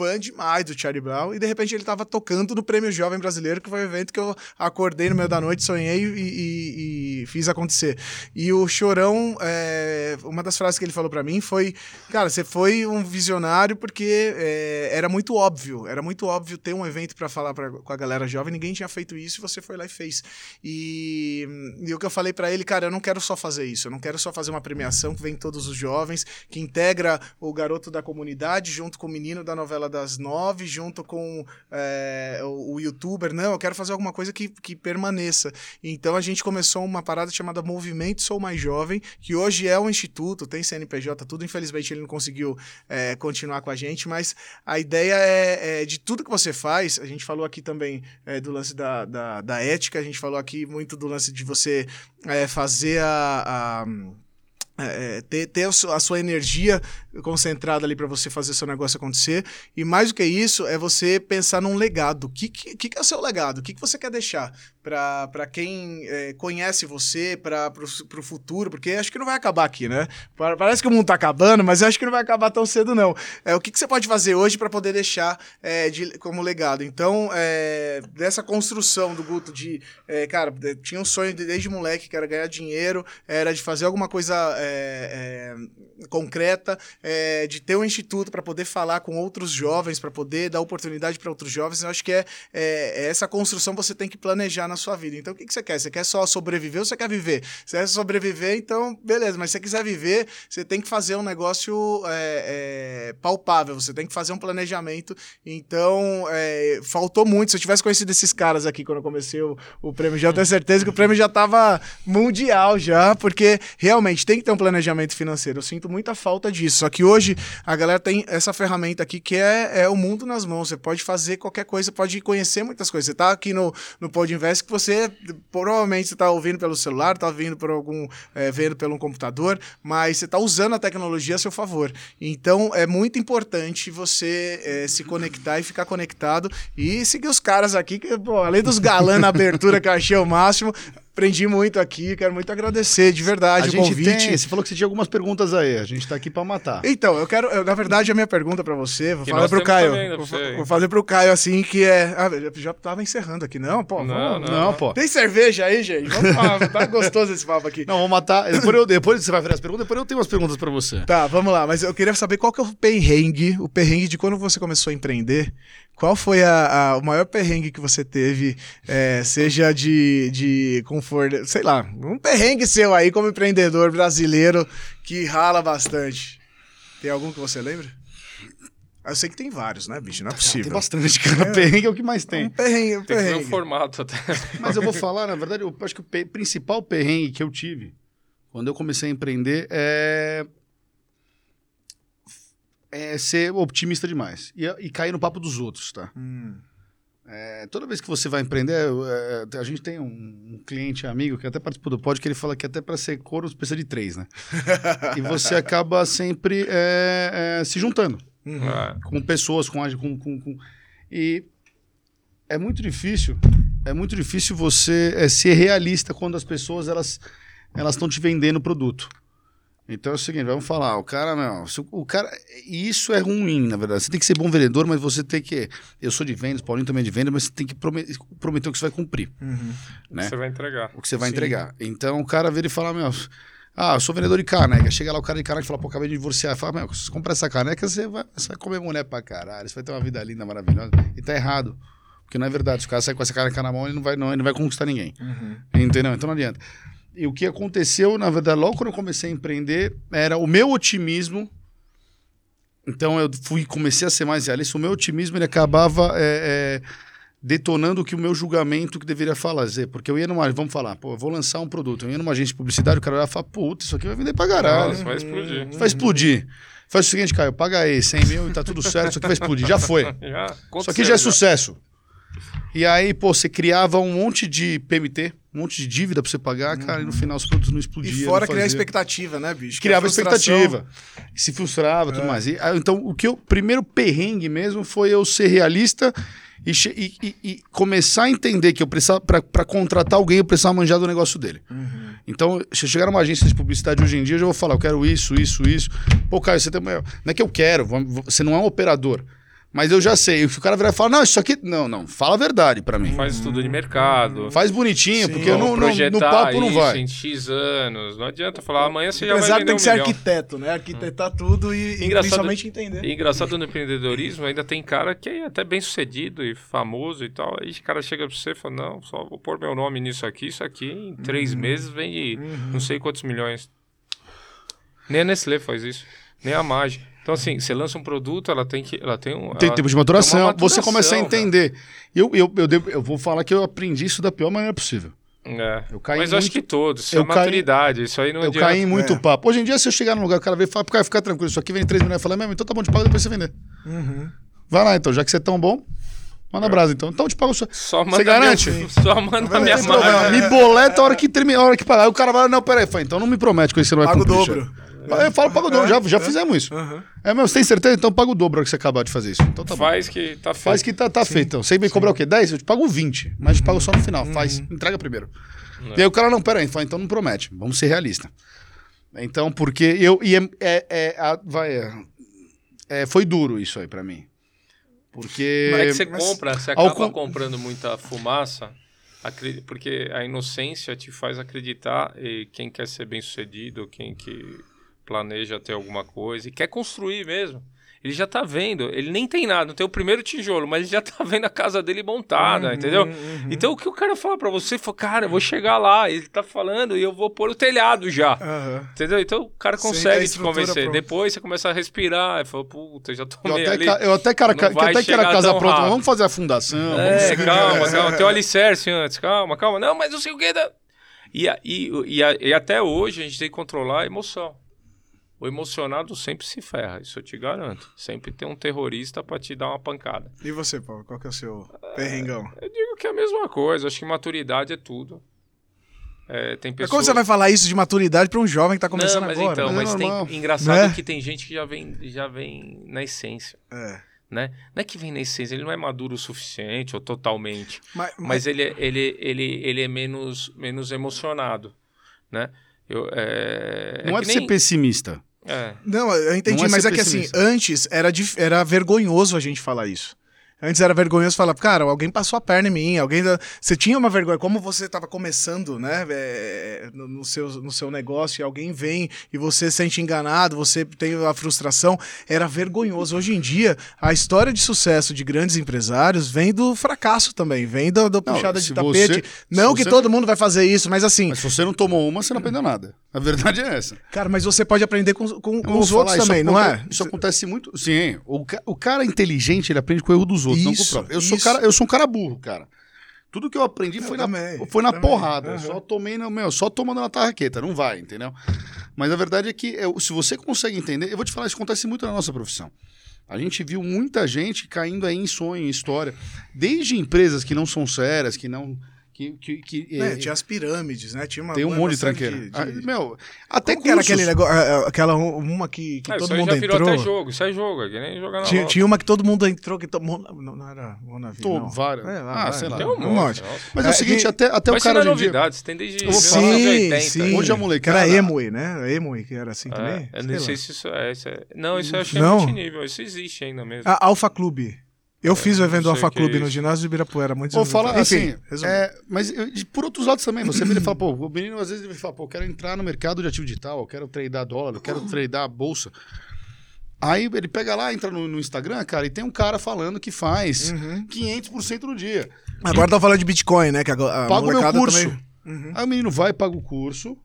fã demais do Charlie Brown e de repente ele tava tocando no Prêmio Jovem Brasileiro, que foi um evento que eu acordei no meio da noite, sonhei e, e- e fiz acontecer. E o Chorão, é, uma das frases que ele falou pra mim foi: Cara, você foi um visionário porque é, era muito óbvio, era muito óbvio ter um evento pra falar pra, com a galera jovem, ninguém tinha feito isso e você foi lá e fez. E, e o que eu falei pra ele, cara, eu não quero só fazer isso, eu não quero só fazer uma premiação que vem todos os jovens, que integra o garoto da comunidade junto com o menino da novela das nove, junto com é, o, o youtuber. Não, eu quero fazer alguma coisa que, que permaneça. Então a gente começou uma parada chamada Movimento Sou Mais Jovem, que hoje é um instituto, tem CNPJ, tudo. Infelizmente ele não conseguiu é, continuar com a gente, mas a ideia é, é de tudo que você faz. A gente falou aqui também é, do lance da, da, da ética, a gente falou aqui muito do lance de você fazer a- a é, ter, ter a su- a sua energia concentrada ali para você fazer seu negócio acontecer. E mais do que isso, é você pensar num legado. O que, que, que é o seu legado? O que, que você quer deixar para quem é, conhece você, para o futuro? Porque acho que não vai acabar aqui, né? Pa- Parece que o mundo tá acabando, mas acho que não vai acabar tão cedo, não. É, o que, que você pode fazer hoje para poder deixar é, de- como legado? Então, é, dessa construção do Guto de, é, cara, tinha um sonho de- desde moleque que era ganhar dinheiro, era de fazer alguma coisa é, é, concreta, é, de ter um instituto para poder falar com outros jovens, para poder dar oportunidade para outros jovens. Eu acho que é, é- é essa construção você tem que planejar na sua vida. Então, o que, que você quer? Você quer só sobreviver ou você quer viver? Se quer sobreviver, então, beleza. Mas se você quiser viver, você tem que fazer um negócio palpável. Você tem que fazer um planejamento. Então, faltou muito. Se eu tivesse conhecido esses caras aqui quando eu comecei o, o prêmio, já tenho certeza que o prêmio já estava mundial já, porque realmente tem que ter um planejamento financeiro. Eu sinto muita falta disso. Só que hoje a galera tem essa ferramenta aqui que é, é o mundo nas mãos. Você pode fazer qualquer coisa, pode conhecer muitas coisas. Você tá aqui no, no Pod Invest que você provavelmente você tá ouvindo pelo celular, tá ouvindo por algum, é, vendo pelo computador, mas você tá usando a tecnologia a seu favor. Então é muito importante você é, se conectar e ficar conectado e seguir os caras aqui, que, além dos galãs na abertura que eu achei o máximo, aprendi muito aqui, quero muito agradecer de verdade A o gente convite. tem, você falou que você tinha algumas perguntas aí, a gente tá aqui pra matar. Então, eu quero, eu, na verdade, a minha pergunta pra você, vou Que falar pro temos Caio. também, né, vou, vou fazer pro Caio assim, que é. Ah, eu já tava encerrando aqui, não? Pô, Não, vamos- Não, pô. Tem cerveja aí, gente? Vamos lá, tá gostoso esse papo aqui. Não, vou matar. Depois, eu, depois você vai fazer as perguntas, depois eu tenho umas perguntas pra você. Tá, vamos lá. Mas eu queria saber qual que é o perrengue, o perrengue de quando você começou a empreender. Qual foi a, a- o maior perrengue que você teve, é, seja de, de conforto, sei lá, um perrengue seu aí como empreendedor brasileiro que rala bastante. Tem algum que você lembra? Eu sei que tem vários, né, bicho? Não é Tem possível. bastante, cara. Perrengue é o que mais Um tem. perrengue, um Tem que ver o perrengue. formato até. Mas eu vou falar, na verdade, eu acho que o pe- principal perrengue que eu tive quando eu comecei a empreender é. É ser otimista demais. E, e cair no papo dos outros, tá? Hum. É, toda vez que você vai empreender, é, a gente tem um, um cliente amigo que até participou do pod que ele fala que até para ser couro você precisa de três, né? e você acaba sempre é, é, se juntando Uhum. É. com pessoas, com, com, com, com- e é muito difícil, é muito difícil você é, ser realista quando as pessoas elas elas estão te vendendo produto. Então é o seguinte, vamos falar, o cara, meu, se o- o cara, e isso é ruim, na verdade. Você tem que ser bom vendedor, mas você tem que, eu sou de vendas, Paulinho também é de vendas, mas você tem que prome- prometer o que você vai cumprir, né? Você vai entregar. O que você vai Sim. entregar. Então o cara vira e fala, meu, ah, eu sou vendedor de caneca. Chega lá o cara de caneca e fala, pô, acabei de divorciar. Fala, meu, se você comprar essa caneca, você vai, você vai comer mulher pra caralho, você vai ter uma vida linda, maravilhosa. E tá errado. Porque não é verdade. Se o cara sair com essa caneca na mão, ele não vai, não, ele não vai conquistar ninguém. Entendeu? Então não adianta. E o que aconteceu, na verdade, logo quando eu comecei a empreender, era o meu otimismo. Então eu fui comecei a ser mais realista. O meu otimismo ele acabava é, é, detonando o que o meu julgamento que deveria fazer. Porque eu ia numa. Vamos falar, pô, eu vou lançar um produto. Eu ia numa agência de publicidade, o cara ia falar, puta, isso aqui vai vender pra caralho. Nossa, vai explodir. Vai explodir. Faz o seguinte, Caio, paga aí 100 mil e tá tudo certo, isso aqui vai explodir. Já foi. Já, Isso aqui já é sucesso. E aí, pô, você criava um monte de PMT, um monte de dívida pra você pagar, cara, e no final os produtos não explodiam. E fora criar expectativa, né, bicho? Criava frustração- expectativa. Se frustrava e tudo mais. E, ah, então, o que eu. Primeiro perrengue mesmo foi eu ser realista e, e- e- começar a entender que eu precisava. Pra contratar alguém, eu precisava manjar do negócio dele. Então, se eu chegar numa agência de publicidade hoje em dia, eu já vou falar, eu quero isso, isso, isso. Pô, Caio, você tem. Não é que eu quero, você não é um operador. Mas eu já sei. Se o cara virar e falar, não, isso aqui. Não, não, fala a verdade pra mim. Faz estudo de mercado. Faz bonitinho, Sim. porque não, não, no projetar papo não isso vai. em X anos. Não adianta falar amanhã você O já vai vender tem um que ser milhão. arquiteto, né? Arquitetar tudo e, e Engraçado- principalmente entender. E engraçado no empreendedorismo, ainda tem cara que é até bem sucedido e famoso e tal. Aí o cara chega pra você e fala, não, só vou pôr meu nome nisso aqui, isso aqui em três Uhum. meses vende não sei quantos milhões. Nem a Nestlé faz isso, nem a Mage. Então, assim, você lança um produto, ela tem que. Ela tem um. Tem ela tempo de maturação, tem uma você começa a maturação, entender. Eu, eu, eu, devo- eu vou falar que eu aprendi isso da pior maneira possível. É. Eu caí Mas eu acho muito- que todos. Isso eu é caí- maturidade. Isso aí não eu adianta. caí em muito É. papo. Hoje em dia, se eu chegar num lugar, o cara vem e fala, cara, fica tranquilo, isso aqui vem 3 milhões, eu falo, mesmo, então tá bom, te pago depois você vender. Uhum. Vai lá então, já que você é tão bom, manda brasa então. Então eu te pago só. Só manda Você garante? Minha, só manda a minha problema, marca. Me boleta a hora que terminar, a hora que pagar. Aí o cara vai, não, peraí, fala, então não me promete com isso que você não vai Paga o dobro. Eu falo, paga o dobro, já, já fizemos isso. É, meu, você tem certeza? Então paga o dobro que você acabar de fazer isso. Então tá bom. Faz que tá feito. Faz que tá, tá feito. Então. Você vem cobrar o quê? 10? Eu te pago 20, mas te pago só no final. Faz, entrega primeiro. E aí o cara, não, pera aí, fala, então não promete. Vamos ser realistas. Então, porque eu. E é, é- é- a- vai, é, é, foi duro isso aí pra mim. Porque. Mas é que você mas- compra, você ao acaba com- comprando muita fumaça, porque a inocência te faz acreditar e quem quer ser bem sucedido, quem que planeja ter alguma coisa e quer construir mesmo. Ele já tá vendo, ele nem tem nada, não tem o primeiro tijolo, mas ele já tá vendo a casa dele montada, Uhum, entendeu? Então o que o cara fala pra você, fala, cara, eu vou chegar lá, ele tá falando e eu vou pôr o telhado já. Aham. Entendeu? Então o cara consegue te convencer. pronta. Depois você começa a respirar, e fala, puta, já Eu tomei até, ali. ca- eu até, cara, que até quero a chegar casa pronta, vamos fazer a fundação. É, vamos... calma, calma. Tem o alicerce antes. Calma, calma. Não, mas não sei o que. Da... E, e, e, e até hoje a gente tem que controlar a emoção. O emocionado sempre se ferra, isso eu te garanto. Sempre tem um terrorista pra te dar uma pancada. E você, Paulo? Qual que é o seu perrengão? Eu digo que é a mesma coisa. Acho que maturidade é tudo. É, tem Mas pessoas... como você vai falar isso de maturidade pra um jovem que tá começando não, mas agora? então, Mas é mas tem normal. engraçado Né? que tem gente que já vem, já vem na essência, É. né? Não é que vem na essência, ele não é maduro o suficiente ou totalmente. Mas, mas ele, é- ele, ele, ele é menos, menos emocionado, né? Eu, é, Não é, pra ser nem- pessimista. É. Não, eu entendi, Não é mas é que assim, antes era, era vergonhoso a gente falar isso. Antes era vergonhoso falar, cara, alguém passou a perna em mim, alguém. da- Você tinha uma vergonha, como você estava começando, né, é, no, no seu, no seu negócio, e alguém vem e você se sente enganado, você tem a frustração, era vergonhoso. Hoje em dia, a história de sucesso de grandes empresários vem do fracasso também, vem Não, puxada de tapete. você- não que você- todo mundo vai fazer isso, mas assim, Mas se você não tomou uma, você não aprendeu nada. A verdade é essa. cara, mas você pode aprender com, com, com os outros falar, também, não é? Isso acontece muito. Sim, o, o cara inteligente, ele aprende com o erro dos outros, não com o Isso, próprio. Eu sou, isso. cara, eu sou um cara burro, cara. Tudo que eu aprendi foi, na, também, foi na também. porrada. Eu Aham. só tomei, no, meu, só tomando na tarraqueta. Não vai, entendeu? Mas a verdade é que eu- se você consegue entender, eu vou te falar, isso acontece muito na nossa profissão. A gente viu muita gente caindo aí em sonho, em história. Desde empresas que não são sérias, que não. Que Que, que, É, é, tinha as pirâmides, né? Tinha uma, tem um monte de tranqueira. de- Ah, meu, até Como que era aquele negócio, ah, ah, aquela uma que, que Ah, todo isso aí mundo já virou entrou? até jogo. Isso é jogo, é que nem jogar na Tinha, tinha uma que todo mundo entrou, que todo mundo... Não, não era não. várias. É, Ah, vai, sei lá. Tem um um monte. Mas é, É, o seguinte, que- até, até o Mas cara é dia... novidade, tem desde Eu vou falar- 1980. Sim, sim. Hoje a molecada- Era Emui, né? Emui, que era assim também? É, eu não lá. sei se isso é, é- Não, isso eu é Não? multinível. Isso existe ainda mesmo. A Alfa Clube. Eu fiz o evento do Alfa que é Clube no ginásio de Ibirapuera, anos falar atrás. assim, Enfim, é, mas eu- de- por outros lados também, você vira e fala, pô, o menino às vezes ele fala, pô, eu quero entrar no mercado de ativo digital, eu quero tradar dólar, eu quero tradar bolsa. Aí ele pega lá, entra no, no Instagram, cara, e tem um cara falando que faz Uhum. 500% no dia. Agora tá falando de Bitcoin, né? Que a, a Paga o meu curso. também- Uhum. Aí o menino vai, paga o curso,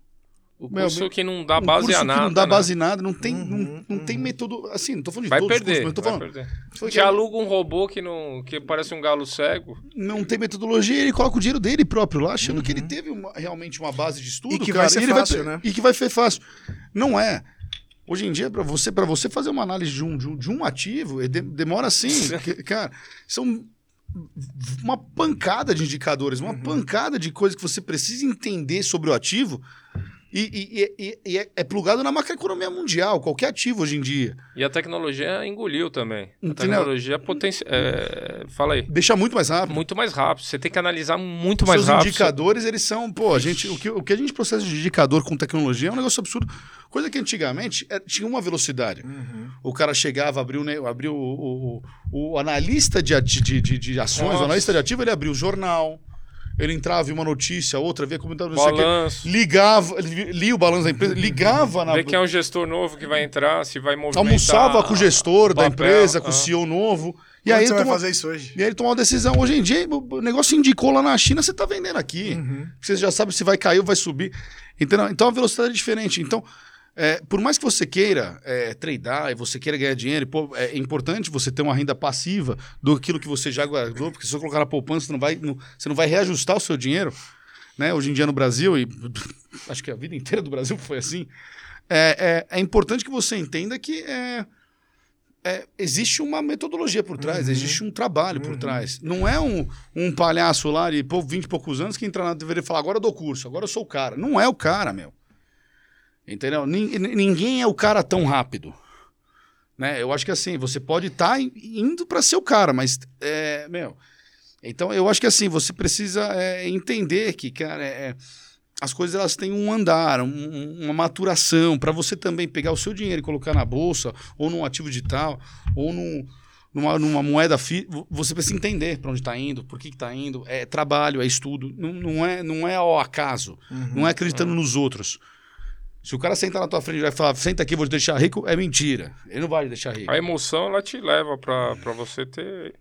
O curso meu- que não dá um base curso a nada. que não dá né? base em nada, não tem, Uhum, não, não tem método, assim, não tô falando de Vai todos os perder. cursos, mas tô vai falando, perder. Te que- aluga um robô que, não, que parece um galo cego. não tem metodologia, ele coloca o dinheiro dele próprio lá, achando que ele teve uma- realmente uma base de estudo, Uhum. E que cara, vai ser ele fácil, pe- né? E que vai ser fácil. Não é. Hoje em dia, para você, pra você fazer uma análise de um, de um, de um ativo, eh, de- demora assim, que- cara, são uma pancada de indicadores, Uhum. uma pancada de coisas que você precisa entender sobre o ativo e, e- e- e é, é plugado na macroeconomia mundial, qualquer ativo hoje em dia. E a tecnologia engoliu também. A Entendeu? tecnologia potencia... é, Fala aí. Deixa muito mais rápido. Muito mais rápido. Você tem que analisar muito Os mais seus rápido. indicadores, eles são, pô, a gente, o, que, o que a gente processa de indicador com tecnologia é um negócio absurdo. Coisa que antigamente é, tinha uma velocidade. Uhum. O cara chegava, abriu, né, abriu o, o, o analista de, de, de, de ações, Nossa. o analista de ativo, ele abriu o jornal, ele entrava, via uma notícia, outra, via comentário, não sei o quê. Balanço. ligava, lia o balanço da empresa, ligava na. Ver quem é um gestor novo que vai entrar, se vai movimentar... Almoçava com o gestor da papel, empresa, com ah. o CEO novo. E Quando aí, você ele vai tomou, fazer isso hoje? e aí ele tomou uma decisão. Hoje em dia, o negócio indicou lá na China, você está vendendo aqui. Uhum. Você já sabe se vai cair ou vai subir. Entendeu? Então a velocidade é diferente. Então, é, por mais que você queira é, tradar e você queira ganhar dinheiro, pô, é importante você ter uma renda passiva do aquilo que você já guardou, porque se você colocar na poupança, você não vai, não- você não vai reajustar o seu dinheiro. Né? Hoje em dia no Brasil, e acho que a vida inteira do Brasil foi assim, é, é, é importante que você entenda que é, é, existe uma metodologia por trás, existe um trabalho por trás. Não é um, um palhaço lá de pô, 20 e poucos anos que entra na TV e fala, agora eu dou curso, agora eu sou o cara. Não é o cara, meu. Entendeu? Nin- Ninguém é o cara tão rápido. Né? Eu acho que assim, você pode estar indo para ser o cara, mas, é, meu... Então, eu acho que assim, você precisa é, entender que, cara, é, é, as coisas elas têm um andar, um- uma maturação, para você também pegar o seu dinheiro e colocar na bolsa, ou num ativo digital, ou num, numa, numa moeda fi, você precisa entender para onde está indo, por que está indo. É trabalho, é estudo, não, não, é, não é ao acaso, não é acreditando nos outros. Se o cara sentar na tua frente e vai falar, senta aqui, vou te deixar rico, é mentira. Ele não vai te deixar rico. A emoção, ela te leva pra, pra você ter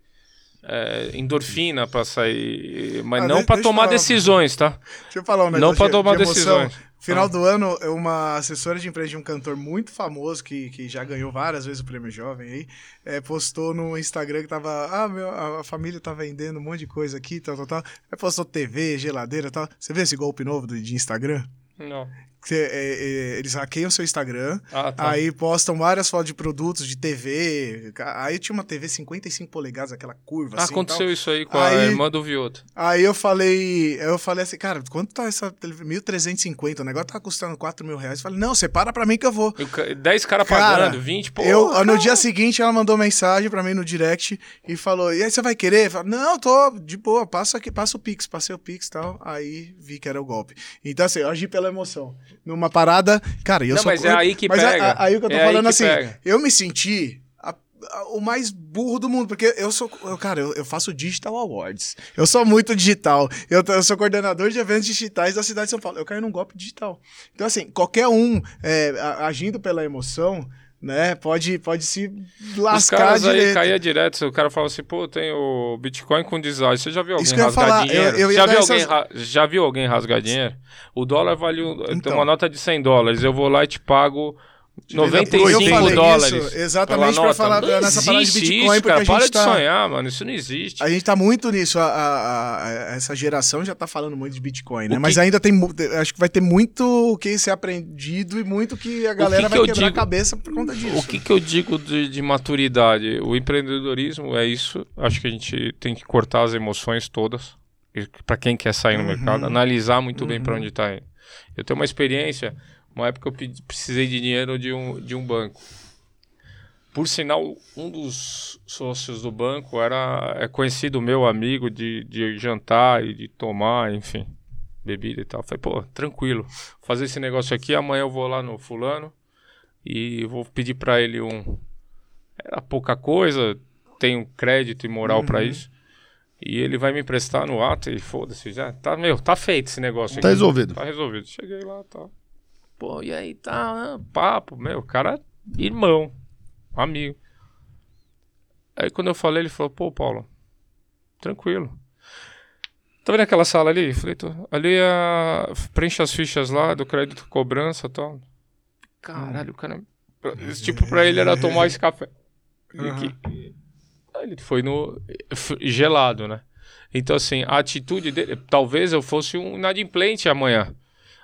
é, endorfina pra sair, mas Ah, não eu tomar falar. decisões, tá? Deixa eu falar um negócio Não pra de- tomar de decisões. Final Ah. do ano, uma assessora de imprensa de um cantor muito famoso, que, que já ganhou várias vezes o prêmio jovem aí, é, postou no Instagram que tava. Ah, meu, a, a família tá vendendo um monte de coisa aqui, tal, tal, tal. Aí postou TV, geladeira e tal. Você vê esse golpe novo de Instagram? Não. É, é, eles hackeiam seu Instagram, Ah, tá. aí postam várias fotos de produtos de TV. Aí tinha uma TV 55 polegadas, aquela curva Ah, assim. aconteceu tal. isso aí com a Aí- irmã do Vioto. Aí eu falei, eu falei assim, cara, quanto tá essa televisão? 1.350, o negócio tá custando 4 mil reais. Eu falei, não, separa pra mim que eu vou. E ca- 10 caras Cara, pagando, 20, pô. eu, cara. no dia seguinte, ela mandou mensagem pra mim no direct e falou: E aí, você vai querer? Eu falei, não, tô de boa, passa aqui, passa o Pix, passei o Pix e tal. Aí vi que era o golpe. Então, assim, eu agi pela emoção. Numa parada, cara, eu Não, sou. mas é aí que mas a- pega. a- aí o que eu tô É falando assim, pega. eu me senti. O mais burro do mundo, porque eu sou, eu, cara, eu, eu faço Digital Awards. Eu sou muito digital. Eu, eu sou coordenador de eventos digitais da cidade de São Paulo. Eu caio num golpe digital. Então, assim, qualquer um é, agindo pela emoção, né, pode, pode se Os lascar caras aí direito. caía direto. O cara fala assim, pô, tem o Bitcoin com design. Você já viu alguém rasgar falar, dinheiro? eu- eu já, viu essas- alguém ra- já viu alguém rasgar dinheiro? O dólar vale. um- Então. uma nota de 100 dólares. Eu vou lá e te pago 95 eu falei dólares. isso exatamente nota. falar Não nessa parada de Bitcoin, isso, porque cara. a gente Para tá- de sonhar, mano. Isso não existe. A gente tá muito nisso, a, a- a- essa geração já tá falando muito de Bitcoin, né? O Mas que- ainda tem, acho que vai ter muito o que ser aprendido e muito que a galera que vai quebrar digo- a cabeça por conta disso. O que, que eu digo de, de maturidade? O empreendedorismo é isso. Acho que a gente tem que cortar as emoções todas. para quem quer sair no Uhum. mercado, analisar muito bem para onde está indo. Eu tenho uma experiência, uma época eu precisei de dinheiro de um, de um banco. Por sinal, um dos sócios do banco era é conhecido meu amigo de, de jantar e de tomar, enfim, bebida e tal. Falei, pô, tranquilo, vou fazer esse negócio aqui, amanhã eu vou lá no fulano e vou pedir para ele um. Era pouca coisa, tenho crédito e moral pra isso. E ele vai me emprestar no ato e foda-se, já tá, meu, tá feito esse negócio Tá aqui. resolvido. Tá resolvido. Cheguei lá, tá. Pô, e aí, tá, ah, papo, meu, cara, irmão, amigo. Aí quando eu falei, ele falou, pô, Paulo, tranquilo. Tá vendo aquela sala ali? Eu Falei, tô. Ali é a... preenche as fichas lá do crédito cobrança e tal. Caralho, o cara. Esse tipo pra ele era tomar esse café. Aí Ele foi no. gelado, né? Então, assim, a atitude dele. Talvez eu fosse um inadimplente amanhã.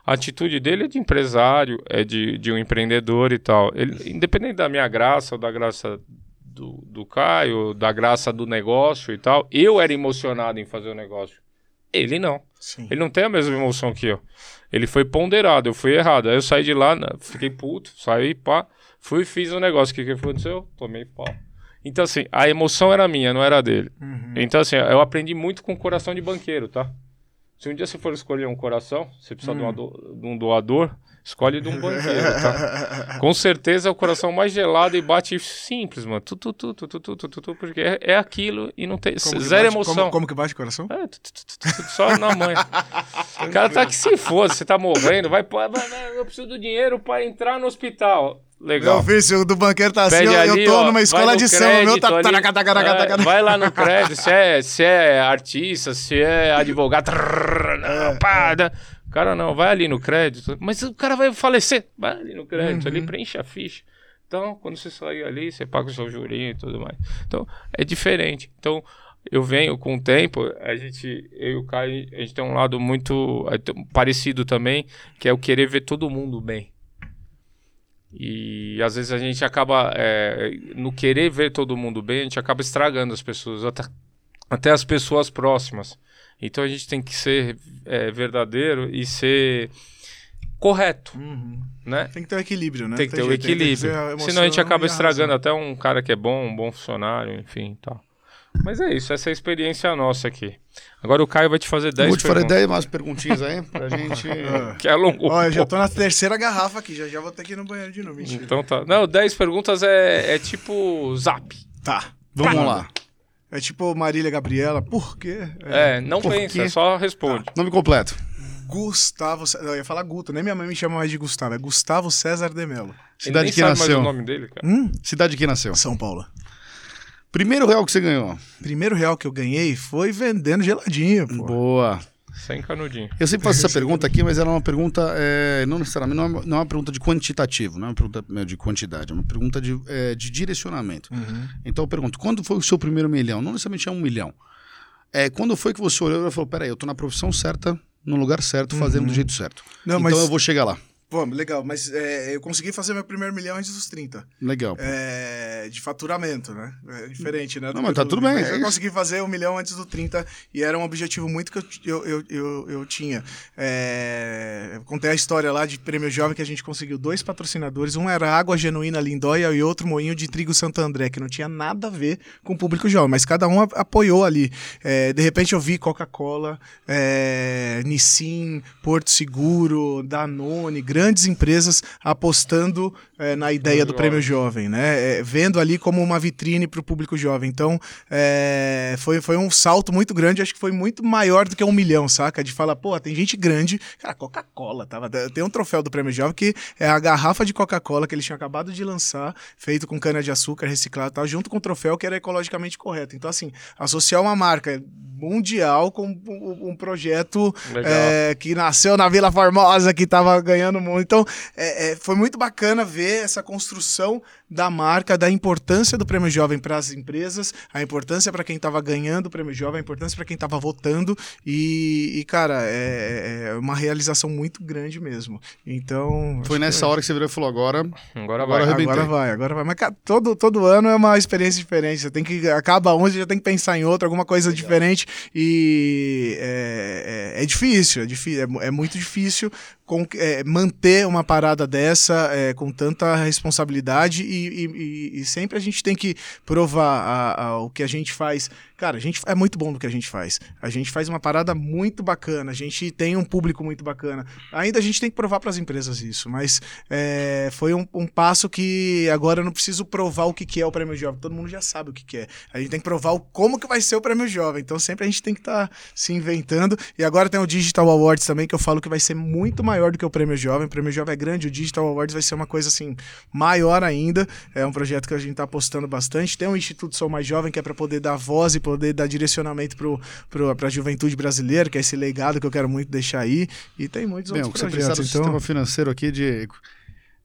A atitude dele é de empresário, é de, de um empreendedor e tal. Ele, independente da minha graça ou da graça do, do Caio, da graça do negócio e tal, eu era emocionado em fazer o negócio. Ele não. Sim. Ele não tem a mesma emoção que eu. Ele foi ponderado, eu fui errado. Aí eu saí de lá, né, fiquei puto, saí, pá, fui e fiz o negócio. O que, que aconteceu? Tomei pau. Então, assim, a emoção era minha, não era dele. Então, assim, eu aprendi muito com o coração de banqueiro, tá? Se um dia você for escolher um coração, você precisa de, uma do- de um doador, Escolhe de um banqueiro, tá? Com certeza é o coração mais gelado e bate simples, mano. Tu, tu, tu, tu, tu, tu, tu, tu, porque é, é aquilo e não tem zero bate, emoção. Como, como, que bate o coração? É, tu, tu, só na mãe. o cara tá que se foda, você tá morrendo, vai, vai, vai, eu preciso do dinheiro para entrar no hospital. Legal. Meu vício do banqueiro tá Pede assim, ali, eu tô ó, numa escola de samba, meu tá... Ali, taraca, taraca, taraca, vai lá no crédito, se é, se é artista, se é advogado, é, pá, é cara não, vai ali no crédito, mas o cara vai falecer, vai ali no crédito, Uhum. ali preenche a ficha. Então, quando você sair ali, você paga o seu jurinho e tudo mais. Então, é diferente. Então, eu venho com o tempo, a gente, eu e o Caio, a gente tem um lado muito t- parecido também, que é o querer ver todo mundo bem. E às vezes a gente acaba, é, no querer ver todo mundo bem, a gente acaba estragando as pessoas, até, até as pessoas próximas. Então a gente tem que ser é, verdadeiro e ser correto, Uhum. né? Tem que ter o equilíbrio, né? Tem que ter o que equilíbrio. a Senão a gente acaba estragando até um cara que é bom, um bom funcionário, enfim, tal. Mas é isso, essa é a experiência nossa aqui. Agora o Caio vai te fazer 10 Vou te fazer perguntas. 10 mais perguntinhas aí pra gente. Que é longo. Ó, eu já tô na terceira garrafa aqui, já, já vou ter que ir no banheiro de novo, mentira. Então tá. Não, 10 perguntas é, é tipo zap. Tá. Vamos lá. É tipo Marília Gabriela, por quê? É, não Por pensa, quê? só responde. Nome completo. Gustavo... Eu ia falar Guto, nem minha mãe me chama mais de Gustavo, é Gustavo César de Mello. Cidade Ele que sabe mais nasceu. o nome dele, cara. Hum? Cidade que nasceu. São Paulo. Primeiro real que você ganhou. Primeiro real que eu ganhei foi vendendo geladinho, pô. Boa. Sem canudinho. Eu sempre faço essa pergunta aqui, mas ela é uma pergunta, é, não necessariamente, não é, uma- não é uma pergunta de quantitativo, não é uma pergunta de quantidade, é uma pergunta de, é, de direcionamento. Uhum. Então eu pergunto, quando foi o seu primeiro milhão? Não necessariamente é um milhão. É, quando foi que você olhou e falou, peraí, eu tô na profissão certa, no lugar certo, fazendo do jeito certo. Não, então mas- eu vou chegar lá. Pô, legal, mas é, eu consegui fazer meu primeiro milhão antes dos 30. Legal. É, de faturamento, né? É diferente, né? Não, mas tá tudo bem, mas Eu consegui fazer um milhão antes do 30 e era um objetivo muito que eu, eu, eu, eu, tinha. É, eu contei a história lá de Prêmio Jovem que a gente conseguiu dois patrocinadores. Um era Água Genuína Lindóia e outro Moinho de Trigo Santo André, que não tinha nada a ver com o público jovem, mas cada um apoiou ali. É, de repente eu vi Coca-Cola, é, Nissin, Porto Seguro, Danone, grandes empresas apostando é, na ideia do. Prêmio Jovem, né? É, vendo ali como uma vitrine para o público jovem. Então, é, foi, foi um salto muito grande, acho que foi muito maior do que um milhão, saca? De falar, pô, tem gente grande. Cara, Coca-Cola, tava. Tem um troféu do Prêmio Jovem que é a garrafa de Coca-Cola que eles tinham acabado de lançar, feito com cana-de-açúcar reciclado e tal, junto com o troféu que era ecologicamente correto. Então, assim, associar uma marca mundial com um, um projeto que nasceu na Vila Formosa, que tava ganhando bom. Então, é, é, foi muito bacana ver essa construção da marca, da importância do Prêmio Jovem para as empresas, a importância para quem estava ganhando o Prêmio Jovem, a importância para quem estava votando. E, e, cara, é, é uma realização muito grande mesmo. Então. Foi nessa que hora que você virou e falou: agora. Agora Agora vai. arrebentei. Agora vai, agora vai. Mas cara, todo, todo ano é uma experiência diferente. Você tem que. Acaba um, você já tem que pensar em outro, alguma coisa diferente. E é, é, é difícil, é, difícil, é, é muito difícil com- é, manter uma parada dessa é, com tanta responsabilidade e, e- e- sempre a gente tem que provar a- a- o que a gente faz. Cara, a gente é muito bom do que a gente faz. A gente faz uma parada muito bacana, a gente tem um público muito bacana. Ainda a gente tem que provar para as empresas isso, mas é, foi um, um passo que agora eu não preciso provar o que, que é o Prêmio Jovem, todo mundo já sabe o que, que é. A gente tem que provar o, como que vai ser o Prêmio Jovem, então sempre a gente tem que estar se inventando. E agora tem o Digital Awards também, que eu falo que vai ser muito maior do que o Prêmio Jovem. O Prêmio Jovem é grande, o Digital Awards vai ser uma coisa assim, maior ainda. É um projeto que a gente está apostando bastante. Tem o Instituto Sou Mais Jovem, que é para poder dar voz e poder dar direcionamento para a juventude brasileira, que é esse legado que eu quero muito deixar aí. E tem muitos Bem, outros projetos. Então, sistema financeiro aqui de.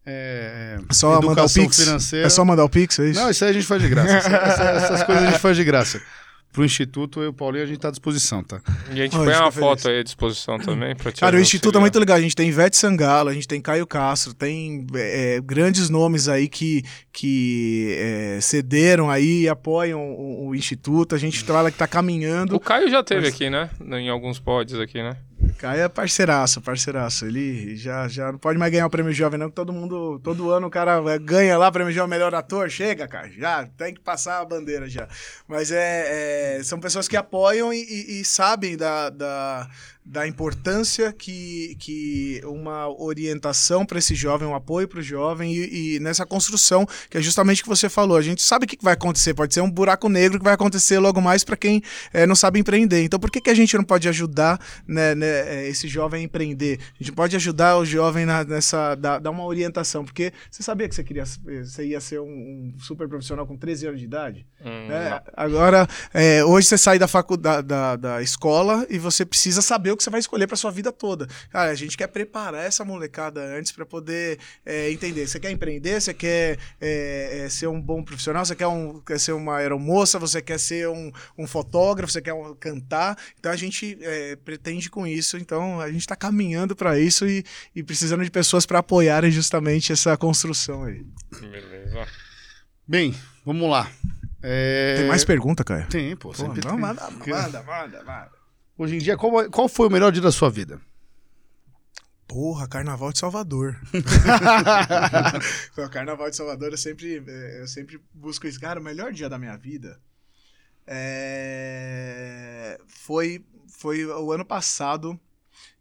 É, só mandar o Pix. financeira. É só mandar o Pix, é isso? Não, isso aí a gente faz de graça. Essa- essa- essas coisas a gente faz de graça. Pro Instituto, eu e o Paulinho, a gente tá à disposição, tá? E a gente põe uma eu feliz. foto aí à disposição também pra te Cara, o Instituto é muito legal. A gente tem Ivete Sangalo, a gente tem Caio Castro, tem é, grandes nomes aí que, que é, cederam aí e apoiam o, o Instituto. A gente fala que tá caminhando. O Caio já teve Mas- aqui, né? Em alguns pods aqui, né? Caio é parceiraço, parceiraço. Ele já, já não pode mais ganhar o prêmio jovem, não, que todo mundo, todo ano o cara ganha lá o prêmio jovem melhor ator. Chega, cara, já tem que passar a bandeira já. Mas é, é, são pessoas que apoiam e, e- e sabem da, da, da importância que, que uma orientação para esse jovem, um apoio para o jovem e, e nessa construção, que é justamente o que você falou. A gente sabe o que vai acontecer, pode ser um buraco negro que vai acontecer logo mais para quem eh, não sabe empreender. Então, por que, que a gente não pode ajudar né, né, eh, esse jovem a empreender? A gente pode ajudar o jovem na- nessa, dar, dar uma orientação, porque você sabia que você, queria, você ia ser um, um super profissional com 13 anos de idade? Hum, né? Agora, é, hoje você sai da faculdade, da, da escola e você precisa saber o que você vai escolher para sua vida toda. Cara, a gente quer preparar essa molecada antes para poder é, entender. Você quer empreender? Você quer é, é, ser um bom profissional? Você quer, um, quer ser uma aeromoça? Você quer ser um, um fotógrafo? Você quer um- cantar? Então a gente é, pretende com isso. Então a gente está caminhando para isso e, e precisando de pessoas para apoiarem justamente essa construção aí. Beleza. Bem, vamos lá. É... Tem mais pergunta, Caio? Tem, pô. Pô, sempre não, tem. manda, manda, manda, manda. Hoje em dia, qual, qual foi o melhor dia da sua vida? Porra, Carnaval de Salvador. o Carnaval de Salvador eu sempre, é, eu sempre busco isso. Cara, o melhor dia da minha vida é, foi, foi o ano passado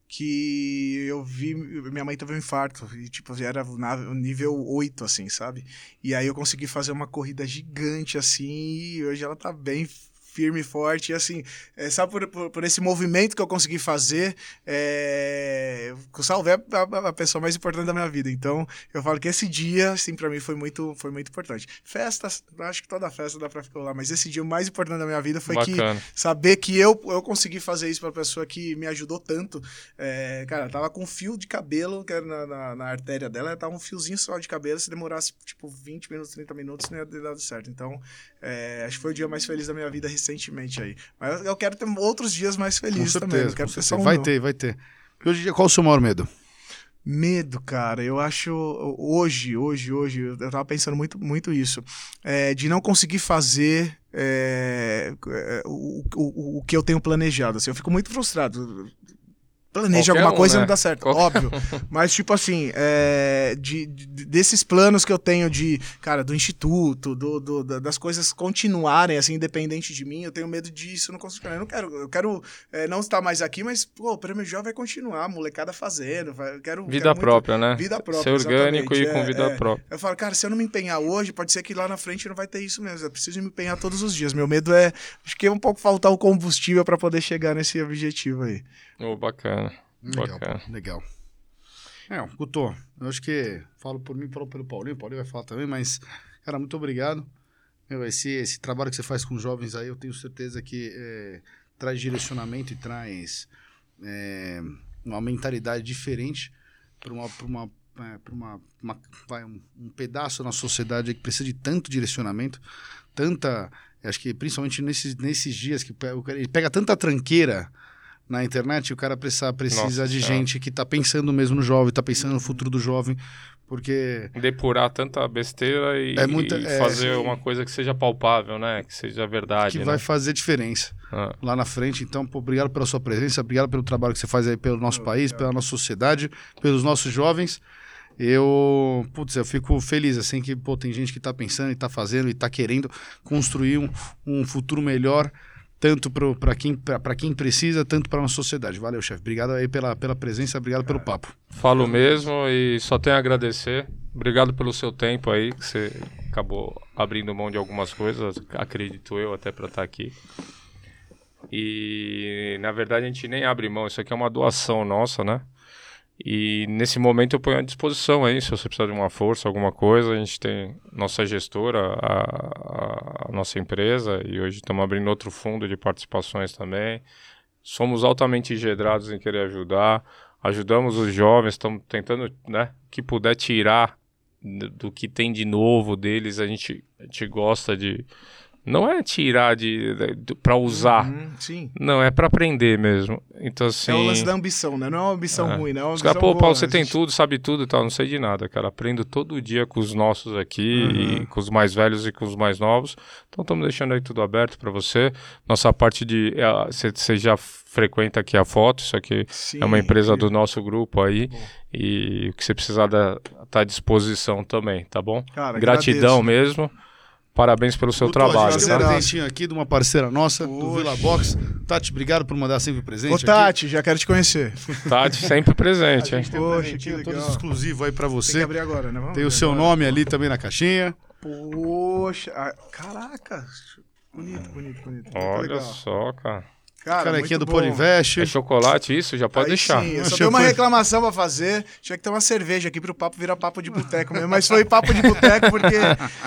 que eu vi. Minha mãe teve um infarto. E, tipo, era na- nível 8, assim, sabe? E aí eu consegui fazer uma corrida gigante, assim, e hoje ela tá bem firme e forte. E assim, é, só por, por, por esse movimento que eu consegui fazer, é, eu salvei a, a- a pessoa mais importante da minha vida. Então, eu falo que esse dia, assim, pra mim foi muito, foi muito importante. Festas, acho que toda festa dá pra ficar lá, mas esse dia o mais importante da minha vida foi que Bacana. saber que eu, eu consegui fazer isso pra pessoa que me ajudou tanto. É, cara, tava com um fio de cabelo que era na, na, na artéria dela, ela tava um fiozinho só de cabelo. Se demorasse, tipo, 20 minutos, 30 minutos, não ia ter dado certo. Então, é, acho que foi o dia mais feliz da minha vida recentemente aí. Mas eu, eu quero ter outros dias mais felizes também. Não quero ter só um, vai não. ter, vai ter. E hoje qual o seu maior medo? Medo, cara, eu acho hoje, hoje, hoje, eu tava pensando muito, muito isso, é, de não conseguir fazer é, é, o, o, o que eu tenho planejado. Assim, eu fico muito frustrado. Planeja Qualquer alguma um, coisa e né? não dá certo, Qualquer óbvio. Mas, tipo assim, é, de, de- desses planos que eu tenho de, cara, do instituto, do, do- da- das coisas continuarem, assim, independente de mim, eu tenho medo disso, não consigo. Eu não quero, eu quero é, não estar mais aqui, mas, pô, o Prêmio Jovem vai continuar, molecada fazendo, vai, eu quero... Vida quero muito- própria, né? Vida própria, Ser orgânico e exatamente, com é, vida é. própria. Eu falo, cara, se eu não me empenhar hoje, pode ser que lá na frente não vai ter isso mesmo. Eu preciso me empenhar todos os dias. Meu medo é, acho que é um pouco faltar o combustível para poder chegar nesse objetivo aí. Ô, bacana. Legal, Bacana. legal. É, Guto, eu acho que falo por mim, falo pelo Paulinho, o Paulinho vai falar também, mas, cara, muito obrigado. Meu, esse, esse trabalho que você faz com jovens aí, eu tenho certeza que é, traz direcionamento e traz é, uma mentalidade diferente para uma, pra uma, é, pra uma, uma- vai, um, um pedaço da nossa sociedade que precisa de tanto direcionamento, tanta. Acho que principalmente nesses, nesses dias que ele pega tanta tranqueira na internet, o cara precisa, precisa Nossa de Senhora. gente que tá pensando mesmo no jovem, tá pensando no futuro do jovem, porque Depurar tanta besteira e, É muita- e é, fazer sim. uma coisa que seja palpável, né? Que seja verdade, que né? vai fazer diferença. Ah, lá na frente. Então, pô, obrigado pela sua presença, obrigado pelo trabalho que você faz aí pelo nosso país, pela nossa sociedade, pelos nossos jovens. Eu, putz, eu fico feliz, assim, que, pô, tem gente que tá pensando e tá fazendo e tá querendo construir um, um futuro melhor, tanto para quem, pra- pra quem precisa, tanto para nossa sociedade. Valeu, chefe. Obrigado aí pela, pela presença, obrigado pelo papo. Falo mesmo e só tenho a agradecer. Obrigado pelo seu tempo aí, que você acabou abrindo mão de algumas coisas, acredito eu, até para estar aqui. E na verdade a gente nem abre mão, isso aqui é uma doação nossa, né? E nesse momento eu ponho à disposição aí, se você precisar de uma força, alguma coisa, a gente tem nossa gestora, a, a- a nossa empresa, e hoje estamos abrindo outro fundo de participações também. Somos altamente engedrados em querer ajudar, ajudamos os jovens, estamos tentando, né, que puder tirar do, que tem de novo deles, a gente, a gente gosta de... Não é tirar de, de, para usar, Uhum, sim. não, é para aprender mesmo. Então, assim... É o lance da ambição, né? Não é uma ambição É. ruim, né? É uma ambição caras, pô, boa, Paulo, você tem gente- tudo, sabe tudo e tal. Não sei de nada, cara. Aprendo todo dia com os nossos aqui, Uhum. com os mais velhos e com os mais novos. Então, estamos deixando aí tudo aberto para você. Nossa parte de. é, Você você já frequenta aqui a foto, isso aqui Sim, é uma empresa do nosso grupo aí. E o que você precisar da, tá à disposição também, tá bom? Cara, Gratidão agradeço. mesmo. Parabéns pelo seu Guto, trabalho. tem um Tá? presentinho aqui de uma parceira nossa, do. Vila Box. Tati, obrigado por mandar sempre presente Ô, aqui. Tati, já quero te conhecer. Tati sempre presente, hein? Tem um Poxa, que todo legal. exclusivo aí pra Tem que você. abrir agora, né? Vamos Tem o seu agora. nome ali também na caixinha. Poxa, ah, caraca. Bonito, bonito, bonito. Olha legal. só, cara. Cara, Canequinha muito do bom. Polinvest. É chocolate isso? Já pode Aí deixar. Sim, eu Não, só tenho uma reclamação pra fazer. Tinha que ter uma cerveja aqui pro papo virar papo de boteco mesmo. Mas foi papo de boteco porque.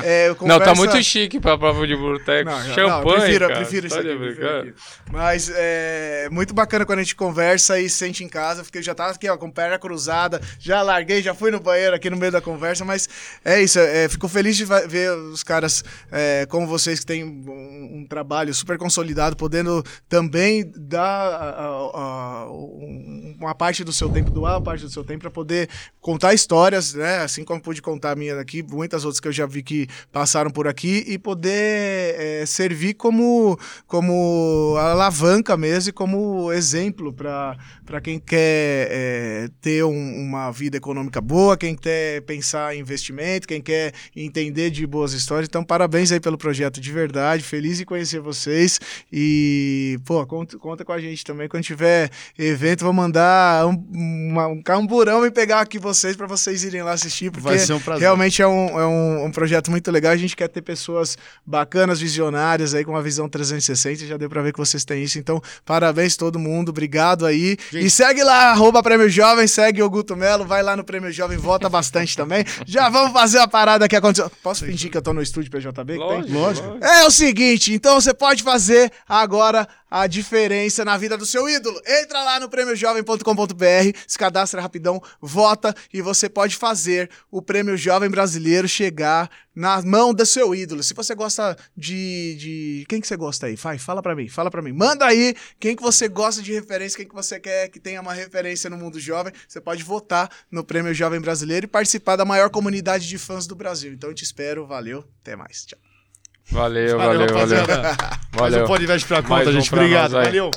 É, eu Não, tá conversa- muito chique pra prova de boteco. Não, Champanhe, prefiro, cara. prefiro Tá isso de aqui, prefiro aqui. Mas é muito bacana quando a gente conversa e se sente em casa, porque eu já tava aqui, ó, com perna cruzada, já larguei, já fui no banheiro aqui no meio da conversa, mas é isso, é, fico feliz de ver os caras é, como vocês que têm um, um trabalho super consolidado, podendo também a- a- a- um- uma parte do seu tempo, doar uma parte do seu tempo para poder contar histórias, né? Assim como pude contar a minha daqui, muitas outras que eu já vi que passaram por aqui e poder é, servir como, como alavanca mesmo e como exemplo para quem quer é, ter um- uma vida econômica boa, quem quer pensar em investimento, quem quer entender de boas histórias. Então, parabéns aí pelo projeto de verdade, feliz em conhecer vocês e, pô, conta, conta com a gente também. Quando tiver evento, vou mandar um, uma- um camburão e pegar aqui vocês para vocês irem lá assistir, porque Vai ser um prazer. realmente é, um, é um, um projeto muito legal. A gente quer ter pessoas bacanas, visionárias aí com uma visão 360. Já deu para ver que vocês têm isso. Então, parabéns todo mundo, obrigado aí. E segue lá, arroba Prêmio Jovem, segue o Guto Melo, vai lá no Prêmio Jovem, vota bastante também. Já vamos fazer a parada que aconteceu. Posso fingir que eu tô no estúdio PJB? tem? Lógico. É o seguinte, então você pode fazer agora a diferença na vida do seu ídolo. Entra lá no prêmiojovem.com.br, se cadastra rapidão, vota e você pode fazer o Prêmio Jovem Brasileiro chegar na mão do seu ídolo. Se você gosta de, de... quem que você gosta aí? Vai, fala pra mim, fala pra mim. Manda aí quem que você gosta de referência, quem que você quer que tenha uma referência no mundo jovem. Você pode votar no Prêmio Jovem Brasileiro e participar da maior comunidade de fãs do Brasil. Então eu te espero, valeu, até mais. Tchau. Valeu, valeu, valeu. rapaziada. Mais um Valeu. podcast pra Mais conta, um gente. pra Obrigado. Valeu.